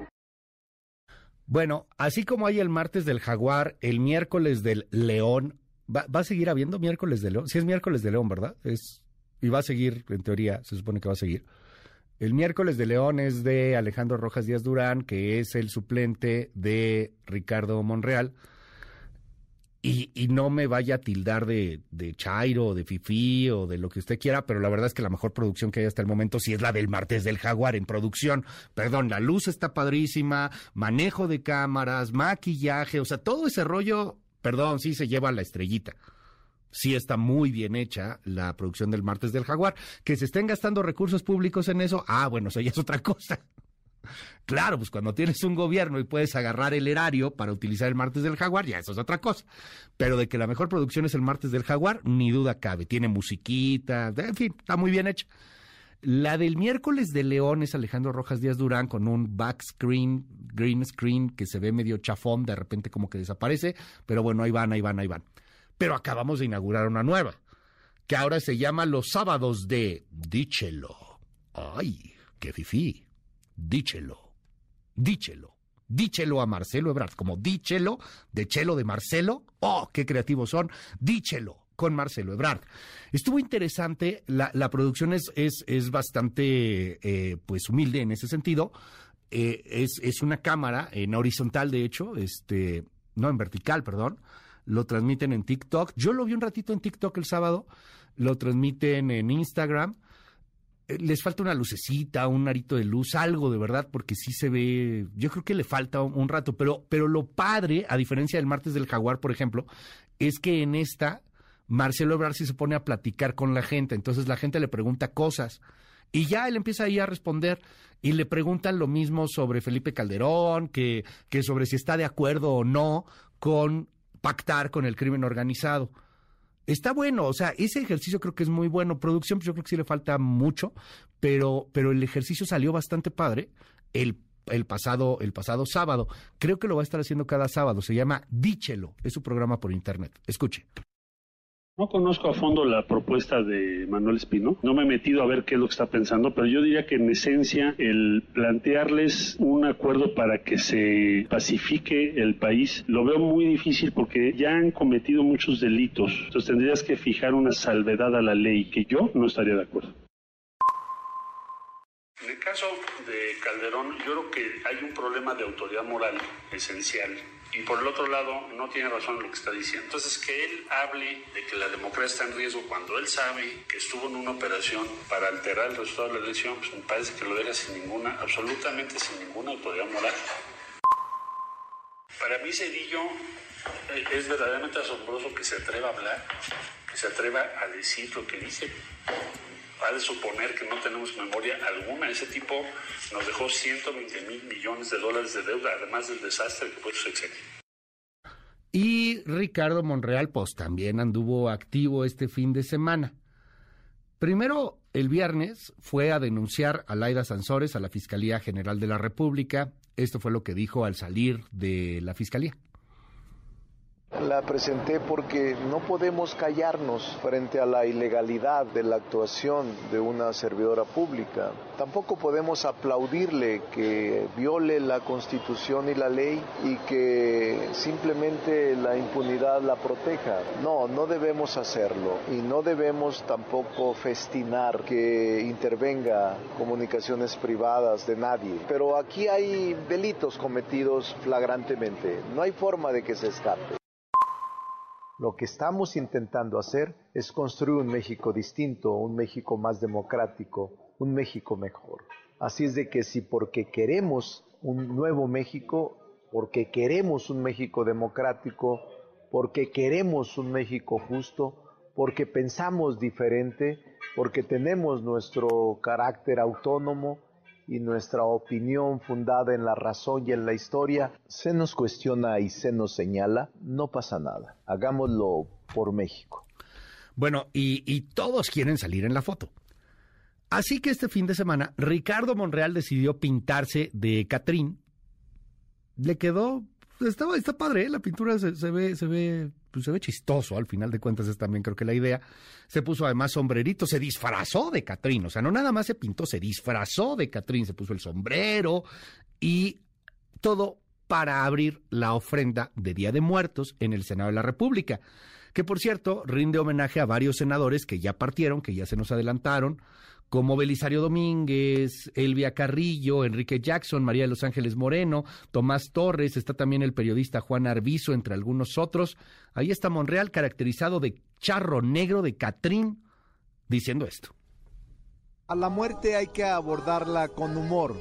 Bueno, así como hay el martes del jaguar, el miércoles del león, ¿Va, a seguir habiendo miércoles de León? Si es miércoles de León, ¿verdad? Es, y va a seguir, en teoría, se supone que va a seguir. El miércoles de León es de Alejandro Rojas Díaz Durán, que es el suplente de Ricardo Monreal. Y, y, no me vaya a tildar de, de Chairo de Fifi o de lo que usted quiera, pero la verdad es que la mejor producción que hay hasta el momento sí es la del martes del Jaguar en producción. Perdón, la luz está padrísima, manejo de cámaras, maquillaje, o sea, todo ese rollo Perdón, sí se lleva la estrellita. Sí está muy bien hecha la producción del martes del jaguar. Que se estén gastando recursos públicos en eso, ah, bueno, eso ya es otra cosa. Claro, pues cuando tienes un gobierno y puedes agarrar el erario para utilizar el martes del jaguar, ya eso es otra cosa. Pero de que la mejor producción es el martes del jaguar, ni duda cabe. Tiene musiquita, en fin, está muy bien hecha. La del miércoles de León es Alejandro Rojas Díaz Durán con un back screen, green screen que se ve medio chafón, de repente como que desaparece, pero bueno, ahí van, ahí van, ahí van. Pero acabamos de inaugurar una nueva, que ahora se llama Los Sábados de Díchelo. ¡Ay, qué fifí! Díchelo, díchelo, díchelo a Marcelo Ebrard, como díchelo de Chelo de Marcelo. ¡Oh, qué creativos son! Díchelo con Marcelo Ebrard. Estuvo interesante, la, producción es, es, es bastante eh, pues humilde en ese sentido. Eh, es, es, una cámara en horizontal, de hecho, este, no en vertical, perdón. Lo transmiten en TikTok. Yo lo vi un ratito en TikTok el sábado. Lo transmiten en Instagram. Eh, les falta una lucecita, un arito de luz, algo de verdad, porque sí se ve. Yo creo que le falta un, rato, pero, pero lo padre, a diferencia del martes del Jaguar, por ejemplo, es que en esta Marcelo Ebrard sí se pone a platicar con la gente, entonces la gente le pregunta cosas y ya él empieza ahí a responder y le preguntan lo mismo sobre Felipe Calderón, que, que sobre si está de acuerdo o no con pactar con el crimen organizado. Está bueno, o sea, ese ejercicio creo que es muy bueno. Producción, pues yo creo que sí le falta mucho, pero, pero el ejercicio salió bastante padre el, el, pasado, el pasado sábado. Creo que lo va a estar haciendo cada sábado. Se llama Díchelo, es su programa por internet. Escuche. No conozco a fondo la propuesta de Manuel Espino, no me he metido a ver qué es lo que está pensando, pero yo diría que en esencia el plantearles un acuerdo para que se pacifique el país lo veo muy difícil porque ya han cometido muchos delitos, entonces tendrías que fijar una salvedad a la ley que yo no estaría de acuerdo. En el caso de Calderón, yo creo que hay un problema de autoridad moral esencial y por el otro lado no tiene razón lo que está diciendo. Entonces, que él hable de que la democracia está en riesgo cuando él sabe que estuvo en una operación para alterar el resultado de la elección, pues me parece que lo deja sin ninguna, absolutamente sin ninguna autoridad moral. Para mí Cedillo eh, es verdaderamente asombroso que se atreva a hablar, que se atreva a decir lo que dice. Ha de suponer que no tenemos memoria alguna. Ese tipo nos dejó 120 mil millones de dólares de deuda, además del desastre que fue su sexenio. Y Ricardo Monreal, pues también anduvo activo este fin de semana. Primero, el viernes fue a denunciar a Laida Sansores a la Fiscalía General de la República. Esto fue lo que dijo al salir de la Fiscalía. La presenté porque no podemos callarnos frente a la ilegalidad de la actuación de una servidora pública. Tampoco podemos aplaudirle que viole la constitución y la ley y que simplemente la impunidad la proteja. No, no debemos hacerlo y no debemos tampoco festinar que intervenga comunicaciones privadas de nadie. Pero aquí hay delitos cometidos flagrantemente. No hay forma de que se escape. Lo que estamos intentando hacer es construir un México distinto, un México más democrático, un México mejor. Así es de que si porque queremos un nuevo México, porque queremos un México democrático, porque queremos un México justo, porque pensamos diferente, porque tenemos nuestro carácter autónomo, y nuestra opinión fundada en la razón y en la historia se nos cuestiona y se nos señala, no pasa nada. Hagámoslo por México. Bueno, y, todos quieren salir en la foto. Así que este fin de semana, Ricardo Monreal decidió pintarse de Catrín. Le quedó está, está padre, ¿eh? la pintura se, ve, se ve, pues se ve chistoso, al final de cuentas es también creo que la idea. Se puso además sombrerito, se disfrazó de Catrín, o sea, no nada más se pintó, se disfrazó de Catrín, se puso el sombrero y todo para abrir la ofrenda de Día de Muertos en el Senado de la República, que por cierto rinde homenaje a varios senadores que ya partieron, que ya se nos adelantaron, como Belisario Domínguez, Elvia Carrillo, Enrique Jackson, María de los Ángeles Moreno, Tomás Torres, está también el periodista Juan Arbizo, entre algunos otros. Ahí está Monreal caracterizado de charro negro de Catrín, diciendo esto. A la muerte hay que abordarla con humor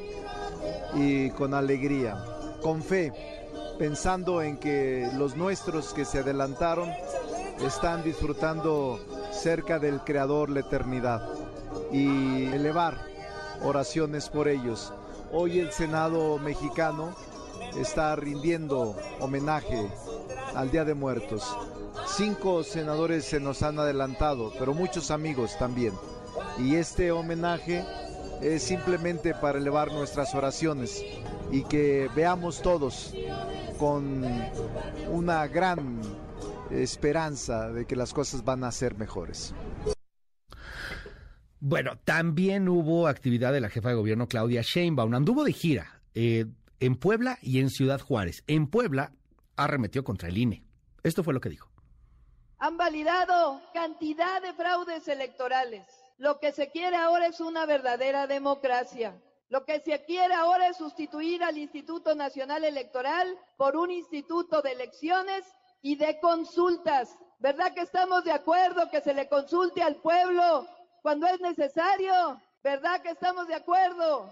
y con alegría, con fe, pensando en que los nuestros que se adelantaron están disfrutando cerca del Creador la eternidad y elevar oraciones por ellos. Hoy el Senado mexicano está rindiendo homenaje al Día de Muertos. Cinco senadores se nos han adelantado, pero muchos amigos también. Y este homenaje es simplemente para elevar nuestras oraciones y que veamos todos con una gran esperanza de que las cosas van a ser mejores. Bueno, también hubo actividad de la jefa de gobierno Claudia Sheinbaum. Anduvo de gira eh, en Puebla y en Ciudad Juárez. En Puebla arremetió contra el INE. Esto fue lo que dijo. Han validado cantidad de fraudes electorales. Lo que se quiere ahora es una verdadera democracia. Lo que se quiere ahora es sustituir al Instituto Nacional Electoral por un instituto de elecciones y de consultas. ¿Verdad que estamos de acuerdo que se le consulte al pueblo cuando es necesario. ¿Verdad que estamos de acuerdo?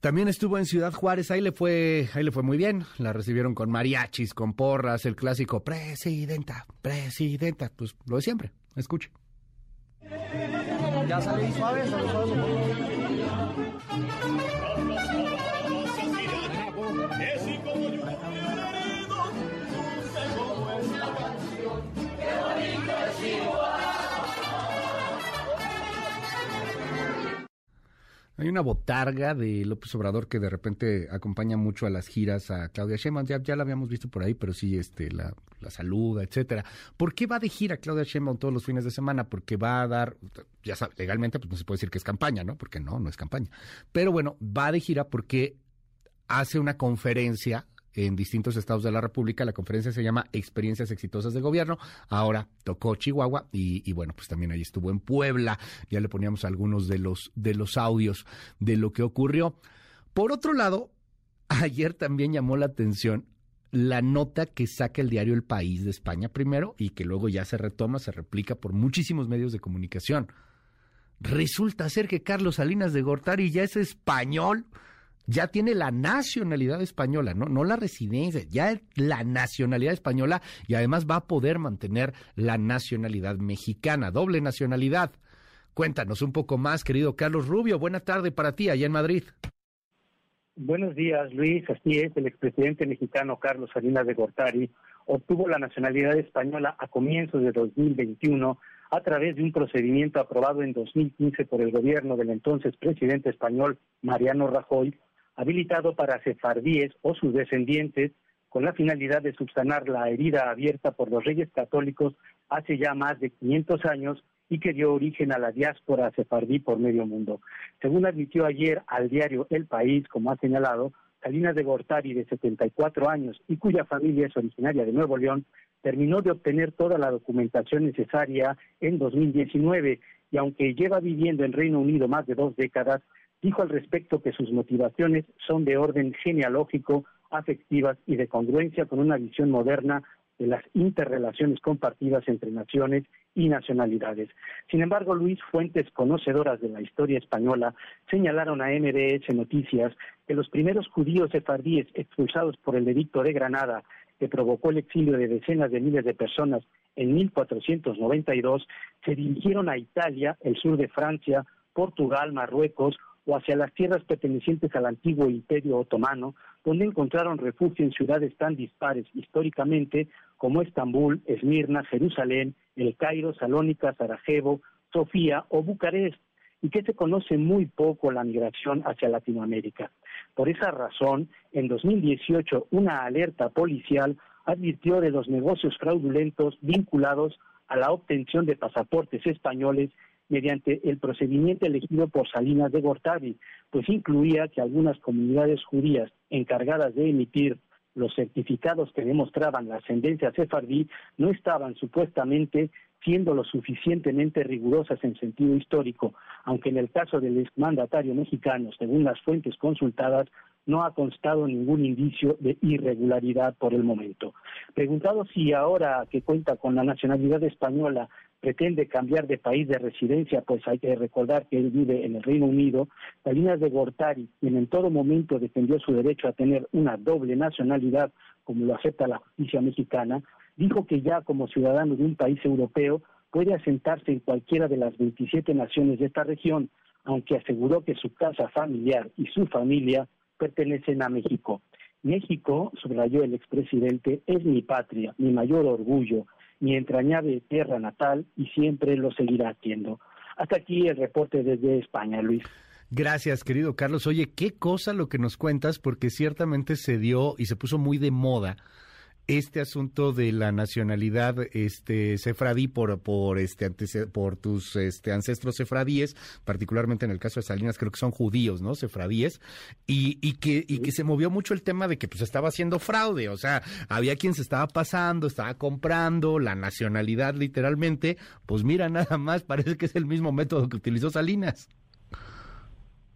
También estuvo en Ciudad Juárez, ahí le fue, ahí le fue muy bien. La recibieron con mariachis, con porras, el clásico presidenta, presidenta, pues lo de siempre. Escuche. Ya salí suave, suave. Hay una botarga de López Obrador que de repente acompaña mucho a las giras a Claudia Sheinbaum. Ya, la habíamos visto por ahí, pero sí este, la, la saluda, etcétera. ¿Por qué va de gira Claudia Sheinbaum todos los fines de semana? Porque va a dar, ya sabe, legalmente pues no se puede decir que es campaña, ¿no? Porque no, no es campaña. Pero bueno, va de gira porque hace una conferencia en distintos estados de la República. La conferencia se llama Experiencias Exitosas de Gobierno. Ahora tocó Chihuahua y, bueno, pues también ahí estuvo en Puebla. Ya le poníamos algunos de los, de los audios de lo que ocurrió. Por otro lado, ayer también llamó la atención la nota que saca el diario El País de España primero y que luego ya se retoma, se replica por muchísimos medios de comunicación. Resulta ser que Carlos Salinas de Gortari ya es español ya tiene la nacionalidad española, ¿no? no la residencia, ya la nacionalidad española y además va a poder mantener la nacionalidad mexicana, doble nacionalidad. Cuéntanos un poco más, querido Carlos Rubio. Buena tarde para ti allá en Madrid. Buenos días, Luis. Así es, el expresidente mexicano Carlos Salinas de Gortari obtuvo la nacionalidad española a comienzos de 2021 a través de un procedimiento aprobado en 2015 por el gobierno del entonces presidente español Mariano Rajoy, habilitado para sefardíes o sus descendientes con la finalidad de subsanar la herida abierta por los reyes católicos hace ya más de 500 años y que dio origen a la diáspora sefardí por medio mundo. Según admitió ayer al diario El País, como ha señalado, Salinas de Gortari, de 74 años y cuya familia es originaria de Nuevo León, terminó de obtener toda la documentación necesaria en 2019 y aunque lleva viviendo en Reino Unido más de dos décadas, dijo al respecto que sus motivaciones son de orden genealógico, afectivas y de congruencia con una visión moderna de las interrelaciones compartidas entre naciones y nacionalidades. Sin embargo, Luis, fuentes conocedoras de la historia española señalaron a MDS Noticias que los primeros judíos sefardíes expulsados por el edicto de Granada, que provocó el exilio de decenas de miles de personas en 1492, se dirigieron a Italia, el sur de Francia, Portugal, Marruecos o hacia las tierras pertenecientes al antiguo imperio otomano, donde encontraron refugio en ciudades tan dispares históricamente como Estambul, Esmirna, Jerusalén, El Cairo, Salónica, Sarajevo, Sofía o Bucarest, y que se conoce muy poco la migración hacia Latinoamérica. Por esa razón, en 2018, una alerta policial advirtió de los negocios fraudulentos vinculados a la obtención de pasaportes españoles mediante el procedimiento elegido por Salinas de Gortari, pues incluía que algunas comunidades judías encargadas de emitir los certificados que demostraban la ascendencia sefardí no estaban supuestamente siendo lo suficientemente rigurosas en sentido histórico, aunque en el caso del exmandatario mexicano, según las fuentes consultadas, no ha constado ningún indicio de irregularidad por el momento. Preguntado si ahora que cuenta con la nacionalidad española pretende cambiar de país de residencia, pues hay que recordar que él vive en el Reino Unido, Salinas de Gortari, quien en todo momento defendió su derecho a tener una doble nacionalidad, como lo acepta la justicia mexicana, dijo que ya como ciudadano de un país europeo puede asentarse en cualquiera de las 27 naciones de esta región, aunque aseguró que su casa familiar y su familia pertenecen a México. México, subrayó el expresidente, es mi patria, mi mayor orgullo, mi entrañable tierra natal y siempre lo seguirá haciendo. Hasta aquí el reporte desde España, Luis. Gracias, querido Carlos. Oye, qué cosa lo que nos cuentas, porque ciertamente se dio y se puso muy de moda este asunto de la nacionalidad este sefradí por por este por tus este ancestros sefradíes, particularmente en el caso de Salinas creo que son judíos, ¿no? Sefradíes y, y que y que se movió mucho el tema de que pues estaba haciendo fraude, o sea, había quien se estaba pasando, estaba comprando la nacionalidad literalmente, pues mira nada más, parece que es el mismo método que utilizó Salinas.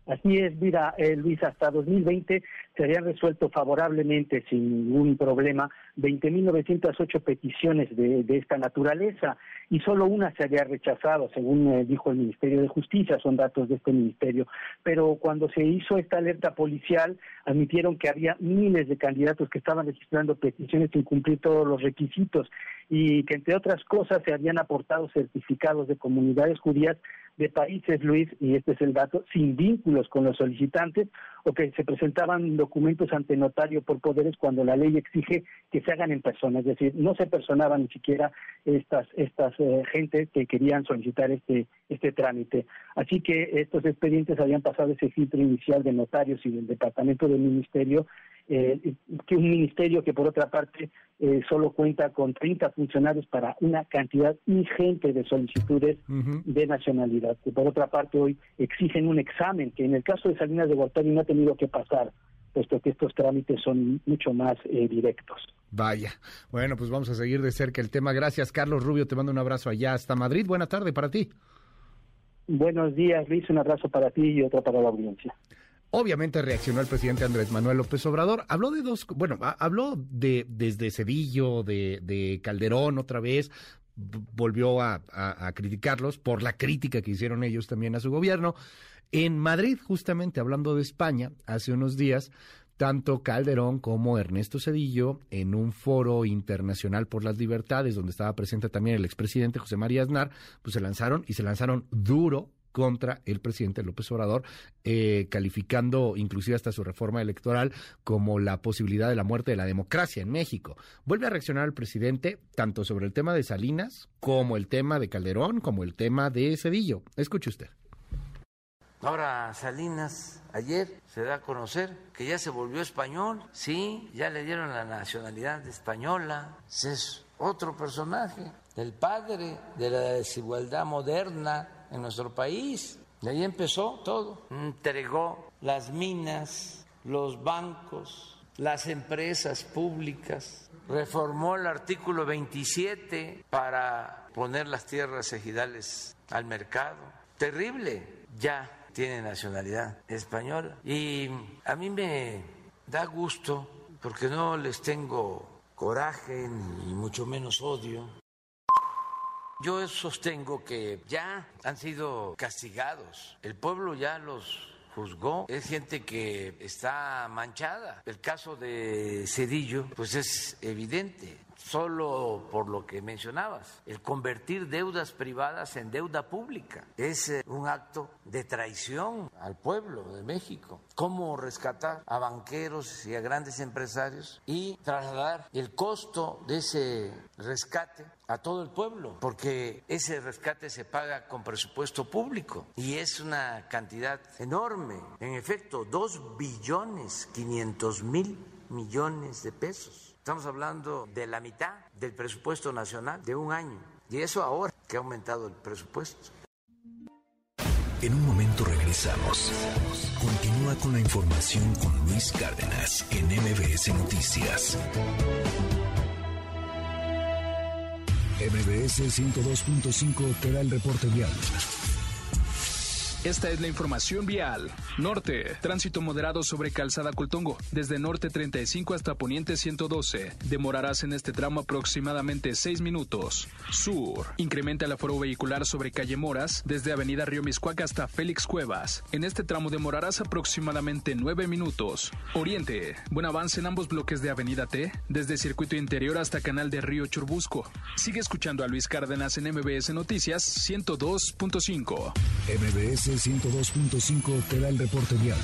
Así es, mira, eh, Luis, hasta 2020 se habían resuelto favorablemente, sin ningún problema, 20.908 peticiones de, de, esta naturaleza y solo una se había rechazado, según eh, dijo el Ministerio de Justicia, son datos de este ministerio. Pero cuando se hizo esta alerta policial, admitieron que había miles de candidatos que estaban registrando peticiones sin cumplir todos los requisitos y que, entre otras cosas, se habían aportado certificados de comunidades judías de países, Luis, y este es el dato, sin vínculos con los solicitantes o que se presentaban documentos ante notario por poderes cuando la ley exige que se hagan en persona, es decir, no se personaban ni siquiera estas estas eh, gentes que querían solicitar este este trámite. Así que estos expedientes habían pasado ese filtro inicial de notarios y del departamento del ministerio eh, que un ministerio que por otra parte eh, solo cuenta con 30 funcionarios para una cantidad ingente de solicitudes de nacionalidad, que por otra parte hoy exigen un examen que en el caso de Salinas de Gortari no ha tenido que pasar puesto que estos trámites son mucho más eh, directos. Vaya. Bueno, pues vamos a seguir de cerca el tema. Gracias, Carlos Rubio. Te mando un abrazo allá hasta Madrid. Buena tarde para ti. Buenos días, Luis. Un abrazo para ti y otro para la audiencia. Obviamente reaccionó el presidente Andrés Manuel López Obrador. Habló de dos, bueno, habló de desde Cedillo, de, de Calderón otra vez, volvió a, a, a, criticarlos por la crítica que hicieron ellos también a su gobierno. En Madrid, justamente hablando de España, hace unos días, tanto Calderón como Ernesto Cedillo, en un foro internacional por las libertades, donde estaba presente también el expresidente José María Aznar, pues se lanzaron y se lanzaron duro contra el presidente López Obrador, eh, calificando inclusive hasta su reforma electoral como la posibilidad de la muerte de la democracia en México. Vuelve a reaccionar el presidente tanto sobre el tema de Salinas como el tema de Calderón, como el tema de Cedillo. Escuche usted. Ahora Salinas ayer se da a conocer que ya se volvió español, sí, ya le dieron la nacionalidad española, es otro personaje, el padre de la desigualdad moderna en nuestro país. De ahí empezó todo, entregó las minas, los bancos, las empresas públicas, reformó el artículo 27 para poner las tierras ejidales al mercado. Terrible, ya tiene nacionalidad española. Y a mí me da gusto, porque no les tengo coraje ni mucho menos odio. Yo sostengo que ya han sido castigados, el pueblo ya los juzgó, es gente que está manchada. El caso de Cedillo, pues es evidente solo por lo que mencionabas, el convertir deudas privadas en deuda pública. Es eh, un acto de traición al pueblo de México. ¿Cómo rescatar a banqueros y a grandes empresarios y trasladar el costo de ese rescate a todo el pueblo? Porque ese rescate se paga con presupuesto público y es una cantidad enorme. En efecto, dos billones quinientos mil millones de pesos. Estamos hablando de la mitad del presupuesto nacional de un año. Y eso ahora que ha aumentado el presupuesto. En un momento regresamos. Continúa con la información con Luis Cárdenas en MBS Noticias. MBS 102.5 te da el reporte vial. Esta es la información vial. Norte, tránsito moderado sobre Calzada Coltongo, desde Norte 35 hasta Poniente 112. Demorarás en este tramo aproximadamente 6 minutos. Sur, incrementa el aforo vehicular sobre Calle Moras, desde Avenida Río Miscuac hasta Félix Cuevas. En este tramo demorarás aproximadamente 9 minutos. Oriente, buen avance en ambos bloques de Avenida T, desde Circuito Interior hasta Canal de Río Churbusco. Sigue escuchando a Luis Cárdenas en MBS Noticias 102.5. MBS 102.5 te da el reporte vial.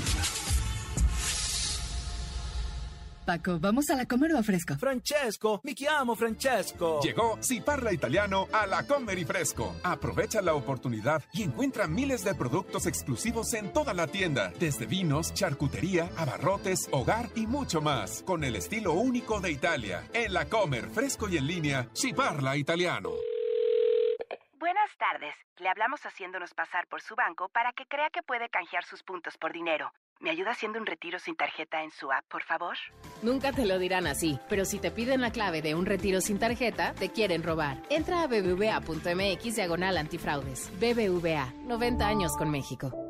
Paco, ¿vamos a la comer o a fresco? Francesco, mi chiamo Francesco. Llegó Si Parla Italiano a la Comer y Fresco. Aprovecha la oportunidad y encuentra miles de productos exclusivos en toda la tienda, desde vinos, charcutería, abarrotes, hogar y mucho más, con el estilo único de Italia. En la Comer, fresco y en línea, Si Parla Italiano. Buenas tardes. Le hablamos haciéndonos pasar por su banco para que crea que puede canjear sus puntos por dinero. ¿Me ayuda haciendo un retiro sin tarjeta en su app, por favor? Nunca te lo dirán así, pero si te piden la clave de un retiro sin tarjeta, te quieren robar. Entra a bbva.mx diagonal antifraudes. BBVA, 90 años con México.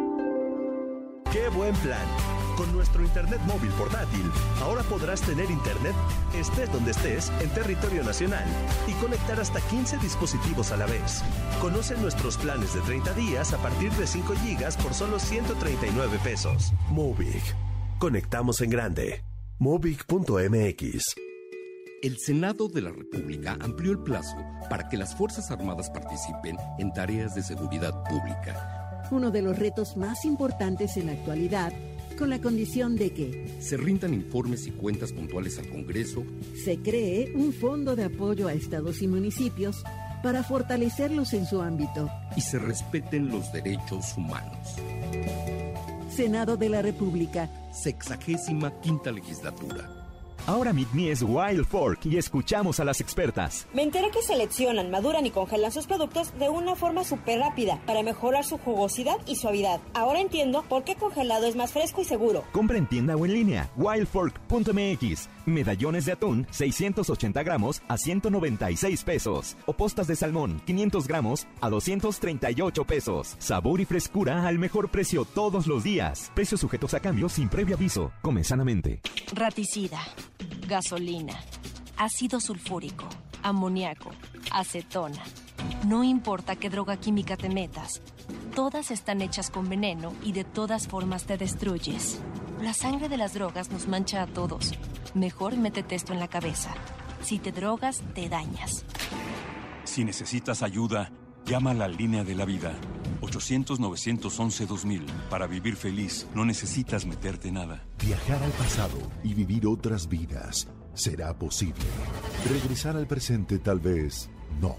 ¡Qué buen plan! Con nuestro Internet móvil portátil, ahora podrás tener Internet estés donde estés en territorio nacional y conectar hasta 15 dispositivos a la vez. Conoce nuestros planes de 30 días a partir de 5 gigas por solo 139 pesos. Movic. Conectamos en grande. Movic.mx. El Senado de la República amplió el plazo para que las Fuerzas Armadas participen en tareas de seguridad pública uno de los retos más importantes en la actualidad, con la condición de que se rindan informes y cuentas puntuales al Congreso, se cree un fondo de apoyo a estados y municipios para fortalecerlos en su ámbito y se respeten los derechos humanos. Senado de la República. Sexagésima quinta legislatura. Ahora Meet Me es Wild Fork y escuchamos a las expertas. Me enteré que seleccionan, maduran y congelan sus productos de una forma súper rápida para mejorar su jugosidad y suavidad. Ahora entiendo por qué congelado es más fresco y seguro. Compra en tienda o en línea. wildfork.mx. Medallones de atún 680 gramos a 196 pesos. O postas de salmón 500 gramos a 238 pesos. Sabor y frescura al mejor precio todos los días. Precios sujetos a cambio sin previo aviso. Come sanamente. Raticida gasolina, ácido sulfúrico, amoníaco, acetona. No importa qué droga química te metas, todas están hechas con veneno y de todas formas te destruyes. La sangre de las drogas nos mancha a todos. Mejor métete esto en la cabeza. Si te drogas, te dañas. Si necesitas ayuda, llama a la línea de la vida. 800-911-2000. Para vivir feliz, no necesitas meterte nada. Viajar al pasado y vivir otras vidas será posible. Regresar al presente tal vez no.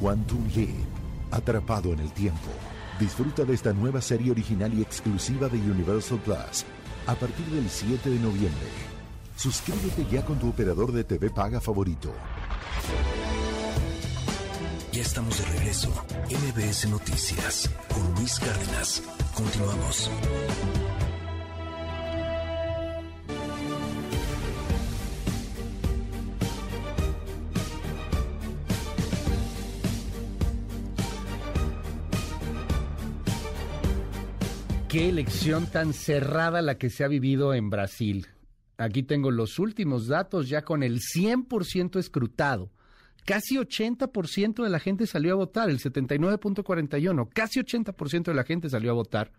Quantum Leap, atrapado en el tiempo. Disfruta de esta nueva serie original y exclusiva de Universal Plus a partir del 7 de noviembre. Suscríbete ya con tu operador de TV paga favorito. Ya estamos de regreso. MBS Noticias con Luis Cárdenas. Continuamos. Qué elección tan cerrada la que se ha vivido en Brasil. Aquí tengo los últimos datos ya con el 100% escrutado. Casi 80% de la gente salió a votar, el 79.41, casi 80% de la gente salió a votar.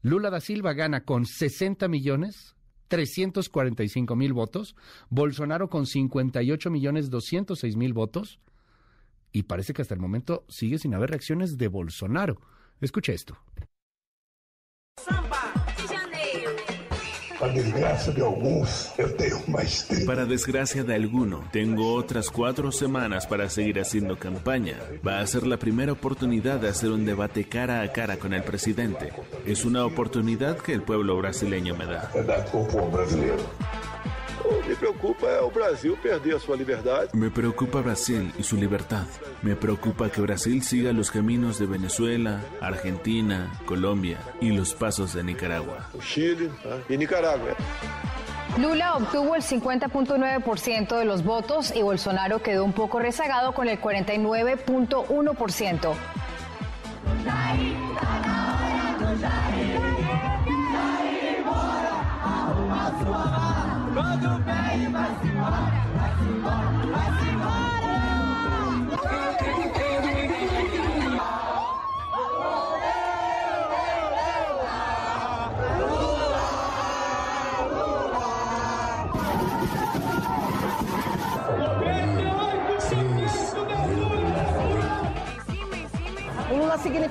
Lula da Silva gana con 60 millones 345 mil votos, Bolsonaro con 58 millones 206 mil votos, y parece que hasta el momento sigue sin haber reacciones de Bolsonaro. Escuche esto. Para desgracia de algunos, yo tengo más Para desgracia de alguno, tengo otras cuatro semanas para seguir haciendo campaña. Va a ser la primera oportunidad de hacer un debate cara a cara con el presidente. Es una oportunidad que el pueblo brasileño me da. Me preocupa el Brasil perder su libertad. Me preocupa Brasil y su libertad. Me preocupa que Brasil siga los caminos de Venezuela, Argentina, Colombia y los pasos de Nicaragua. Chile y Nicaragua. Lula obtuvo el 50.9% de los votos y Bolsonaro quedó un poco rezagado con el 49.1%.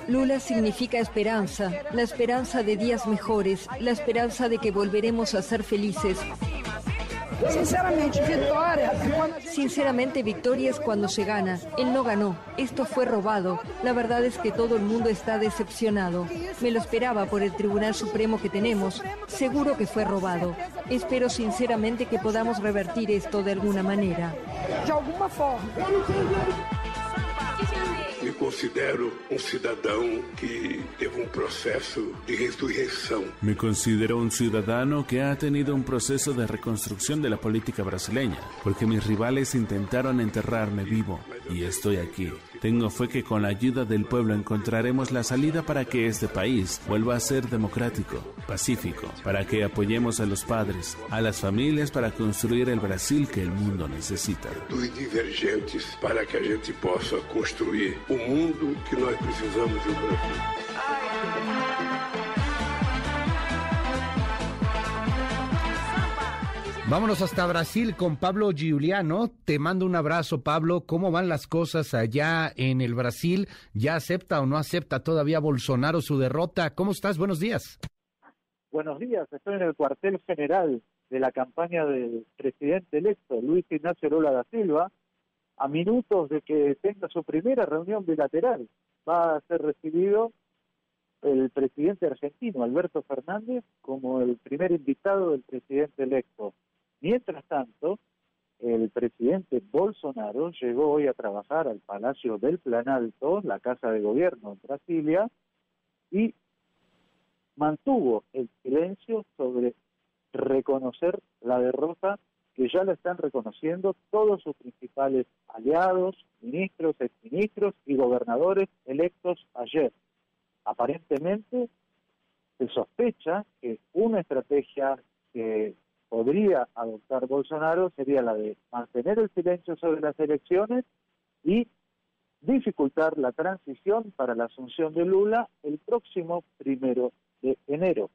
Lula significa esperanza, la esperanza de días mejores, la esperanza de que volveremos a ser felices. Sinceramente, victoria. Sinceramente, victoria es cuando se gana. Él no ganó. Esto fue robado. La verdad es que todo el mundo está decepcionado. Me lo esperaba por el Tribunal Supremo que tenemos. Seguro que fue robado. Espero sinceramente que podamos revertir esto de alguna manera. De alguna forma. Me considero um cidadão que teve um processo de ressurreição. Me considero un ciudadano que ha tenido un proceso de reconstrucción de la política brasileña, porque mis rivales intentaron enterrarme vivo y estoy aquí. Tengo fe que con la ayuda del pueblo encontraremos la salida para que este país vuelva a ser democrático, pacífico, para que apoyemos a los padres, a las familias para construir el Brasil que el mundo necesita. Dos divergentes para que a gente possa construir o mundo que nós precisamos no Brasil. Vámonos hasta Brasil con Pablo Giuliano. Te mando un abrazo, Pablo. ¿Cómo van las cosas allá en el Brasil? ¿Ya acepta o no acepta todavía Bolsonaro su derrota? ¿Cómo estás? Buenos días. Buenos días, estoy en el cuartel general de la campaña del presidente electo, Luis Ignacio Lula da Silva, a minutos de que tenga su primera reunión bilateral. Va a ser recibido el presidente argentino, Alberto Fernández, como el primer invitado del presidente electo. Mientras tanto, el presidente Bolsonaro llegó hoy a trabajar al Palacio del Planalto, la casa de gobierno en Brasilia, y mantuvo el silencio sobre reconocer la derrota que ya la están reconociendo todos sus principales aliados, ministros, exministros y gobernadores electos ayer. Aparentemente se sospecha que una estrategia que podría adoptar Bolsonaro sería la de mantener el silencio sobre las elecciones y dificultar la transición para la asunción de Lula el próximo primero de enero.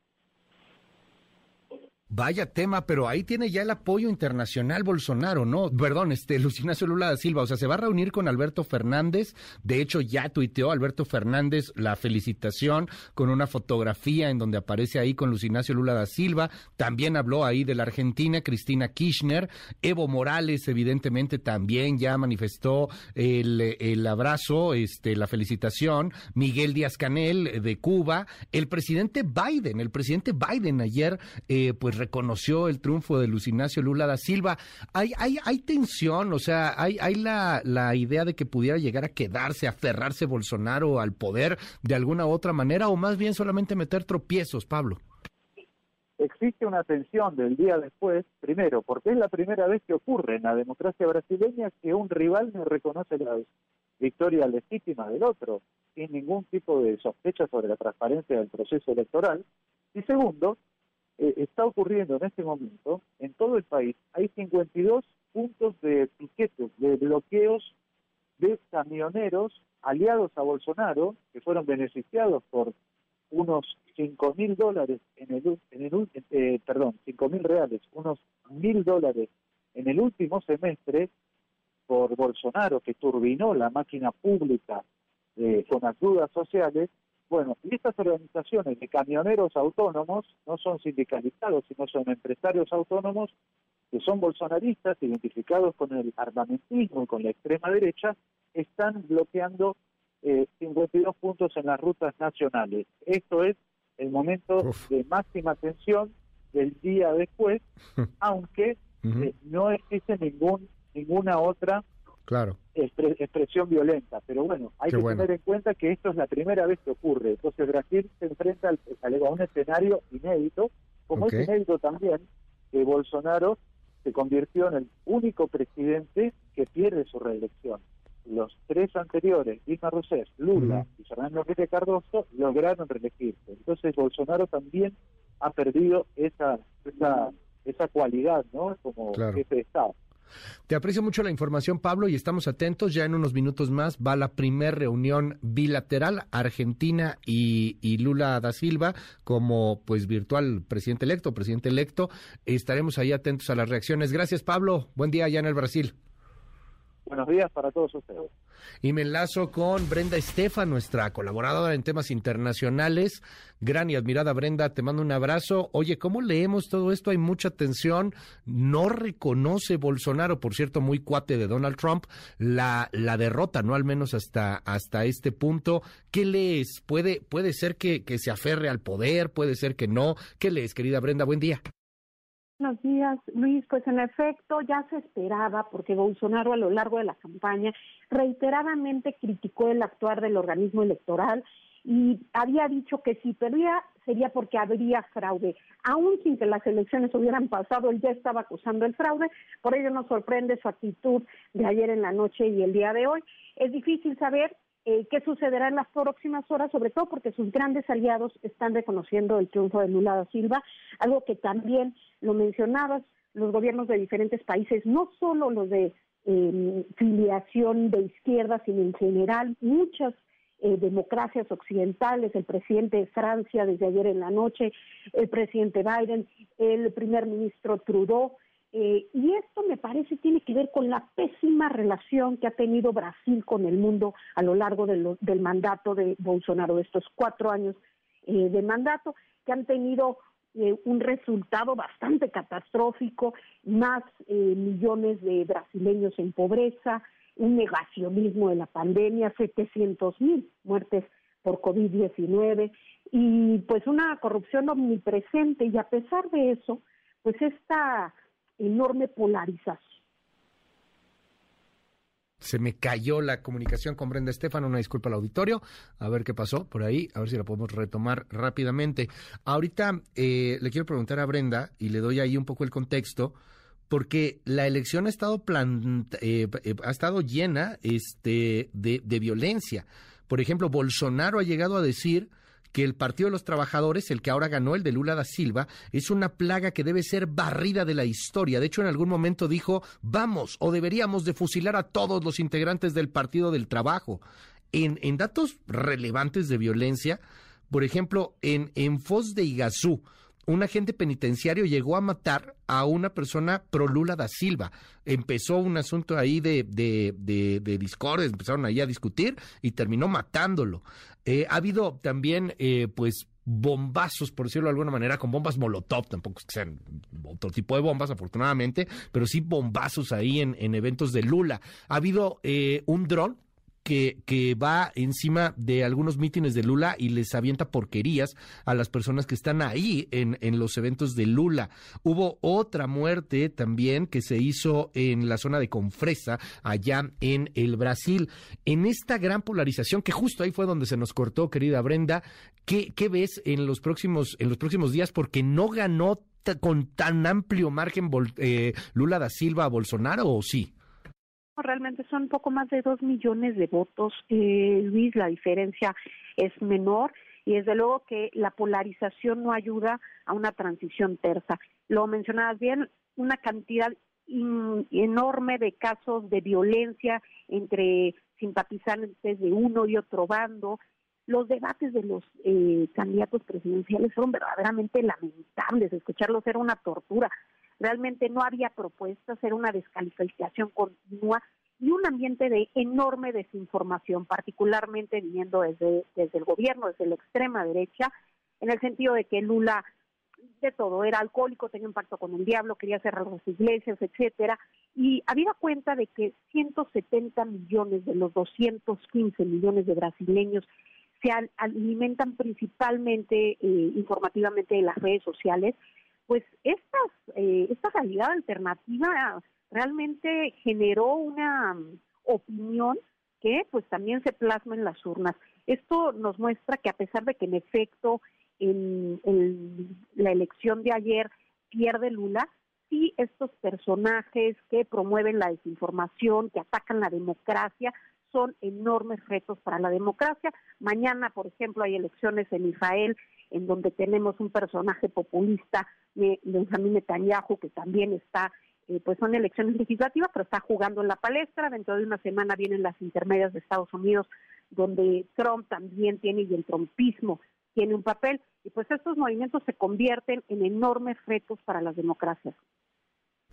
Vaya tema, pero ahí tiene ya el apoyo internacional Bolsonaro, ¿no? Perdón, este, Lucina Lula da Silva, o sea, se va a reunir con Alberto Fernández, de hecho ya tuiteó Alberto Fernández la felicitación con una fotografía en donde aparece ahí con Lucinacio Lula da Silva, también habló ahí de la Argentina, Cristina Kirchner, Evo Morales evidentemente también ya manifestó el, el abrazo, este, la felicitación, Miguel Díaz Canel de Cuba, el presidente Biden, el presidente Biden ayer, eh, pues reconoció el triunfo de Luis Ignacio Lula da Silva. Hay, hay, hay tensión, o sea, hay, hay la, la idea de que pudiera llegar a quedarse, aferrarse Bolsonaro al poder de alguna u otra manera, o más bien solamente meter tropiezos, Pablo. Existe una tensión del día después, primero, porque es la primera vez que ocurre en la democracia brasileña que un rival no reconoce la victoria legítima del otro, sin ningún tipo de sospecha sobre la transparencia del proceso electoral. Y segundo, eh, está ocurriendo en este momento en todo el país. Hay 52 puntos de piquetes, de bloqueos de camioneros aliados a Bolsonaro, que fueron beneficiados por unos 5 mil dólares en el, en el eh, perdón, 5 mil reales, unos mil dólares en el último semestre por Bolsonaro, que turbinó la máquina pública eh, con ayudas sociales, bueno, y estas organizaciones de camioneros autónomos no son sindicalizados, sino son empresarios autónomos que son bolsonaristas, identificados con el armamentismo y con la extrema derecha, están bloqueando eh, 52 puntos en las rutas nacionales. Esto es el momento de máxima tensión del día después, aunque eh, no existe ningún ninguna otra claro. expresión violenta. Pero bueno, hay que tener en cuenta que esto es la primera vez que ocurre. Entonces Brasil se enfrenta al, a un escenario inédito, como es inédito también que Bolsonaro se convirtió en el único presidente que pierde su reelección. Los tres anteriores, Dilma Rousseff, Lula y Fernando Henrique Cardoso, lograron reelegirse. Entonces Bolsonaro también ha perdido esa esa, esa cualidad, ¿no? Como jefe de Estado. Te aprecio mucho la información, Pablo, y estamos atentos. Ya en unos minutos más va la primera reunión bilateral Argentina y, y, Lula da Silva como pues virtual presidente electo, presidente electo. Estaremos ahí atentos a las reacciones. Gracias, Pablo. Buen día allá en el Brasil. Buenos días para todos ustedes. Y me enlazo con Brenda Estefan, nuestra colaboradora en temas internacionales. Gran y admirada Brenda, te mando un abrazo. Oye, ¿cómo leemos todo esto? Hay mucha tensión. No reconoce Bolsonaro, por cierto, muy cuate de Donald Trump, la, la derrota, ¿no? Al menos hasta, hasta este punto. ¿Qué lees? ¿Puede, puede ser que, que se aferre al poder? ¿Puede ser que no? ¿Qué lees, querida Brenda? Buen día. Buenos días, Luis. Pues en efecto ya se esperaba porque Bolsonaro a lo largo de la campaña reiteradamente criticó el actuar del organismo electoral y había dicho que si perdía sería porque habría fraude. Aún sin que las elecciones hubieran pasado, él ya estaba acusando el fraude, por ello nos sorprende su actitud de ayer en la noche y el día de hoy. Es difícil saber eh, qué sucederá en las próximas horas, sobre todo porque sus grandes aliados están reconociendo el triunfo de Lula da Silva, algo que también lo mencionabas, los gobiernos de diferentes países, no solo los de em, filiación de izquierda, sino en general muchas eh, democracias occidentales, el presidente de Francia desde ayer en la noche, el presidente Biden, el primer ministro Trudeau, eh, y esto me parece tiene que ver con la pésima relación que ha tenido Brasil con el mundo a lo largo del mandato de Bolsonaro, estos cuatro años eh, de mandato, que han tenido eh, un resultado bastante catastrófico, más millones de brasileños en pobreza, un negacionismo de la pandemia, 700 mil muertes por COVID-19 y pues una corrupción omnipresente y a pesar de eso, pues esta enorme polarización. Se me cayó la comunicación con Brenda Estefan, una disculpa al auditorio, a ver qué pasó por ahí, a ver si la podemos retomar rápidamente. Ahorita eh, le quiero preguntar a Brenda y le doy ahí un poco el contexto porque la elección ha estado eh, eh, ha estado llena este de, de, violencia. Por ejemplo, Bolsonaro ha llegado a decir que el Partido de los Trabajadores, el que ahora ganó, el de Lula da Silva, es una plaga que debe ser barrida de la historia. De hecho, en algún momento dijo, vamos, o deberíamos de fusilar a todos los integrantes del Partido del Trabajo. En, en datos relevantes de violencia, por ejemplo, en, en Foz de Iguazú, un agente penitenciario llegó a matar a una persona pro Lula da Silva. Empezó un asunto ahí de, de, de, discordia, empezaron ahí a discutir y terminó matándolo. Eh, ha habido también, eh, pues, bombazos, por decirlo de alguna manera, con bombas Molotov, tampoco es que sean otro tipo de bombas, afortunadamente, pero sí bombazos ahí en, en eventos de Lula. Ha habido eh, un dron que, va encima de algunos mítines de Lula y les avienta porquerías a las personas que están ahí en, en los eventos de Lula. Hubo otra muerte también que se hizo en la zona de Confresa, allá en el Brasil. En esta gran polarización, que justo ahí fue donde se nos cortó, querida Brenda, ¿qué, qué ves en los próximos, en los próximos días? Porque no ganó con tan amplio margen eh, Lula da Silva a Bolsonaro, ¿o sí? Realmente son poco más de dos millones de votos. Eh, Luis, la diferencia es menor y desde luego que la polarización no ayuda a una transición tersa. Lo mencionabas bien, una cantidad enorme de casos de violencia entre simpatizantes de uno y otro bando. Los debates de los eh, candidatos presidenciales fueron verdaderamente lamentables. Escucharlos era una tortura. Realmente no había propuestas, era una descalificación continua y un ambiente de enorme desinformación, particularmente viniendo desde, desde el gobierno, desde la extrema derecha, en el sentido de que Lula de todo, era alcohólico, tenía un pacto con el diablo, quería cerrar las iglesias, etcétera, y había cuenta de que 170 millones de los 215 millones de brasileños se alimentan principalmente eh, informativamente de las redes sociales pues estas, eh, esta realidad alternativa realmente generó una mm, opinión que pues también se plasma en las urnas. Esto nos muestra que a pesar de que en efecto en, la elección de ayer pierde Lula, sí estos personajes que promueven la desinformación, que atacan la democracia, son enormes retos para la democracia. Mañana, por ejemplo, hay elecciones en Israel en donde tenemos un personaje populista, de Benjamín Netanyahu, que también está, eh, pues son elecciones legislativas, pero está jugando en la palestra. Dentro de una semana vienen las intermedias de Estados Unidos, donde Trump también tiene, y el trumpismo tiene un papel. Y pues estos movimientos se convierten en enormes retos para las democracias.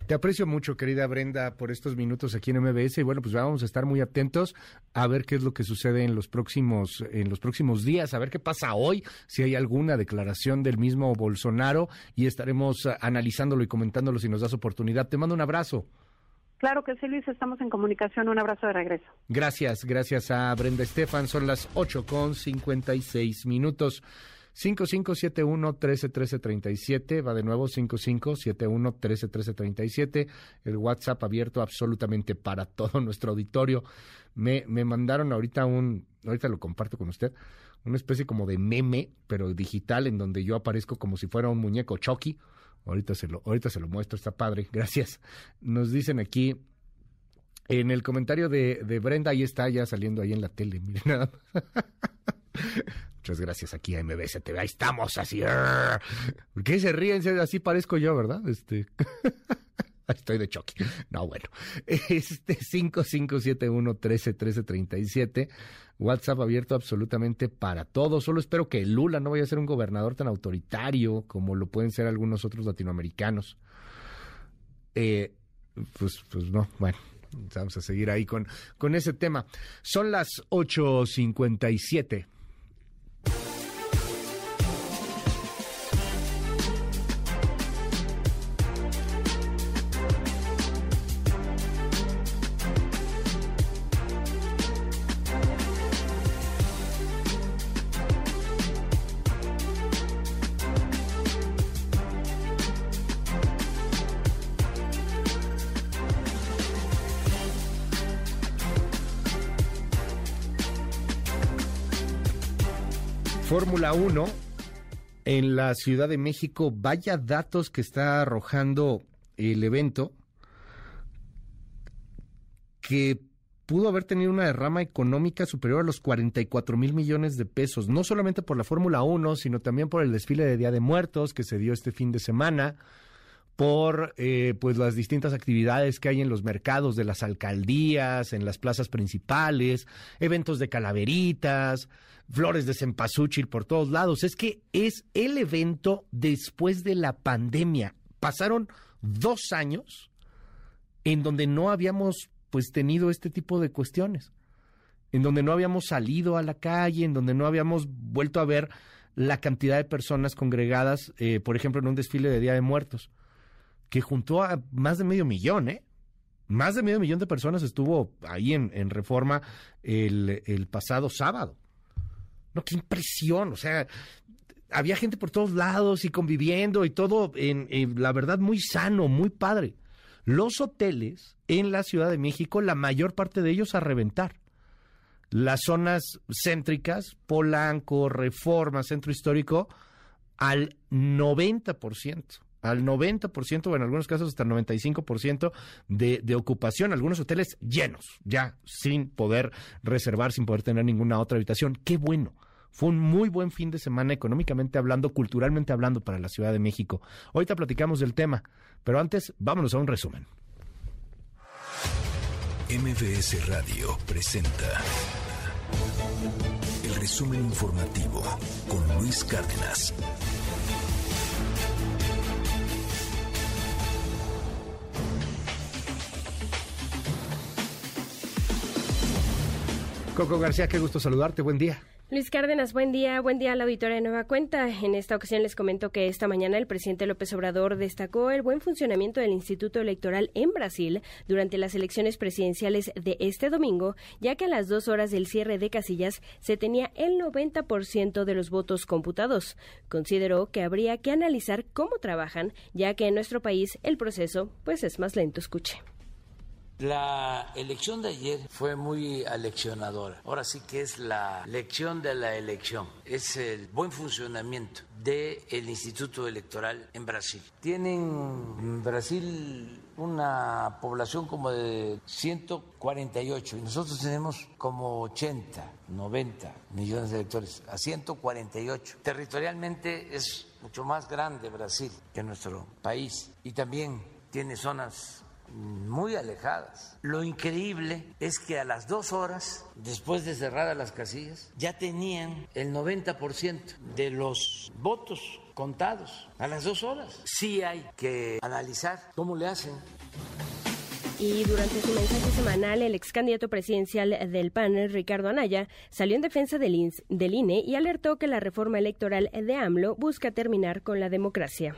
Te aprecio mucho, querida Brenda, por estos minutos aquí en MBS y bueno, pues vamos a estar muy atentos a ver qué es lo que sucede en los próximos en los próximos días, a ver qué pasa hoy, si hay alguna declaración del mismo Bolsonaro y estaremos eh, analizándolo y comentándolo si nos das oportunidad. Te mando un abrazo. Claro que sí, Luis, estamos en comunicación. Un abrazo de regreso. Gracias, gracias a Brenda Estefan. Son las 8 con 56 minutos. 5571-131337, va de nuevo 5571-131337, el WhatsApp abierto absolutamente para todo nuestro auditorio. Me, me mandaron ahorita un, ahorita lo comparto con usted, una especie como de meme, pero digital, en donde yo aparezco como si fuera un muñeco Chucky. Ahorita se lo, ahorita se lo muestro, está padre, gracias. Nos dicen aquí, en el comentario de, de Brenda, ahí está ya saliendo ahí en la tele, miren nada Muchas gracias aquí a MBS TV. Ahí estamos así. ¿Por qué se ríen? Así parezco yo, ¿verdad? Este. Estoy de choque. No, bueno. Este 5571-131337. WhatsApp abierto absolutamente para todos. Solo espero que Lula no vaya a ser un gobernador tan autoritario como lo pueden ser algunos otros latinoamericanos. Eh, pues, pues no, bueno. Vamos a seguir ahí con, con ese tema. Son las 8.57. 1 en la Ciudad de México. Vaya datos que está arrojando el evento que pudo haber tenido una derrama económica superior a los 44 mil millones de pesos, no solamente por la Fórmula 1, sino también por el desfile de Día de Muertos que se dio este fin de semana, por eh, pues las distintas actividades que hay en los mercados de las alcaldías, en las plazas principales, eventos de calaveritas, flores de cempasúchil por todos lados. Es que es el evento después de la pandemia. Pasaron dos años en donde no habíamos pues tenido este tipo de cuestiones, en donde no habíamos salido a la calle, en donde no habíamos vuelto a ver la cantidad de personas congregadas, eh, por ejemplo, en un desfile de Día de Muertos que juntó a más de medio millón, ¿eh? Más de medio millón de personas estuvo ahí en, Reforma el, pasado sábado. No, qué impresión, o sea, había gente por todos lados y conviviendo y todo, en, la verdad, muy sano, muy padre. Los hoteles en la Ciudad de México, la mayor parte de ellos a reventar. Las zonas céntricas, Polanco, Reforma, Centro Histórico, al 90% al 90% o en algunos casos hasta el 95% de, de ocupación, algunos hoteles llenos, ya sin poder reservar, sin poder tener ninguna otra habitación. Qué bueno. Fue un muy buen fin de semana económicamente hablando, culturalmente hablando para la Ciudad de México. Ahorita platicamos del tema, pero antes vámonos a un resumen. MBS Radio presenta el resumen informativo con Luis Cárdenas. Coco García, qué gusto saludarte, buen día. Luis Cárdenas, buen día, buen día a la auditoría de Nueva Cuenta. En esta ocasión les comento que esta mañana el presidente López Obrador destacó el buen funcionamiento del Instituto Electoral en Brasil durante las elecciones presidenciales de este domingo, ya que a las dos horas del cierre de casillas se tenía el 90% de los votos computados. Consideró que habría que analizar cómo trabajan, ya que en nuestro país el proceso pues es más lento. Escuche. La elección de ayer fue muy aleccionadora. Ahora sí que es la lección de la elección. Es el buen funcionamiento del Instituto Electoral en Brasil. Tienen en Brasil una población como de 148 y nosotros tenemos como 80, 90 millones de electores, a 148. Territorialmente es mucho más grande Brasil que nuestro país y también tiene zonas muy alejadas. Lo increíble es que a las dos horas, después de cerradas las casillas, ya tenían el 90% de los votos contados a las dos horas. Sí hay que analizar cómo le hacen. Y durante su mensaje semanal, el ex candidato presidencial del PAN, Ricardo Anaya, salió en defensa del, del INE y alertó que la reforma electoral de AMLO busca terminar con la democracia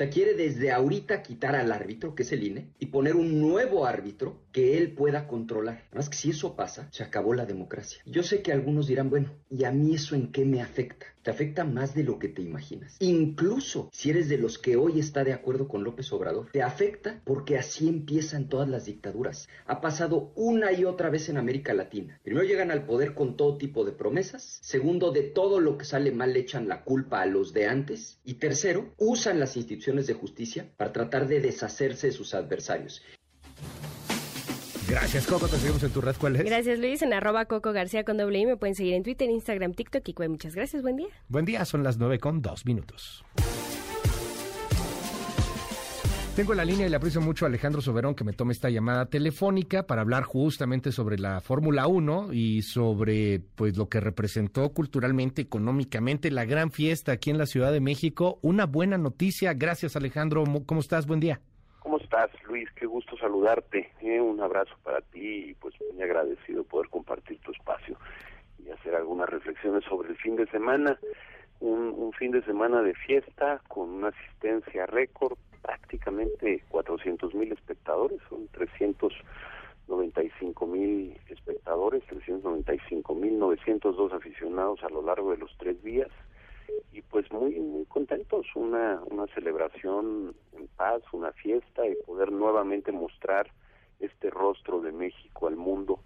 sea, quiere desde ahorita quitar al árbitro, que es el INE, y poner un nuevo árbitro que él pueda controlar. Además que si eso pasa, se acabó la democracia. Yo sé que algunos dirán, bueno, ¿y a mí eso en qué me afecta? Te afecta más de lo que te imaginas. Incluso si eres de los que hoy está de acuerdo con López Obrador, te afecta porque así empiezan todas las dictaduras. Ha pasado una y otra vez en América Latina. Primero llegan al poder con todo tipo de promesas. Segundo, de todo lo que sale mal le echan la culpa a los de antes. Y tercero, usan las instituciones de justicia para tratar de deshacerse de sus adversarios. Gracias, Coco. Te seguimos en tu red. ¿Cuál es? Gracias, Luis. En arroba Coco García con doble I. Me pueden seguir en Twitter, Instagram, TikTok y Muchas gracias. Buen día. Buen día. Son las nueve con dos minutos. Tengo en la línea y le aprecio mucho a Alejandro Soberón que me tome esta llamada telefónica para hablar justamente sobre la Fórmula 1 y sobre pues lo que representó culturalmente, económicamente la gran fiesta aquí en la Ciudad de México. Una buena noticia. Gracias, Alejandro. ¿Cómo estás? Buen día. ¿Cómo estás, Luis? Qué gusto saludarte. ¿eh? un abrazo para ti y pues muy agradecido poder compartir tu espacio y hacer algunas reflexiones sobre el fin de semana. Un, fin de semana de fiesta con una asistencia récord, prácticamente 400 mil espectadores, son 395 mil espectadores, 395 mil 902 aficionados a lo largo de los tres días y pues muy muy contentos una una celebración en paz una fiesta y poder nuevamente mostrar este rostro de México al mundo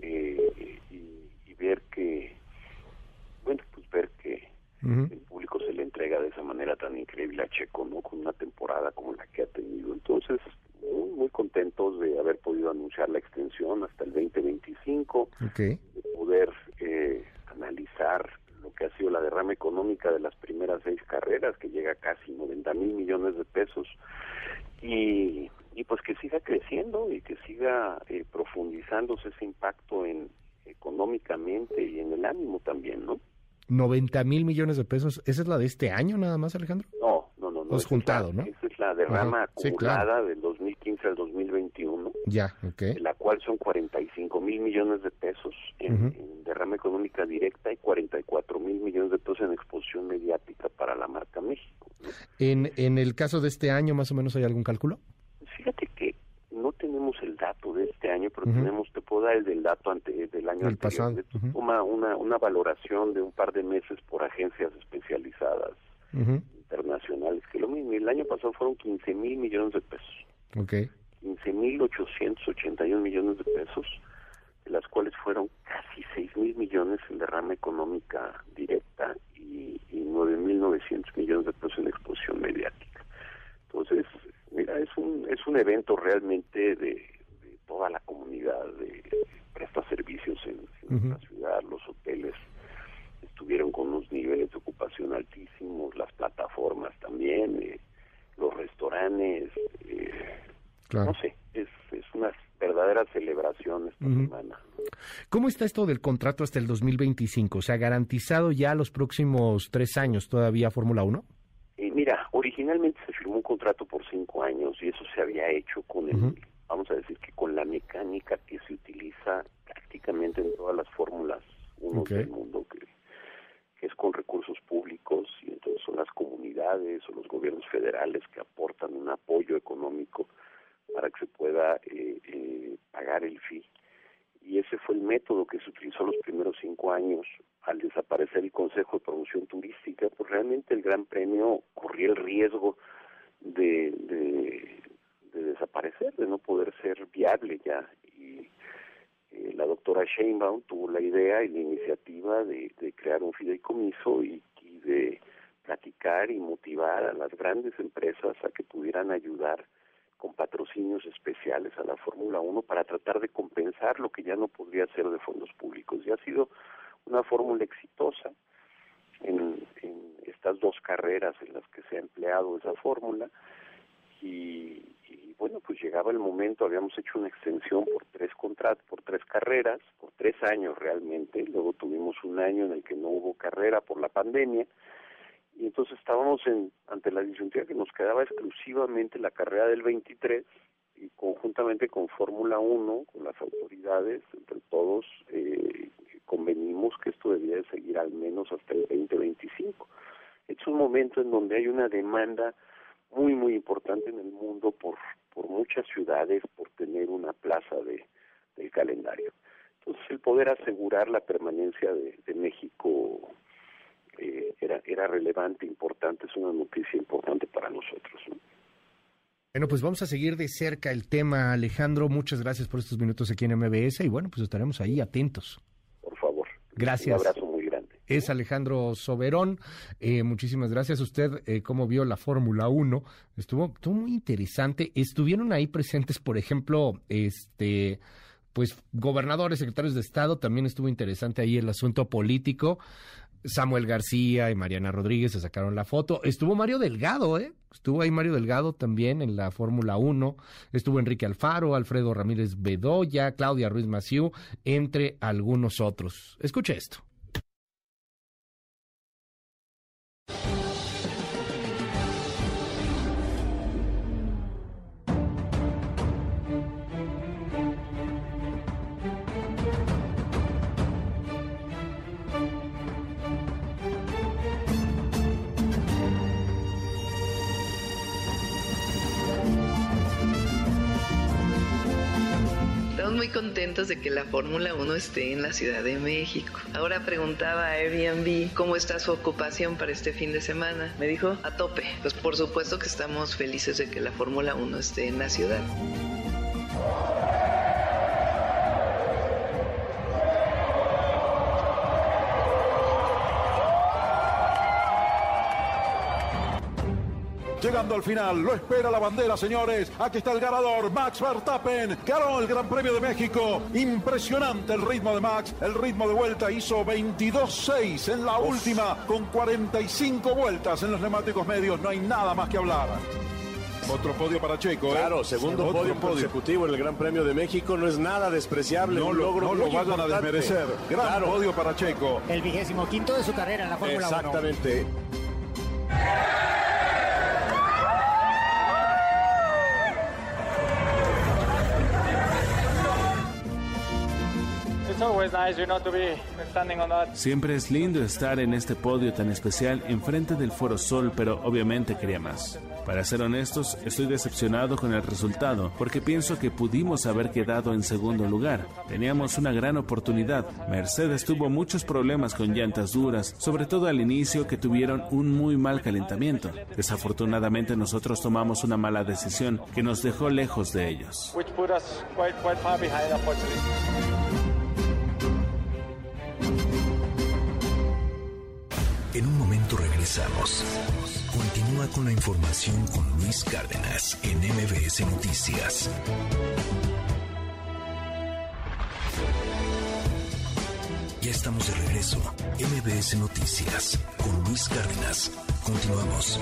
eh, y, ver que bueno, pues ver que el público se le entrega de esa manera tan increíble a Checo, ¿no? Con una temporada como la que ha tenido. Entonces, muy, muy contentos de haber podido anunciar la extensión hasta el 2025, de poder eh, analizar lo que ha sido la derrama económica de las primeras seis carreras, que llega a casi 90 mil millones de pesos, y, y pues que siga creciendo y que siga eh, profundizándose ese impacto en económicamente y en el ánimo también, ¿no? 90 mil millones de pesos, ¿esa es la de este año nada más, Alejandro? No, no, no. no es juntado, la, ¿no? Esa es la derrama acumulada del 2015 al 2021. Ya, ok. La cual son 45 mil millones de pesos en, en, derrama económica directa y 44 mil millones de pesos en exposición mediática para la marca México. ¿no? En, en el caso de este año, más o menos, ¿hay algún cálculo? Fíjate que no tenemos el dato de este año, pero tenemos, te puedo dar el del dato ante, del año El anterior. pasado. Toma una, una valoración de un par de meses por agencias especializadas internacionales, que lo mismo, el año pasado fueron 15 mil millones de pesos, Ok. 15 mil 881 millones de pesos, de las cuales fueron casi 6 mil millones en derrama económica directa y, y 9 mil 900 millones de pesos en exposición mediática. Entonces, mira, es un, es un evento realmente de, de toda la comunidad de presta servicios en, en la ciudad, los hoteles estuvieron con unos niveles de ocupación altísimos, las plataformas también, eh, los restaurantes, eh, Claro. no sé, es, es una verdadera celebración esta semana. ¿Cómo está esto del contrato hasta el 2025? O sea, garantizado ya los próximos tres años todavía Fórmula 1? Y mira, originalmente se firmó un contrato por cinco años y eso se había hecho con el, vamos a decir que con la mecánica que se utiliza prácticamente en todas las fórmulas uno Ok. del mundo, que es con recursos públicos y entonces son las comunidades o los gobiernos federales que aportan un apoyo económico para que se pueda eh, eh, pagar el fee. Y ese fue el método que se utilizó los primeros cinco años. Al desaparecer el Consejo de Promoción Turística, pues realmente el Gran Premio corría el riesgo de, de, de desaparecer, de no poder ser viable ya. Y eh, la doctora Sheinbaum tuvo la idea y la iniciativa de, crear un fideicomiso y, de platicar y motivar a las grandes empresas a que pudieran ayudar con patrocinios especiales a la Fórmula 1 para tratar de compensar lo que ya no podría ser de fondos públicos. Y ha sido una fórmula exitosa en, en estas dos carreras en las que se ha empleado esa fórmula y, bueno, pues llegaba el momento, habíamos hecho una extensión por tres contratos, por tres carreras, por tres años realmente, luego tuvimos un año en el que no hubo carrera por la pandemia, y entonces estábamos en, ante la disyuntiva que nos quedaba exclusivamente la carrera del 23 y conjuntamente con Fórmula 1, con las autoridades, entre todos eh, convenimos que esto debía de seguir al menos hasta el 2025. Es un momento en donde hay una demanda muy, muy importante en el mundo por, por muchas ciudades, por tener una plaza de, del calendario. Entonces, el poder asegurar la permanencia de, de México eh, era, era relevante, importante, es una noticia importante para nosotros. ¿no? Bueno, pues vamos a seguir de cerca el tema, Alejandro. Muchas gracias por estos minutos aquí en MBS y bueno, pues estaremos ahí atentos. Por favor. Gracias. Un abrazo. Es Alejandro Soberón. Eh, muchísimas gracias. Usted, eh, cómo vio la Fórmula 1, estuvo, muy interesante. Estuvieron ahí presentes, por ejemplo, este pues gobernadores, secretarios de Estado, también estuvo interesante ahí el asunto político. Samuel García y Mariana Rodríguez se sacaron la foto. Estuvo Mario Delgado, ¿eh? Estuvo ahí Mario Delgado también en la Fórmula 1. Estuvo Enrique Alfaro, Alfredo Ramírez Bedoya, Claudia Ruiz Maciú, entre algunos otros. Escuche esto. Muy contentos de que la Fórmula 1 esté en la Ciudad de México. Ahora preguntaba a Airbnb cómo está su ocupación para este fin de semana. Me dijo a tope. Pues por supuesto que estamos felices de que la Fórmula 1 esté en la ciudad. Al final, lo espera la bandera, señores. Aquí está el ganador, Max Verstappen. Ganó el Gran Premio de México. Impresionante el ritmo de Max. El ritmo de vuelta hizo 22.6 en la última, con 45 vueltas en los neumáticos medios. No hay nada más que hablar. Otro podio para Checo. ¿eh? Claro, segundo podio, podio. consecutivo en el Gran Premio de México. No es nada despreciable. No, lo, vayan a desmerecer. Gran claro. podio para Checo. El vigésimo quinto de su carrera en la Fórmula 1. Exactamente. Siempre es lindo estar en este podio tan especial enfrente del Foro Sol, pero obviamente quería más. Para ser honestos, estoy decepcionado con el resultado, porque pienso que pudimos haber quedado en segundo lugar. Teníamos una gran oportunidad. Mercedes tuvo muchos problemas con llantas duras, sobre todo al inicio que tuvieron un muy mal calentamiento. Desafortunadamente nosotros tomamos una mala decisión que nos dejó lejos de ellos. En un momento regresamos. Continúa con la información con Luis Cárdenas en MBS Noticias. Ya estamos de regreso. MBS Noticias con Luis Cárdenas. Continuamos.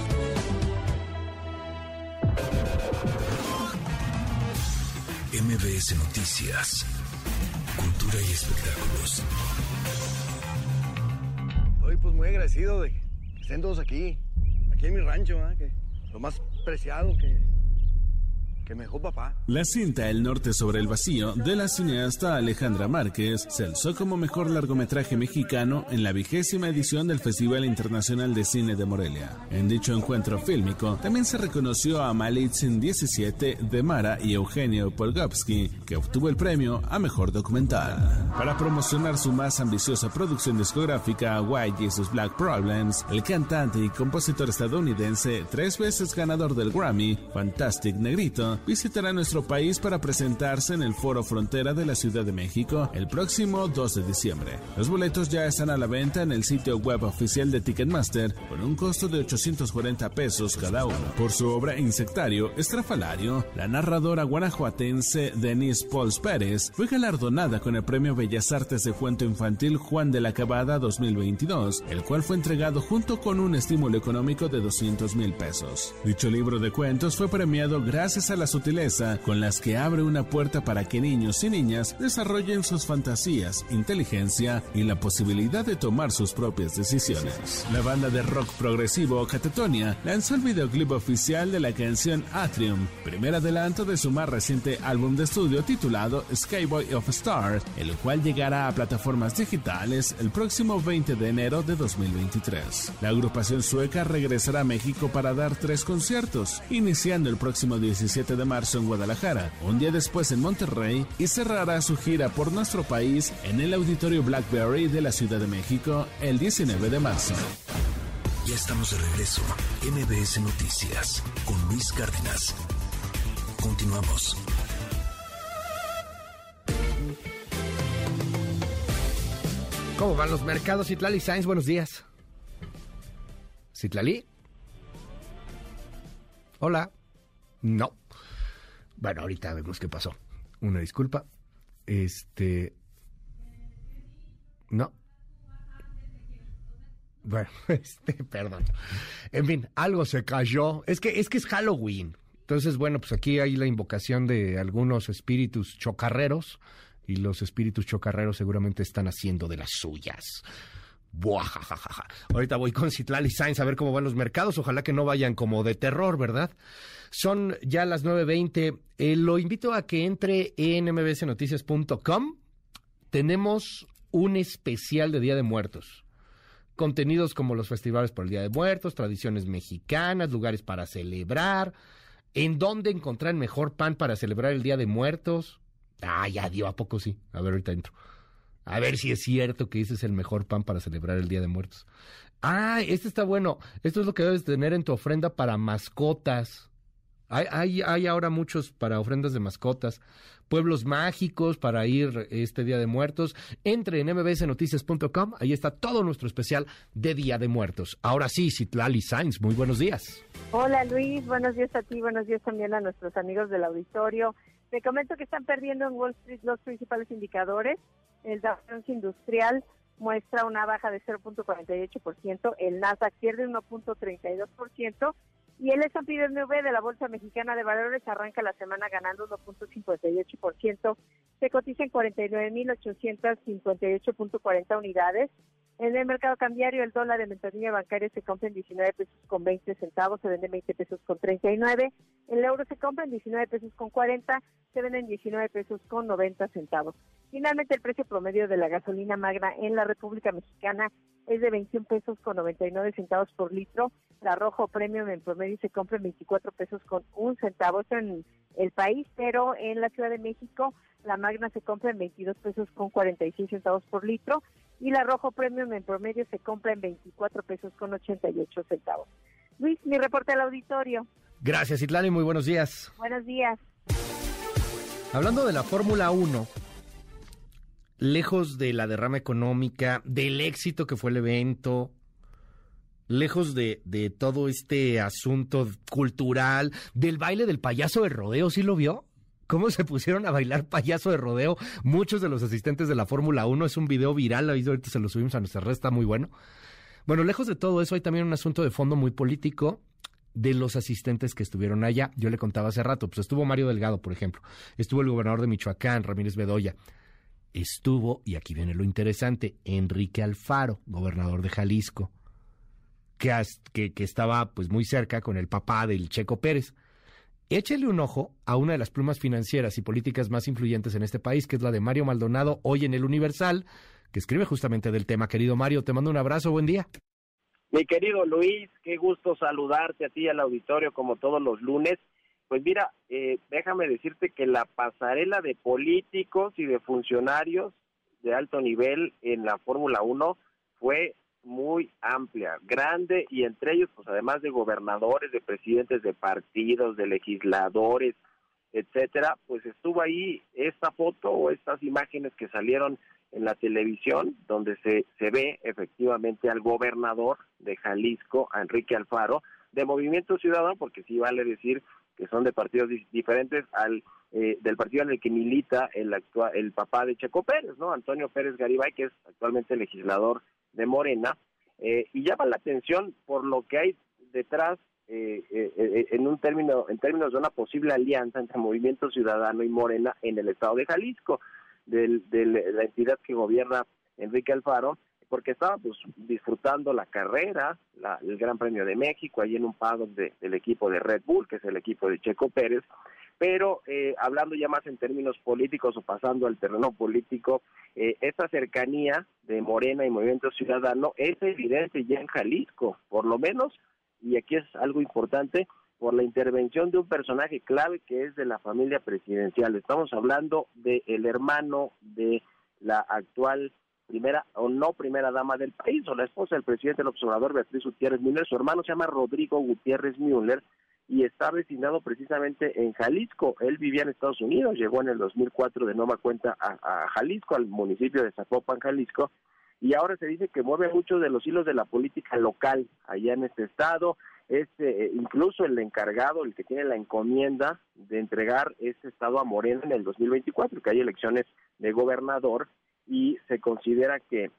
MBS Noticias. Cultura y espectáculos. Pues muy agradecido de que estén todos aquí, aquí en mi rancho, que lo más preciado que, La cinta El Norte sobre el Vacío de la cineasta Alejandra Márquez se alzó como mejor largometraje mexicano en la vigésima edición del Festival Internacional de Cine de Morelia. En dicho encuentro fílmico también se reconoció a Malitzin 17 de Mara y Eugenio Polgovsky, que obtuvo el premio a mejor documental. Para promocionar su más ambiciosa producción discográfica, Why Jesus Black Problems, el cantante y compositor estadounidense, tres veces ganador del Grammy, Fantastic Negrito, visitará nuestro país para presentarse en el Foro Frontera de la Ciudad de México el próximo 2 de diciembre. Los boletos ya están a la venta en el sitio web oficial de Ticketmaster con un costo de 840 pesos cada uno. Por su obra Insectario, Estrafalario, la narradora guanajuatense Denise Pauls Pérez fue galardonada con el Premio Bellas Artes de Cuento Infantil Juan de la Cabada 2022, el cual fue entregado junto con un estímulo económico de 200 mil pesos. Dicho libro de cuentos fue premiado gracias a la sutileza con las que abre una puerta para que niños y niñas desarrollen sus fantasías, inteligencia y la posibilidad de tomar sus propias decisiones. La banda de rock progresivo Catatonia lanzó el videoclip oficial de la canción Atrium, primer adelanto de su más reciente álbum de estudio titulado Skyboy of Stars, el cual llegará a plataformas digitales el próximo 20 de enero de 2023. La agrupación sueca regresará a México para dar tres conciertos, iniciando el próximo 17 de marzo en Guadalajara, un día después en Monterrey y cerrará su gira por nuestro país en el Auditorio Blackberry de la Ciudad de México el 19 de marzo. Ya estamos de regreso. MBS Noticias con Luis Cárdenas. Continuamos. ¿Cómo van los mercados? Citlali Sainz, buenos días. ¿Citlali? Hola. No. Bueno, ahorita vemos qué pasó. Una disculpa. Este. No. Bueno, este, perdón. En fin, algo se cayó. Es que es que es Halloween. Entonces, bueno, pues aquí hay la invocación de algunos espíritus chocarreros y los espíritus chocarreros seguramente están haciendo de las suyas. Buajajaja. Ahorita voy con Citlali Sainz a ver cómo van los mercados. Ojalá que no vayan como de terror, ¿verdad? Son ya las 9.20. Eh, lo invito a que entre en mbsnoticias.com. Tenemos un especial de Día de Muertos. Contenidos como los festivales por el Día de Muertos, tradiciones mexicanas, lugares para celebrar, en dónde encontrar mejor pan para celebrar el Día de Muertos. Ah, ya dio, ¿a poco sí? A ver, ahorita entro. A ver si es cierto que ese es el mejor pan para celebrar el Día de Muertos. Ah, este está bueno. Esto es lo que debes tener en tu ofrenda para mascotas. Hay, hay, hay ahora muchos para ofrendas de mascotas, pueblos mágicos para ir este Día de Muertos. Entre en mbsnoticias.com, ahí está todo nuestro especial de Día de Muertos. Ahora sí, Citlali Sainz, muy buenos días. Hola Luis, buenos días a ti, buenos días también a nuestros amigos del auditorio. Te comento que están perdiendo en Wall Street los principales indicadores. El Dow Jones Industrial muestra una baja de 0.48%, el Nasdaq pierde 1.32% y el S&P de la Bolsa Mexicana de Valores arranca la semana ganando 1.58%, se cotiza en 49.858.40 unidades. En el mercado cambiario, el dólar en ventanilla bancaria se compra en 19 pesos con 20 centavos, se vende en 20 pesos con 39. El euro se compra en 19 pesos con 40, se vende en 19 pesos con 90 centavos. Finalmente, el precio promedio de la gasolina magra en la República Mexicana es de 21 pesos con 99 centavos por litro. La rojo premium en promedio se compra en 24 pesos con un centavo. En el país, pero en la Ciudad de México la magna se compra en 22 pesos con 46 centavos por litro y la rojo premium en promedio se compra en 24 pesos con 88 centavos. Luis, mi reporte al auditorio. Gracias, Itlani, muy buenos días. Buenos días. Hablando de la Fórmula 1, lejos de la derrama económica, del éxito que fue el evento, lejos de, de todo este asunto cultural, del baile del payaso de rodeo, ¿sí lo vio? Cómo se pusieron a bailar payaso de rodeo muchos de los asistentes de la Fórmula 1. Es un video viral, ahorita se lo subimos a nuestra red, está muy bueno. Bueno, lejos de todo eso, hay también un asunto de fondo muy político de los asistentes que estuvieron allá. Yo le contaba hace rato, pues estuvo Mario Delgado, por ejemplo, estuvo el gobernador de Michoacán, Ramírez Bedoya, estuvo, y aquí viene lo interesante, Enrique Alfaro, gobernador de Jalisco, que, que, que estaba pues muy cerca con el papá del Checo Pérez échele un ojo a una de las plumas financieras y políticas más influyentes en este país, que es la de Mario Maldonado, hoy en el Universal, que escribe justamente del tema. Querido Mario, te mando un abrazo, buen día. Mi querido Luis, qué gusto saludarte a ti al auditorio como todos los lunes. Pues mira, eh, déjame decirte que la pasarela de políticos y de funcionarios de alto nivel en la Fórmula 1 fue muy amplia, grande y entre ellos, pues además de gobernadores, de presidentes de partidos, de legisladores, etcétera, pues estuvo ahí esta foto o estas imágenes que salieron en la televisión, donde se, se ve efectivamente al gobernador de Jalisco, Enrique Alfaro, de Movimiento Ciudadano, porque sí vale decir que son de partidos diferentes al eh, del partido en el que milita el actual el papá de Checo Pérez, ¿no? Antonio Pérez Garibay, que es actualmente legislador de Morena, eh, y llama la atención por lo que hay detrás eh, eh, en un término en términos de una posible alianza entre Movimiento Ciudadano y Morena en el estado de Jalisco, de la entidad que gobierna Enrique Alfaro, porque estaba pues disfrutando la carrera, el Gran Premio de México, ahí en un paddock del equipo de Red Bull, que es el equipo de Checo Pérez, pero eh, hablando ya más en términos políticos o pasando al terreno político, eh, esta cercanía de Morena y Movimiento Ciudadano es evidente ya en Jalisco, por lo menos, y aquí es algo importante, por la intervención de un personaje clave que es de la familia presidencial. Estamos hablando del el hermano de la actual primera o no primera dama del país, o la esposa del presidente del observador, Beatriz Gutiérrez Müller. Su hermano se llama Rodrigo Gutiérrez Müller y está destinado precisamente en Jalisco. Él vivía en Estados Unidos, llegó en el 2004 de nueva cuenta a, Jalisco, al municipio de Zapopan, Jalisco, y ahora se dice que mueve muchos de los hilos de la política local allá en este estado. Es eh, incluso el encargado, el que tiene la encomienda de entregar este estado a Morena en el 2024, que hay elecciones de gobernador, y se considera que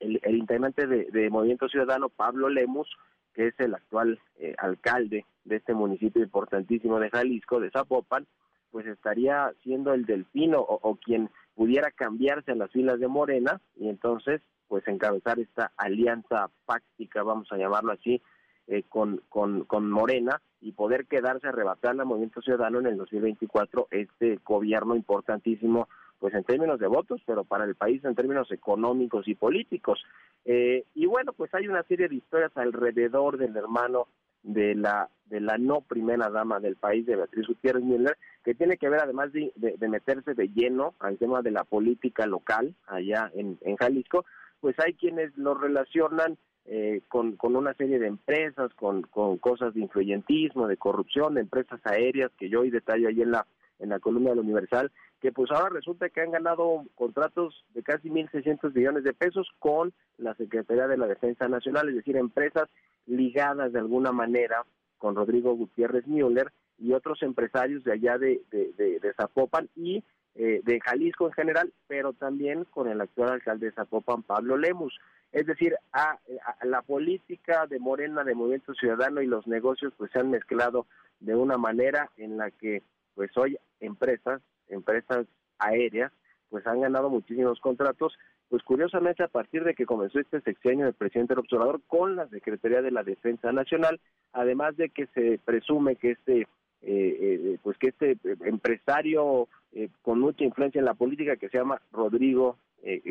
el, integrante de, de Movimiento Ciudadano, Pablo Lemus, que es el actual eh, alcalde de este municipio importantísimo de Jalisco, de Zapopan, pues estaría siendo el delfino o, quien pudiera cambiarse a las filas de Morena y entonces pues encabezar esta alianza práctica, vamos a llamarlo así, eh, con, con, con Morena y poder quedarse a arrebatar al Movimiento Ciudadano en el 2024 este gobierno importantísimo pues en términos de votos, pero para el país en términos económicos y políticos. Eh, y bueno, pues hay una serie de historias alrededor del hermano de la de la no primera dama del país, de Beatriz Gutiérrez Müller, que tiene que ver además de, meterse de lleno al tema de la política local allá en, en Jalisco, pues hay quienes lo relacionan eh, con, con una serie de empresas, con, con cosas de influyentismo, de corrupción, de empresas aéreas, que yo hoy detallo ahí en la, en la columna del Universal, que pues ahora resulta que han ganado contratos de casi 1.600 millones de pesos con la Secretaría de la Defensa Nacional, es decir, empresas ligadas de alguna manera con Rodrigo Gutiérrez Müller y otros empresarios de allá de, de, Zapopan y eh, de Jalisco en general, pero también con el actual alcalde de Zapopan, Pablo Lemus. Es decir, a, la política de Morena, de Movimiento Ciudadano y los negocios pues se han mezclado de una manera en la que pues hoy empresas, empresas aéreas, pues han ganado muchísimos contratos, pues curiosamente a partir de que comenzó este sexenio del presidente del observador con la Secretaría de la Defensa Nacional, además de que se presume que este eh, eh, pues que este empresario eh, con mucha influencia en la política que se llama Rodrigo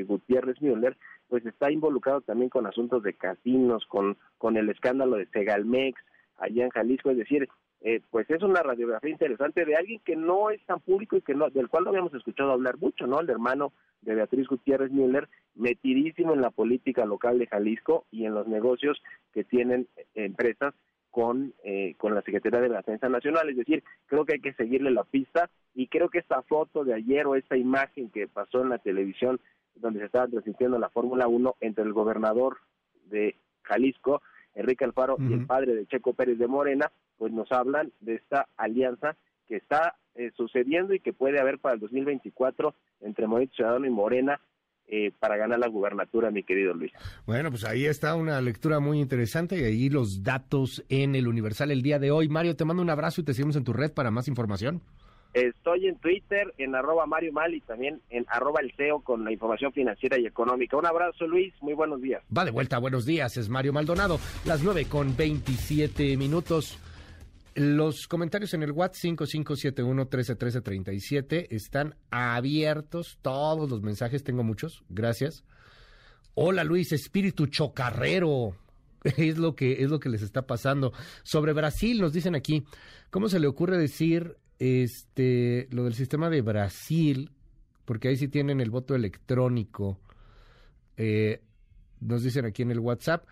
Gutiérrez Müller, pues está involucrado también con asuntos de casinos, con, con el escándalo de Segalmex allá en Jalisco, es decir, eh, pues es una radiografía interesante de alguien que no es tan público y que no, del cual no habíamos escuchado hablar mucho, ¿no? El hermano de Beatriz Gutiérrez Müller, metidísimo en la política local de Jalisco y en los negocios que tienen empresas con, eh, con la Secretaría de la Defensa Nacional. Es decir, creo que hay que seguirle la pista y creo que esta foto de ayer o esta imagen que pasó en la televisión donde se estaba transmitiendo la Fórmula 1 entre el gobernador de Jalisco, Enrique Alfaro, y el padre de Checo Pérez de Morena, pues nos hablan de esta alianza que está eh, sucediendo y que puede haber para el 2024 entre Movimiento Ciudadano y Morena eh, para ganar la gubernatura, mi querido Luis. Bueno, pues ahí está una lectura muy interesante y ahí los datos en el Universal el día de hoy. Mario, te mando un abrazo y te seguimos en tu red para más información. Estoy en Twitter, en arroba Mario Mal y también en arroba el con la información financiera y económica. Un abrazo, Luis. Muy buenos días. Va de vuelta. Buenos días. Es Mario Maldonado. Las 9 con 27 minutos. Los comentarios en el WhatsApp 5571-131337 están abiertos. Todos los mensajes, tengo muchos. Gracias. Hola Luis, espíritu chocarrero. Es lo que es lo que les está pasando. Sobre Brasil nos dicen aquí, ¿cómo se le ocurre decir este, lo del sistema de Brasil, porque ahí sí tienen el voto electrónico. Eh, nos dicen aquí en el WhatsApp,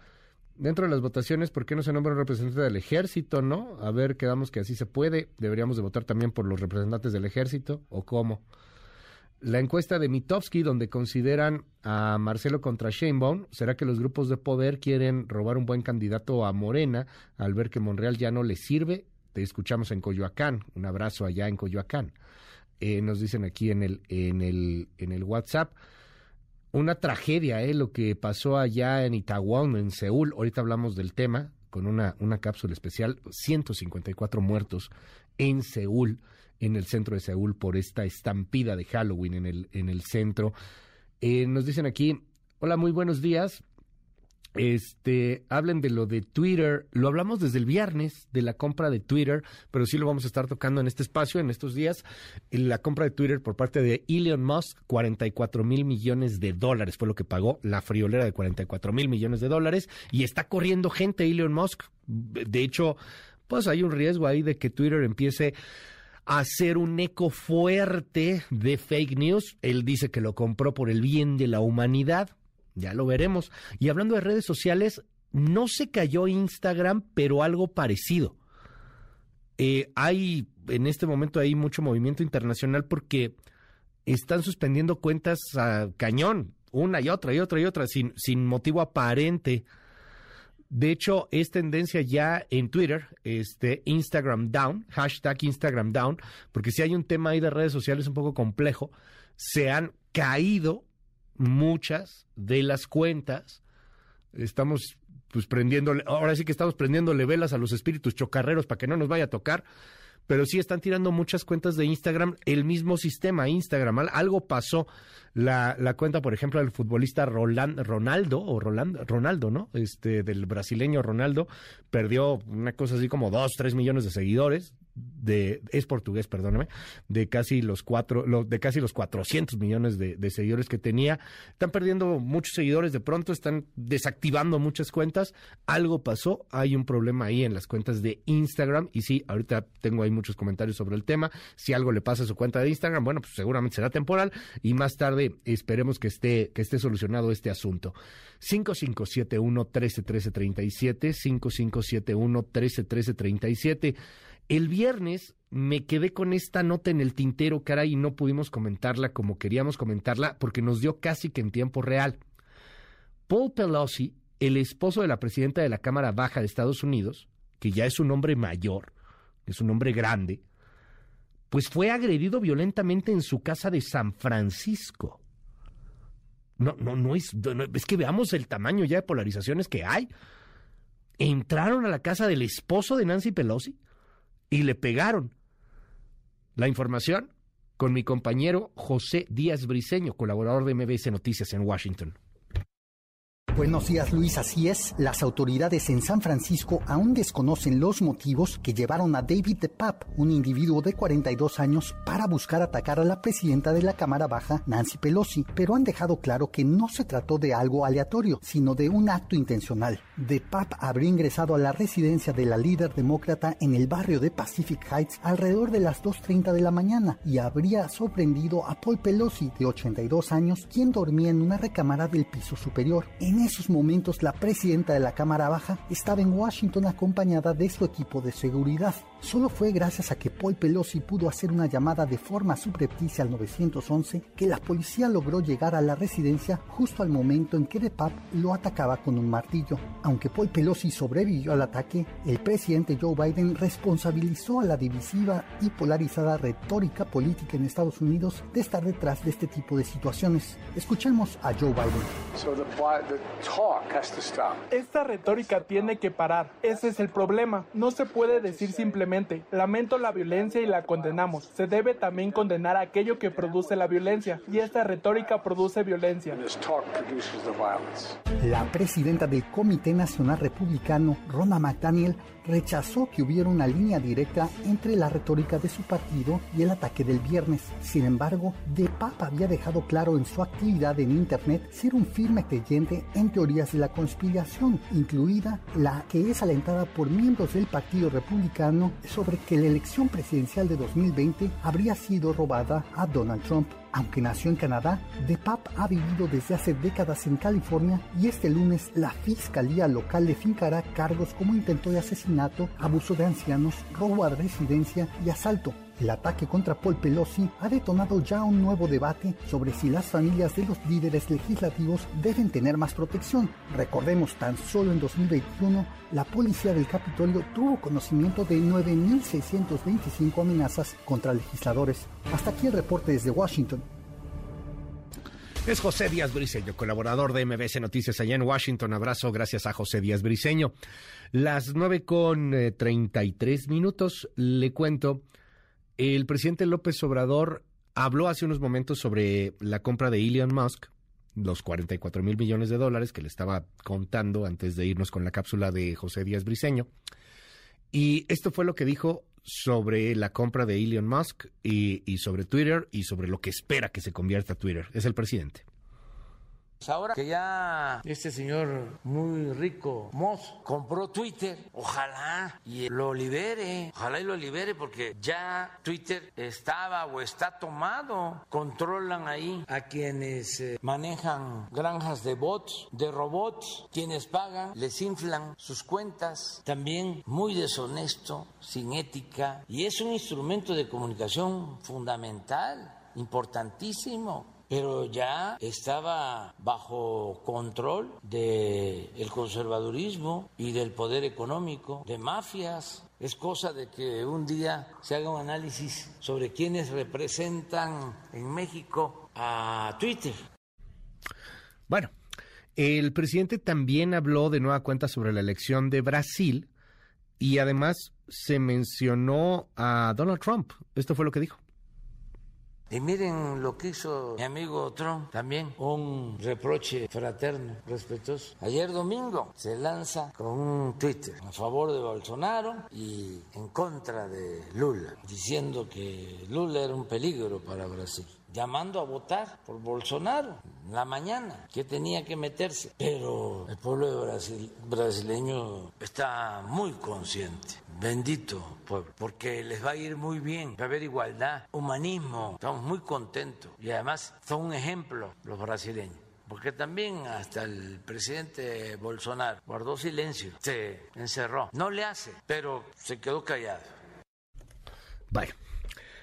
dentro de las votaciones, ¿por qué no se nombra un representante del ejército, no? A ver, quedamos que así se puede. Deberíamos de votar también por los representantes del ejército, ¿o cómo? La encuesta de Mitofsky, donde consideran a Marcelo contra Sheinbaum, ¿será que los grupos de poder quieren robar un buen candidato a Morena al ver que Monreal ya no les sirve? Te escuchamos en Coyoacán. Un abrazo allá en Coyoacán. Eh, nos dicen aquí en el, en el, en el WhatsApp. Una tragedia, eh, lo que pasó allá en Itaewon, en Seúl. Ahorita hablamos del tema con una, una cápsula especial. 154 muertos en Seúl, en el centro de Seúl, por esta estampida de Halloween en el, en el centro. Eh, nos dicen aquí, hola, muy buenos días este, hablen de lo de Twitter. Lo hablamos desde el viernes de la compra de Twitter, pero sí lo vamos a estar tocando en este espacio, en estos días. La compra de Twitter por parte de Elon Musk, 44 mil millones de dólares fue lo que pagó la friolera de 44 mil millones de dólares. Y está corriendo gente Elon Musk. De hecho, pues hay un riesgo ahí de que Twitter empiece a hacer un eco fuerte de fake news. Él dice que lo compró por el bien de la humanidad ya lo veremos. Y hablando de redes sociales, no se cayó Instagram, pero algo parecido. Eh, hay, en este momento hay mucho movimiento internacional porque están suspendiendo cuentas a cañón, una y otra y otra y otra, sin, sin motivo aparente. De hecho, es tendencia ya en Twitter, este Instagram down, hashtag Instagram down, porque si hay un tema ahí de redes sociales un poco complejo, se han caído muchas de las cuentas. Estamos pues prendiéndole, ahora sí que estamos prendiéndole velas a los espíritus chocarreros para que no nos vaya a tocar, pero sí están tirando muchas cuentas de Instagram, el mismo sistema Instagram, algo pasó. La, la cuenta, por ejemplo, del futbolista Roland, Ronaldo, o Roland, Ronaldo, ¿no? Este, del brasileño Ronaldo, perdió una cosa así como dos, tres millones de seguidores, de es portugués, perdóname, de casi los cuatro, de casi los 400 millones de, seguidores que tenía. Están perdiendo muchos seguidores de pronto, están desactivando muchas cuentas. Algo pasó, hay un problema ahí en las cuentas de Instagram y sí, ahorita tengo ahí muchos comentarios sobre el tema. Si algo le pasa a su cuenta de Instagram, bueno, pues seguramente será temporal y más tarde esperemos que esté, que esté solucionado este asunto. 5571-131337, 5571-131337. El viernes me quedé con esta nota en el tintero, caray, y no pudimos comentarla como queríamos comentarla porque nos dio casi que en tiempo real. Paul Pelosi, el esposo de la presidenta de la Cámara Baja de Estados Unidos, que ya es un hombre mayor, es un hombre grande, pues fue agredido violentamente en su casa de San Francisco. No, no, no es, es que veamos el tamaño ya de polarizaciones que hay. Entraron a la casa del esposo de Nancy Pelosi y le pegaron. La información con mi compañero José Díaz Briceño, colaborador de MBS Noticias en Washington. Buenos días Luis, así es. Las autoridades en San Francisco aún desconocen los motivos que llevaron a David DePape, un individuo de 42 años, para buscar atacar a la presidenta de la Cámara Baja, Nancy Pelosi, pero han dejado claro que no se trató de algo aleatorio, sino de un acto intencional. DePape habría ingresado a la residencia de la líder demócrata en el barrio de Pacific Heights alrededor de las 2.30 de la mañana y habría sorprendido a Paul Pelosi, de 82 años, quien dormía en una recámara del piso superior. Esos momentos, la presidenta de la Cámara Baja estaba en Washington acompañada de su equipo de seguridad. Solo fue gracias a que Paul Pelosi pudo hacer una llamada de forma subrepticia al 911 que la policía logró llegar a la residencia justo al momento en que DePap lo atacaba con un martillo. Aunque Paul Pelosi sobrevivió al ataque, el presidente Joe Biden responsabilizó a la divisiva y polarizada retórica política en Estados Unidos de estar detrás de este tipo de situaciones. Escuchemos a Joe Biden. Esta retórica tiene que parar. Ese es el problema. No se puede decir simplemente, lamento la violencia y la condenamos. Se debe también condenar aquello que produce la violencia. Y esta retórica produce violencia. La presidenta del Comité Nacional Republicano, Rona McDaniel, rechazó que hubiera una línea directa entre la retórica de su partido y el ataque del viernes. Sin embargo, De Papa había dejado claro en su actividad en Internet ser un firme creyente en teorías de la conspiración, incluida la que es alentada por miembros del Partido Republicano sobre que la elección presidencial de 2020 habría sido robada a Donald Trump. Aunque nació en Canadá, DePap ha vivido desde hace décadas en California y este lunes la fiscalía local le fincará cargos como intento de asesinato, abuso de ancianos, robo a residencia y asalto. El ataque contra Paul Pelosi ha detonado ya un nuevo debate sobre si las familias de los líderes legislativos deben tener más protección. Recordemos, tan solo en 2021, la policía del Capitolio tuvo conocimiento de 9.625 amenazas contra legisladores. Hasta aquí el reporte desde Washington. Es José Díaz Briseño, colaborador de MBC Noticias allá en Washington. Abrazo, gracias a José Díaz Briseño. Las 9 con 33 minutos, le cuento el presidente López Obrador habló hace unos momentos sobre la compra de Elon Musk, los 44 mil millones de dólares que le estaba contando antes de irnos con la cápsula de José Díaz Briceño. Y esto fue lo que dijo sobre la compra de Elon Musk y, y sobre Twitter y sobre lo que espera que se convierta Twitter. Es el presidente. Pues ahora que ya este señor muy rico, Moss, compró Twitter, ojalá y lo libere, ojalá y lo libere porque ya Twitter estaba o está tomado, controlan ahí a quienes eh, manejan granjas de bots, de robots, quienes pagan, les inflan sus cuentas, también muy deshonesto, sin ética, y es un instrumento de comunicación fundamental, importantísimo pero ya estaba bajo control del conservadurismo y del poder económico, de mafias. Es cosa de que un día se haga un análisis sobre quiénes representan en México a Twitter. Bueno, el presidente también habló de nueva cuenta sobre la elección de Brasil y además se mencionó a Donald Trump. Esto fue lo que dijo. Y miren lo que hizo mi amigo Trump también, un reproche fraterno, respetuoso. Ayer domingo se lanza con un Twitter a favor de Bolsonaro y en contra de Lula, diciendo que Lula era un peligro para Brasil llamando a votar por Bolsonaro en la mañana, que tenía que meterse. Pero el pueblo Brasil, brasileño está muy consciente bendito pueblo, porque les va a ir muy bien, va a haber igualdad, humanismo, estamos muy contentos y además son un ejemplo los brasileños porque también hasta el presidente Bolsonaro guardó silencio, se encerró. No le hace, pero se quedó callado. Bueno,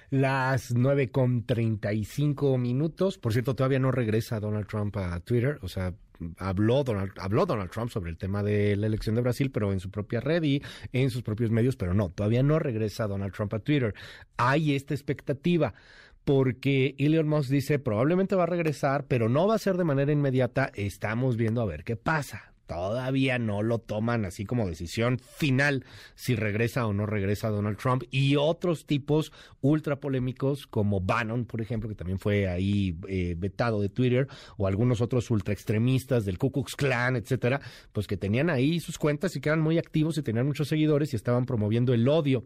las 9 con 35 minutos. Por cierto, todavía no regresa Donald Trump a Twitter. O sea, habló Donald, habló Donald Trump sobre el tema de la elección de Brasil, pero en su propia red y en sus propios medios, pero no, todavía no regresa Donald Trump a Twitter. Hay esta expectativa porque Elon Musk dice probablemente va a regresar, pero no va a ser de manera inmediata. Estamos viendo a ver qué pasa todavía no lo toman así como decisión final si regresa o no regresa Donald Trump. Y otros tipos ultra polémicos como Bannon, por ejemplo, que también fue ahí eh, vetado de Twitter o algunos otros ultra extremistas del Ku Klux Klan, etcétera, pues que tenían ahí sus cuentas y que eran muy activos y tenían muchos seguidores y estaban promoviendo el odio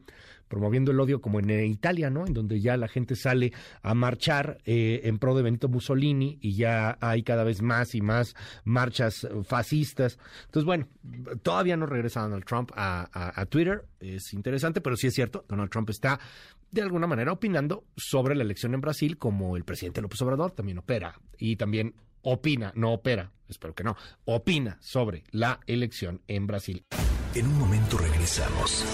promoviendo el odio como en Italia, ¿no? En donde ya la gente sale a marchar eh, en pro de Benito Mussolini y ya hay cada vez más y más marchas fascistas. Entonces, bueno, todavía no regresa Donald Trump a, Twitter, es interesante, pero sí es cierto, Donald Trump está de alguna manera opinando sobre la elección en Brasil como el presidente López Obrador también opera y también opina, no opera, espero que no, opina sobre la elección en Brasil. En un momento regresamos.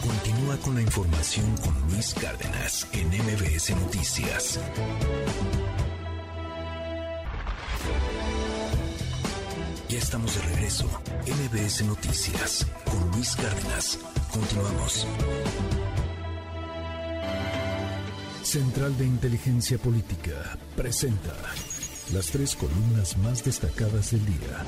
Continúa con la información con Luis Cárdenas en MBS Noticias. Ya estamos de regreso. MBS Noticias con Luis Cárdenas. Continuamos. Central de Inteligencia Política presenta las tres columnas más destacadas del día.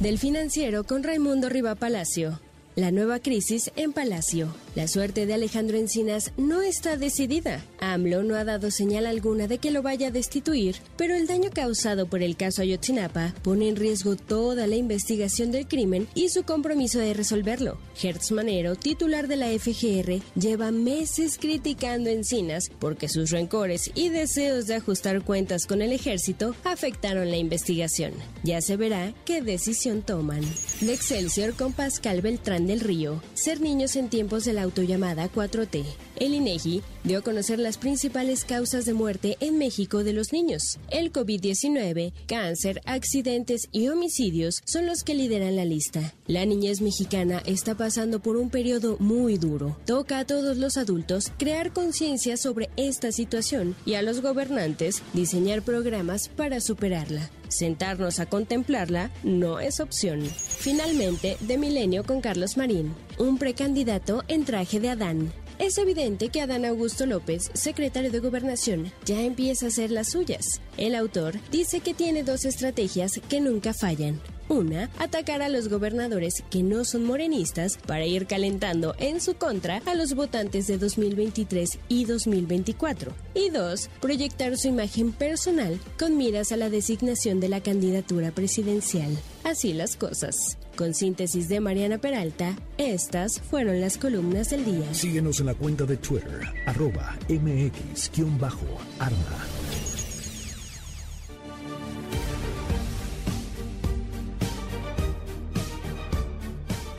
Del financiero con Raimundo Riva Palacio. La nueva crisis en Palacio. La suerte de Alejandro Encinas no está decidida. AMLO no ha dado señal alguna de que lo vaya a destituir, pero el daño causado por el caso Ayotzinapa pone en riesgo toda la investigación del crimen y su compromiso de resolverlo. Hertz Manero, titular de la FGR, lleva meses criticando Encinas porque sus rencores y deseos de ajustar cuentas con el ejército afectaron la investigación. Ya se verá qué decisión toman. De Excelsior con Pascal Beltrán del Río. Ser niños en tiempos de la autollamada 4T. El INEGI dio a conocer las principales causas de muerte en México de los niños. El COVID-19, cáncer, accidentes y homicidios son los que lideran la lista. La niñez mexicana está pasando por un periodo muy duro. Toca a todos los adultos crear conciencia sobre esta situación y a los gobernantes diseñar programas para superarla. Sentarnos a contemplarla no es opción. Finalmente, de Milenio con Carlos Marín, un precandidato en traje de Adán. Es evidente que Adán Augusto López, secretario de Gobernación, ya empieza a hacer las suyas. El autor dice que tiene dos estrategias que nunca fallan. Una, atacar a los gobernadores que no son morenistas para ir calentando en su contra a los votantes de 2023 y 2024. Y dos, proyectar su imagen personal con miras a la designación de la candidatura presidencial. Así las cosas. Con síntesis de Mariana Peralta, estas fueron las columnas del día. Síguenos en la cuenta de Twitter, arroba mx-arma.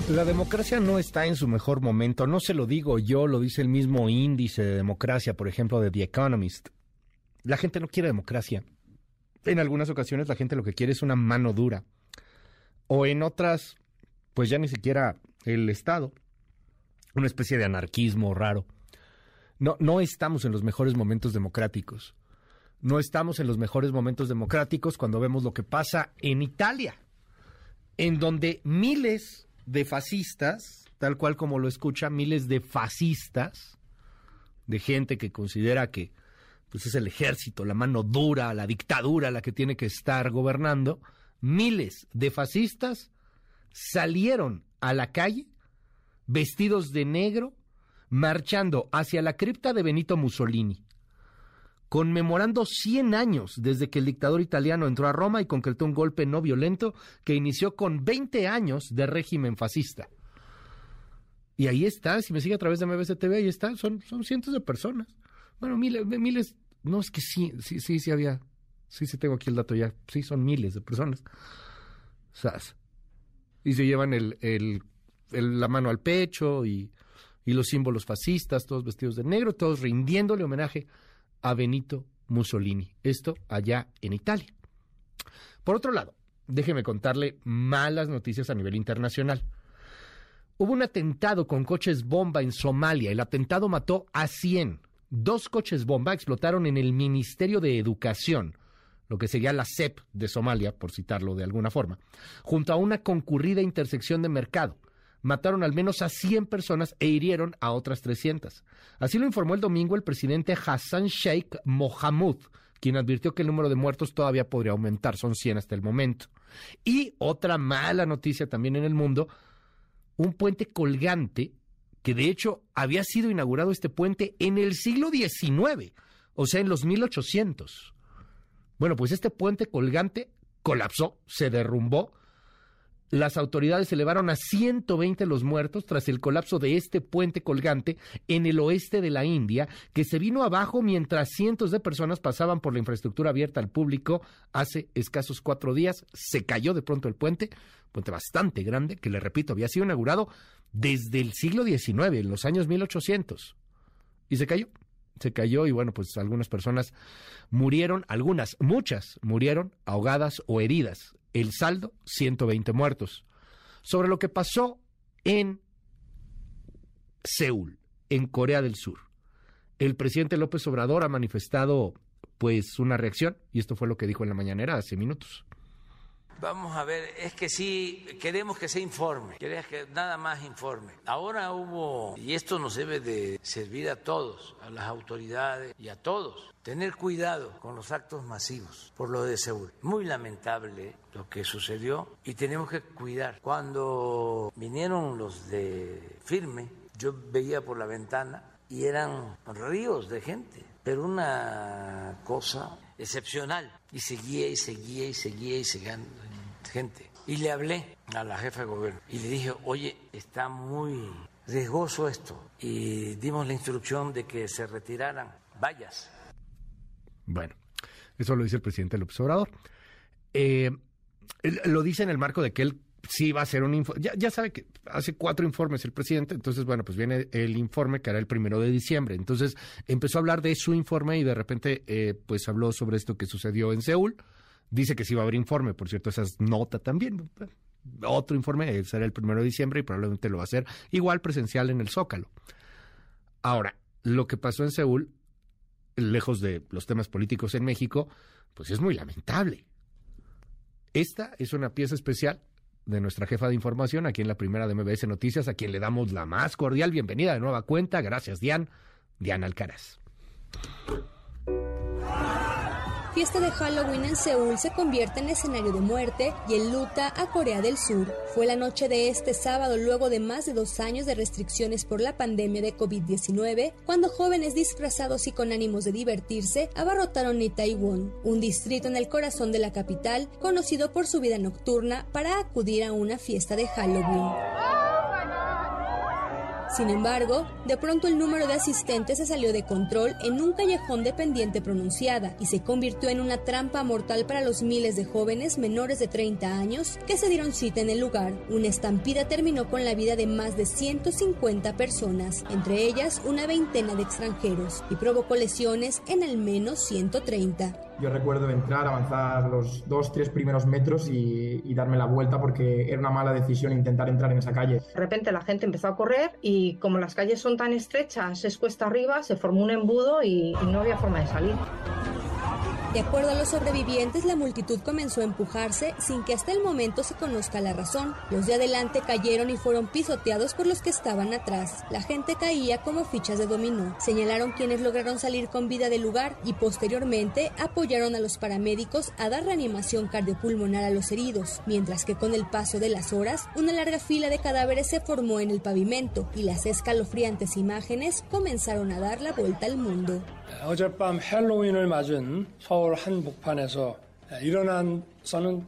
La democracia no está en su mejor momento, no se lo digo yo, lo dice el mismo índice de democracia, por ejemplo, de The Economist. La gente no quiere democracia. En algunas ocasiones la gente lo que quiere es una mano dura o en otras, pues ya ni siquiera el Estado, una especie de anarquismo raro. No, no estamos en los mejores momentos democráticos. No estamos en los mejores momentos democráticos cuando vemos lo que pasa en Italia, en donde miles de fascistas, tal cual como lo escucha, miles de fascistas, de gente que considera que pues es el ejército, la mano dura, la dictadura la que tiene que estar gobernando, miles de fascistas salieron a la calle vestidos de negro, marchando hacia la cripta de Benito Mussolini, conmemorando 100 años desde que el dictador italiano entró a Roma y concretó un golpe no violento que inició con 20 años de régimen fascista. Y ahí está, si me sigue a través de MBC TV, ahí está, son, son cientos de personas. Bueno, miles, miles, no es que sí, sí, sí, sí había Sí, sí tengo aquí el dato ya. Sí, son miles de personas. Y se llevan el, el la mano al pecho y, y los símbolos fascistas, todos vestidos de negro, todos rindiéndole homenaje a Benito Mussolini. Esto allá en Italia. Por otro lado, déjeme contarle malas noticias a nivel internacional. Hubo un atentado con coches bomba en Somalia. El atentado mató a 100. Dos coches bomba explotaron en el Ministerio de Educación, lo que sería la CEP de Somalia, por citarlo de alguna forma, junto a una concurrida intersección de mercado. Mataron al menos a 100 personas e hirieron a otras 300. Así lo informó el domingo el presidente Hassan Sheikh Mohamud, quien advirtió que el número de muertos todavía podría aumentar, son 100 hasta el momento. Y otra mala noticia también en el mundo, un puente colgante que de hecho había sido inaugurado este puente en el siglo XIX, o sea, en los 1800. Bueno, pues este puente colgante colapsó, se derrumbó. Las autoridades elevaron a 120 los muertos tras el colapso de este puente colgante en el oeste de la India, que se vino abajo mientras cientos de personas pasaban por la infraestructura abierta al público hace escasos cuatro días. Se cayó de pronto el puente, puente bastante grande, que le repito, había sido inaugurado desde el siglo XIX, en los años 1800. Y se cayó, se cayó y bueno, pues algunas personas murieron, algunas, muchas murieron ahogadas o heridas. El saldo, 120 muertos. Sobre lo que pasó en Seúl, en Corea del Sur. El presidente López Obrador ha manifestado pues una reacción y esto fue lo que dijo en la mañanera hace minutos. Vamos a ver, es que sí, queremos que se informe, queremos que nada más informe. Ahora hubo, y esto nos debe de servir a todos, a las autoridades y a todos, tener cuidado con los actos masivos por lo de Seúl. Muy lamentable lo que sucedió y tenemos que cuidar. Cuando vinieron los de firme, yo veía por la ventana y eran ríos de gente, pero una cosa excepcional. Y seguía y seguía y seguía y seguía gente. Y le hablé a la jefa de gobierno y le dije, oye, está muy riesgoso esto. Y dimos la instrucción de que se retiraran vallas. Bueno, eso lo dice el presidente López Obrador. Eh, lo dice en el marco de que él sí va a hacer un informe. Ya, ya, sabe que hace cuatro informes el presidente, entonces, bueno, pues viene el informe que hará el primero de diciembre. Entonces, empezó a hablar de su informe y de repente, eh, pues habló sobre esto que sucedió en Seúl. Dice que sí va a haber informe, por cierto, esa es nota también. Otro informe será el primero de diciembre y probablemente lo va a hacer igual presencial en el Zócalo. Ahora, lo que pasó en Seúl, lejos de los temas políticos en México, pues es muy lamentable. Esta es una pieza especial de nuestra jefa de información aquí en la primera de MBS Noticias, a quien le damos la más cordial bienvenida de nueva cuenta. Gracias, Dian. Diana Alcaraz fiesta de Halloween en Seúl se convierte en escenario de muerte y enluta a Corea del Sur. Fue la noche de este sábado, luego de más de dos años de restricciones por la pandemia de COVID-19, cuando jóvenes disfrazados y con ánimos de divertirse abarrotaron Itaewon, un distrito en el corazón de la capital, conocido por su vida nocturna, para acudir a una fiesta de Halloween. Sin embargo, de pronto el número de asistentes se salió de control en un callejón de pendiente pronunciada y se convirtió en una trampa mortal para los miles de jóvenes menores de 30 años que se dieron cita en el lugar. Una estampida terminó con la vida de más de 150 personas, entre ellas una veintena de extranjeros, y provocó lesiones en al menos 130. Yo recuerdo entrar, avanzar los dos, tres primeros metros y, darme la vuelta porque era una mala decisión intentar entrar en esa calle. De repente la gente empezó a correr y como las calles son tan estrechas, es cuesta arriba, se formó un embudo y no había forma de salir. De acuerdo a los sobrevivientes, la multitud comenzó a empujarse sin que hasta el momento se conozca la razón. Los de adelante cayeron y fueron pisoteados por los que estaban atrás. La gente caía como fichas de dominó. Señalaron quienes lograron salir con vida del lugar y posteriormente apoyaron a los paramédicos a dar reanimación cardiopulmonar a los heridos, mientras que con el paso de las horas, una larga fila de cadáveres se formó en el pavimento y las escalofriantes imágenes comenzaron a dar la vuelta al mundo. 어젯밤 헬로윈을 맞은 서울 한복판에서 일어난 저는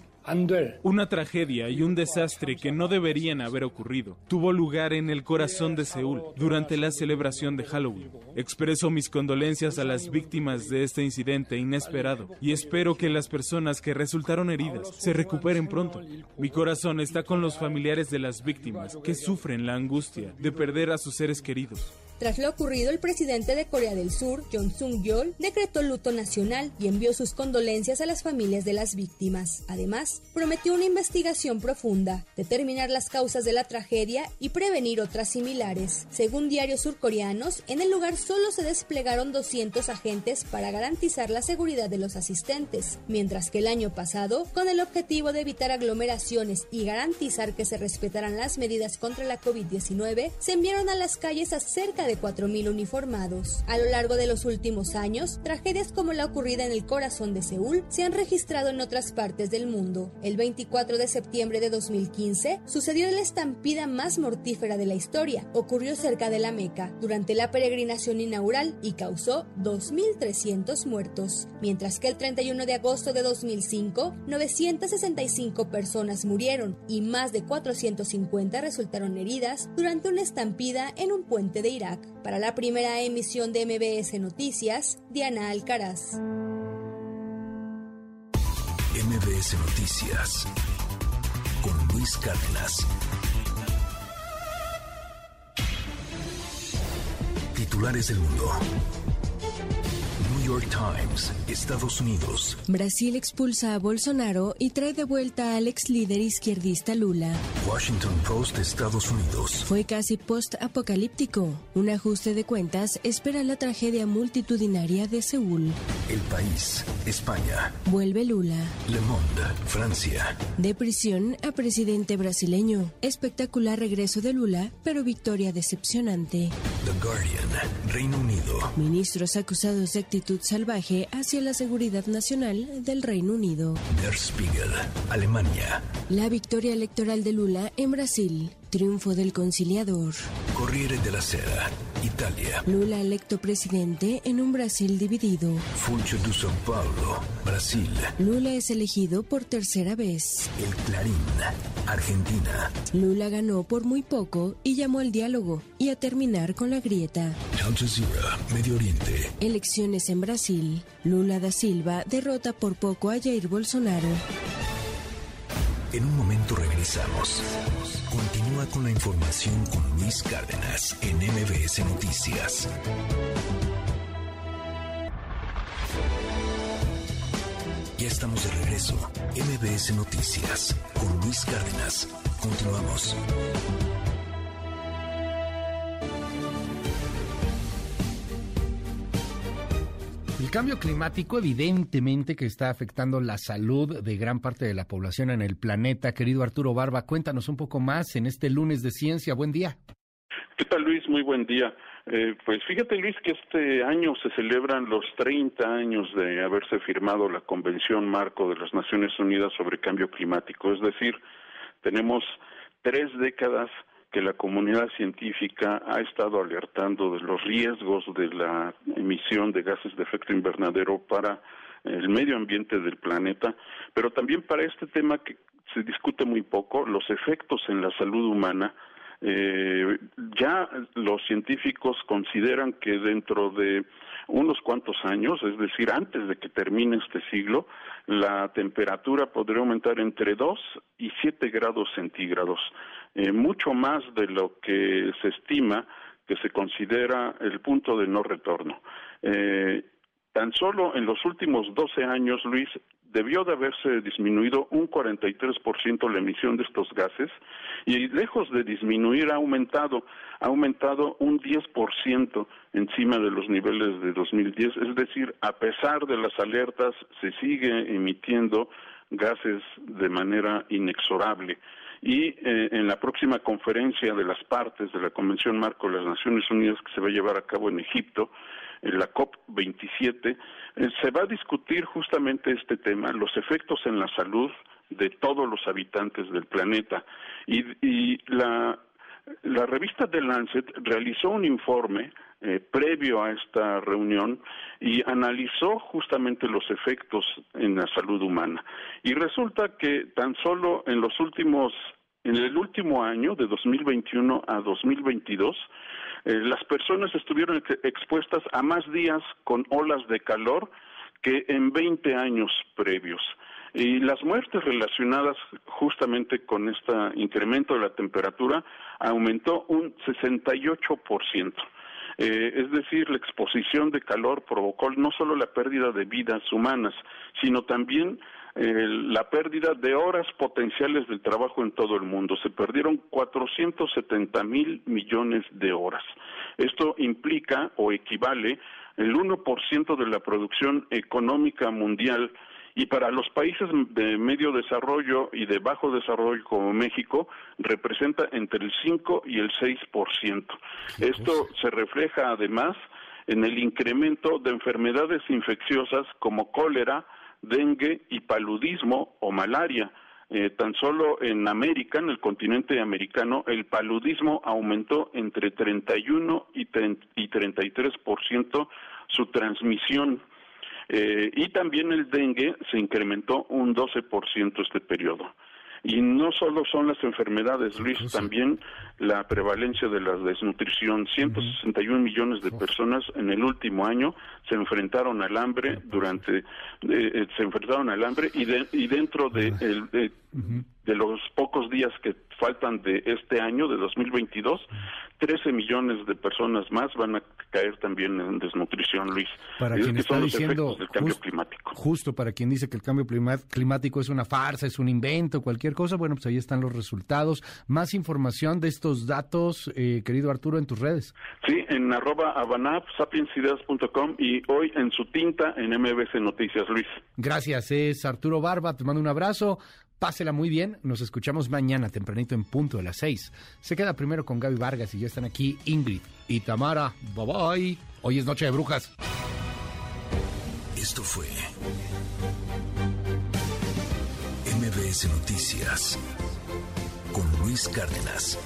Una tragedia y un desastre que no deberían haber ocurrido tuvo lugar en el corazón de Seúl durante la celebración de Halloween. Expreso mis condolencias a las víctimas de este incidente inesperado y espero que las personas que resultaron heridas se recuperen pronto. Mi corazón está con los familiares de las víctimas que sufren la angustia de perder a sus seres queridos. Tras lo ocurrido, el presidente de Corea del Sur, Jong Sung-yeol, decretó luto nacional y envió sus condolencias a las familias de las víctimas. Además, prometió una investigación profunda, determinar las causas de la tragedia y prevenir otras similares. Según diarios surcoreanos, en el lugar solo se desplegaron 200 agentes para garantizar la seguridad de los asistentes, mientras que el año pasado, con el objetivo de evitar aglomeraciones y garantizar que se respetaran las medidas contra la COVID-19, se enviaron a las calles a de de 4.000 uniformados. A lo largo de los últimos años, tragedias como la ocurrida en el corazón de Seúl se han registrado en otras partes del mundo. El 24 de septiembre de 2015 sucedió la estampida más mortífera de la historia. Ocurrió cerca de la Meca durante la peregrinación inaugural y causó 2.300 muertos, mientras que el 31 de agosto de 2005 965 personas murieron y más de 450 resultaron heridas durante una estampida en un puente de Irak. Para la primera emisión de MBS Noticias, Diana Alcaraz. MBS Noticias con Luis Cárdenas. Titulares del mundo. York Times, Estados Unidos. Brasil expulsa a Bolsonaro y trae de vuelta al ex líder izquierdista Lula. Washington Post, Estados Unidos. Fue casi post-apocalíptico. Un ajuste de cuentas espera la tragedia multitudinaria de Seúl. El país, España. Vuelve Lula. Le Monde, Francia. De prisión a presidente brasileño. Espectacular regreso de Lula, pero victoria decepcionante. The Guardian, Reino Unido. Ministros acusados de actitud salvaje hacia la seguridad nacional del Reino Unido. Der Spiegel, Alemania. La victoria electoral de Lula en Brasil. Triunfo del conciliador. Corriere della Sera, Italia. Lula electo presidente en un Brasil dividido. Funcho de São Paulo, Brasil. Lula es elegido por tercera vez. El Clarín, Argentina. Lula ganó por muy poco y llamó al diálogo y a terminar con la grieta. Al Jazeera, Medio Oriente. Elecciones en Brasil. Lula da Silva derrota por poco a Jair Bolsonaro. En un momento regresamos. Con la información con Luis Cárdenas en MBS Noticias. Ya estamos de regreso. MBS Noticias con Luis Cárdenas. Continuamos. El cambio climático evidentemente que está afectando la salud de gran parte de la población en el planeta. Querido Arturo Barba, cuéntanos un poco más en este lunes de ciencia. Buen día. ¿Qué tal Luis? Muy buen día. Eh, pues fíjate Luis que este año se celebran los 30 años de haberse firmado la Convención Marco de las Naciones Unidas sobre Cambio Climático. Es decir, tenemos tres décadas que la comunidad científica ha estado alertando de los riesgos de la emisión de gases de efecto invernadero para el medio ambiente del planeta, pero también para este tema que se discute muy poco, los efectos en la salud humana. Eh, ya los científicos consideran que dentro de unos cuantos años, es decir, antes de que termine este siglo, la temperatura podría aumentar entre 2 y 7 grados centígrados, eh, mucho más de lo que se estima que se considera el punto de no retorno. Eh, tan solo en los últimos 12 años, Luis, debió de haberse disminuido un 43% la emisión de estos gases y lejos de disminuir ha aumentado, ha aumentado un 10% encima de los niveles de 2010, es decir, a pesar de las alertas se sigue emitiendo gases de manera inexorable. Y eh, en la próxima conferencia de las partes de la Convención Marco de las Naciones Unidas que se va a llevar a cabo en Egipto, en la COP27, eh, se va a discutir justamente este tema, los efectos en la salud de todos los habitantes del planeta. Y, la, la revista The Lancet realizó un informe eh, previo a esta reunión y analizó justamente los efectos en la salud humana. Y resulta que tan solo en los últimos, en el último año, de 2021 a 2022, eh, las personas estuvieron expuestas a más días con olas de calor que en 20 años previos. Y las muertes relacionadas justamente con este incremento de la temperatura aumentó un 68%. Eh, es decir, la exposición de calor provocó no solo la pérdida de vidas humanas, sino también eh, la pérdida de horas potenciales del trabajo en todo el mundo. Se perdieron 470 mil millones de horas. Esto implica o equivale el 1% de la producción económica mundial y para los países de medio desarrollo y de bajo desarrollo como México representa entre el 5 y el 6%. Esto se refleja además en el incremento de enfermedades infecciosas como cólera, dengue y paludismo o malaria. Eh, tan solo en América, en el continente americano, el paludismo aumentó entre 31 y, y 33% su transmisión eh, y también el dengue se incrementó un 12% este periodo. Y no solo son las enfermedades, Luis, también la prevalencia de la desnutrición. 161 millones de personas en el último año se enfrentaron al hambre durante, eh, se enfrentaron al hambre y, y dentro de, de los pocos días que faltan de este año, de 2022, 13 millones de personas más van a caer también en desnutrición, Luis. Para quien está diciendo del cambio climático. Justo para quien dice que el cambio climático es una farsa, es un invento, cualquier cosa, bueno, pues ahí están los resultados. Más información de estos datos, eh, querido Arturo, en tus redes. Sí, en arroba abanap, sapiensideas.com y hoy en su tinta en MBC Noticias, Luis. Gracias, es Arturo Barba, te mando un abrazo. Pásela muy bien. Nos escuchamos mañana tempranito en punto de las seis. Se queda primero con Gaby Vargas y ya están aquí Ingrid y Tamara. Bye bye. Hoy es Noche de Brujas. Esto fue MBS Noticias con Luis Cárdenas.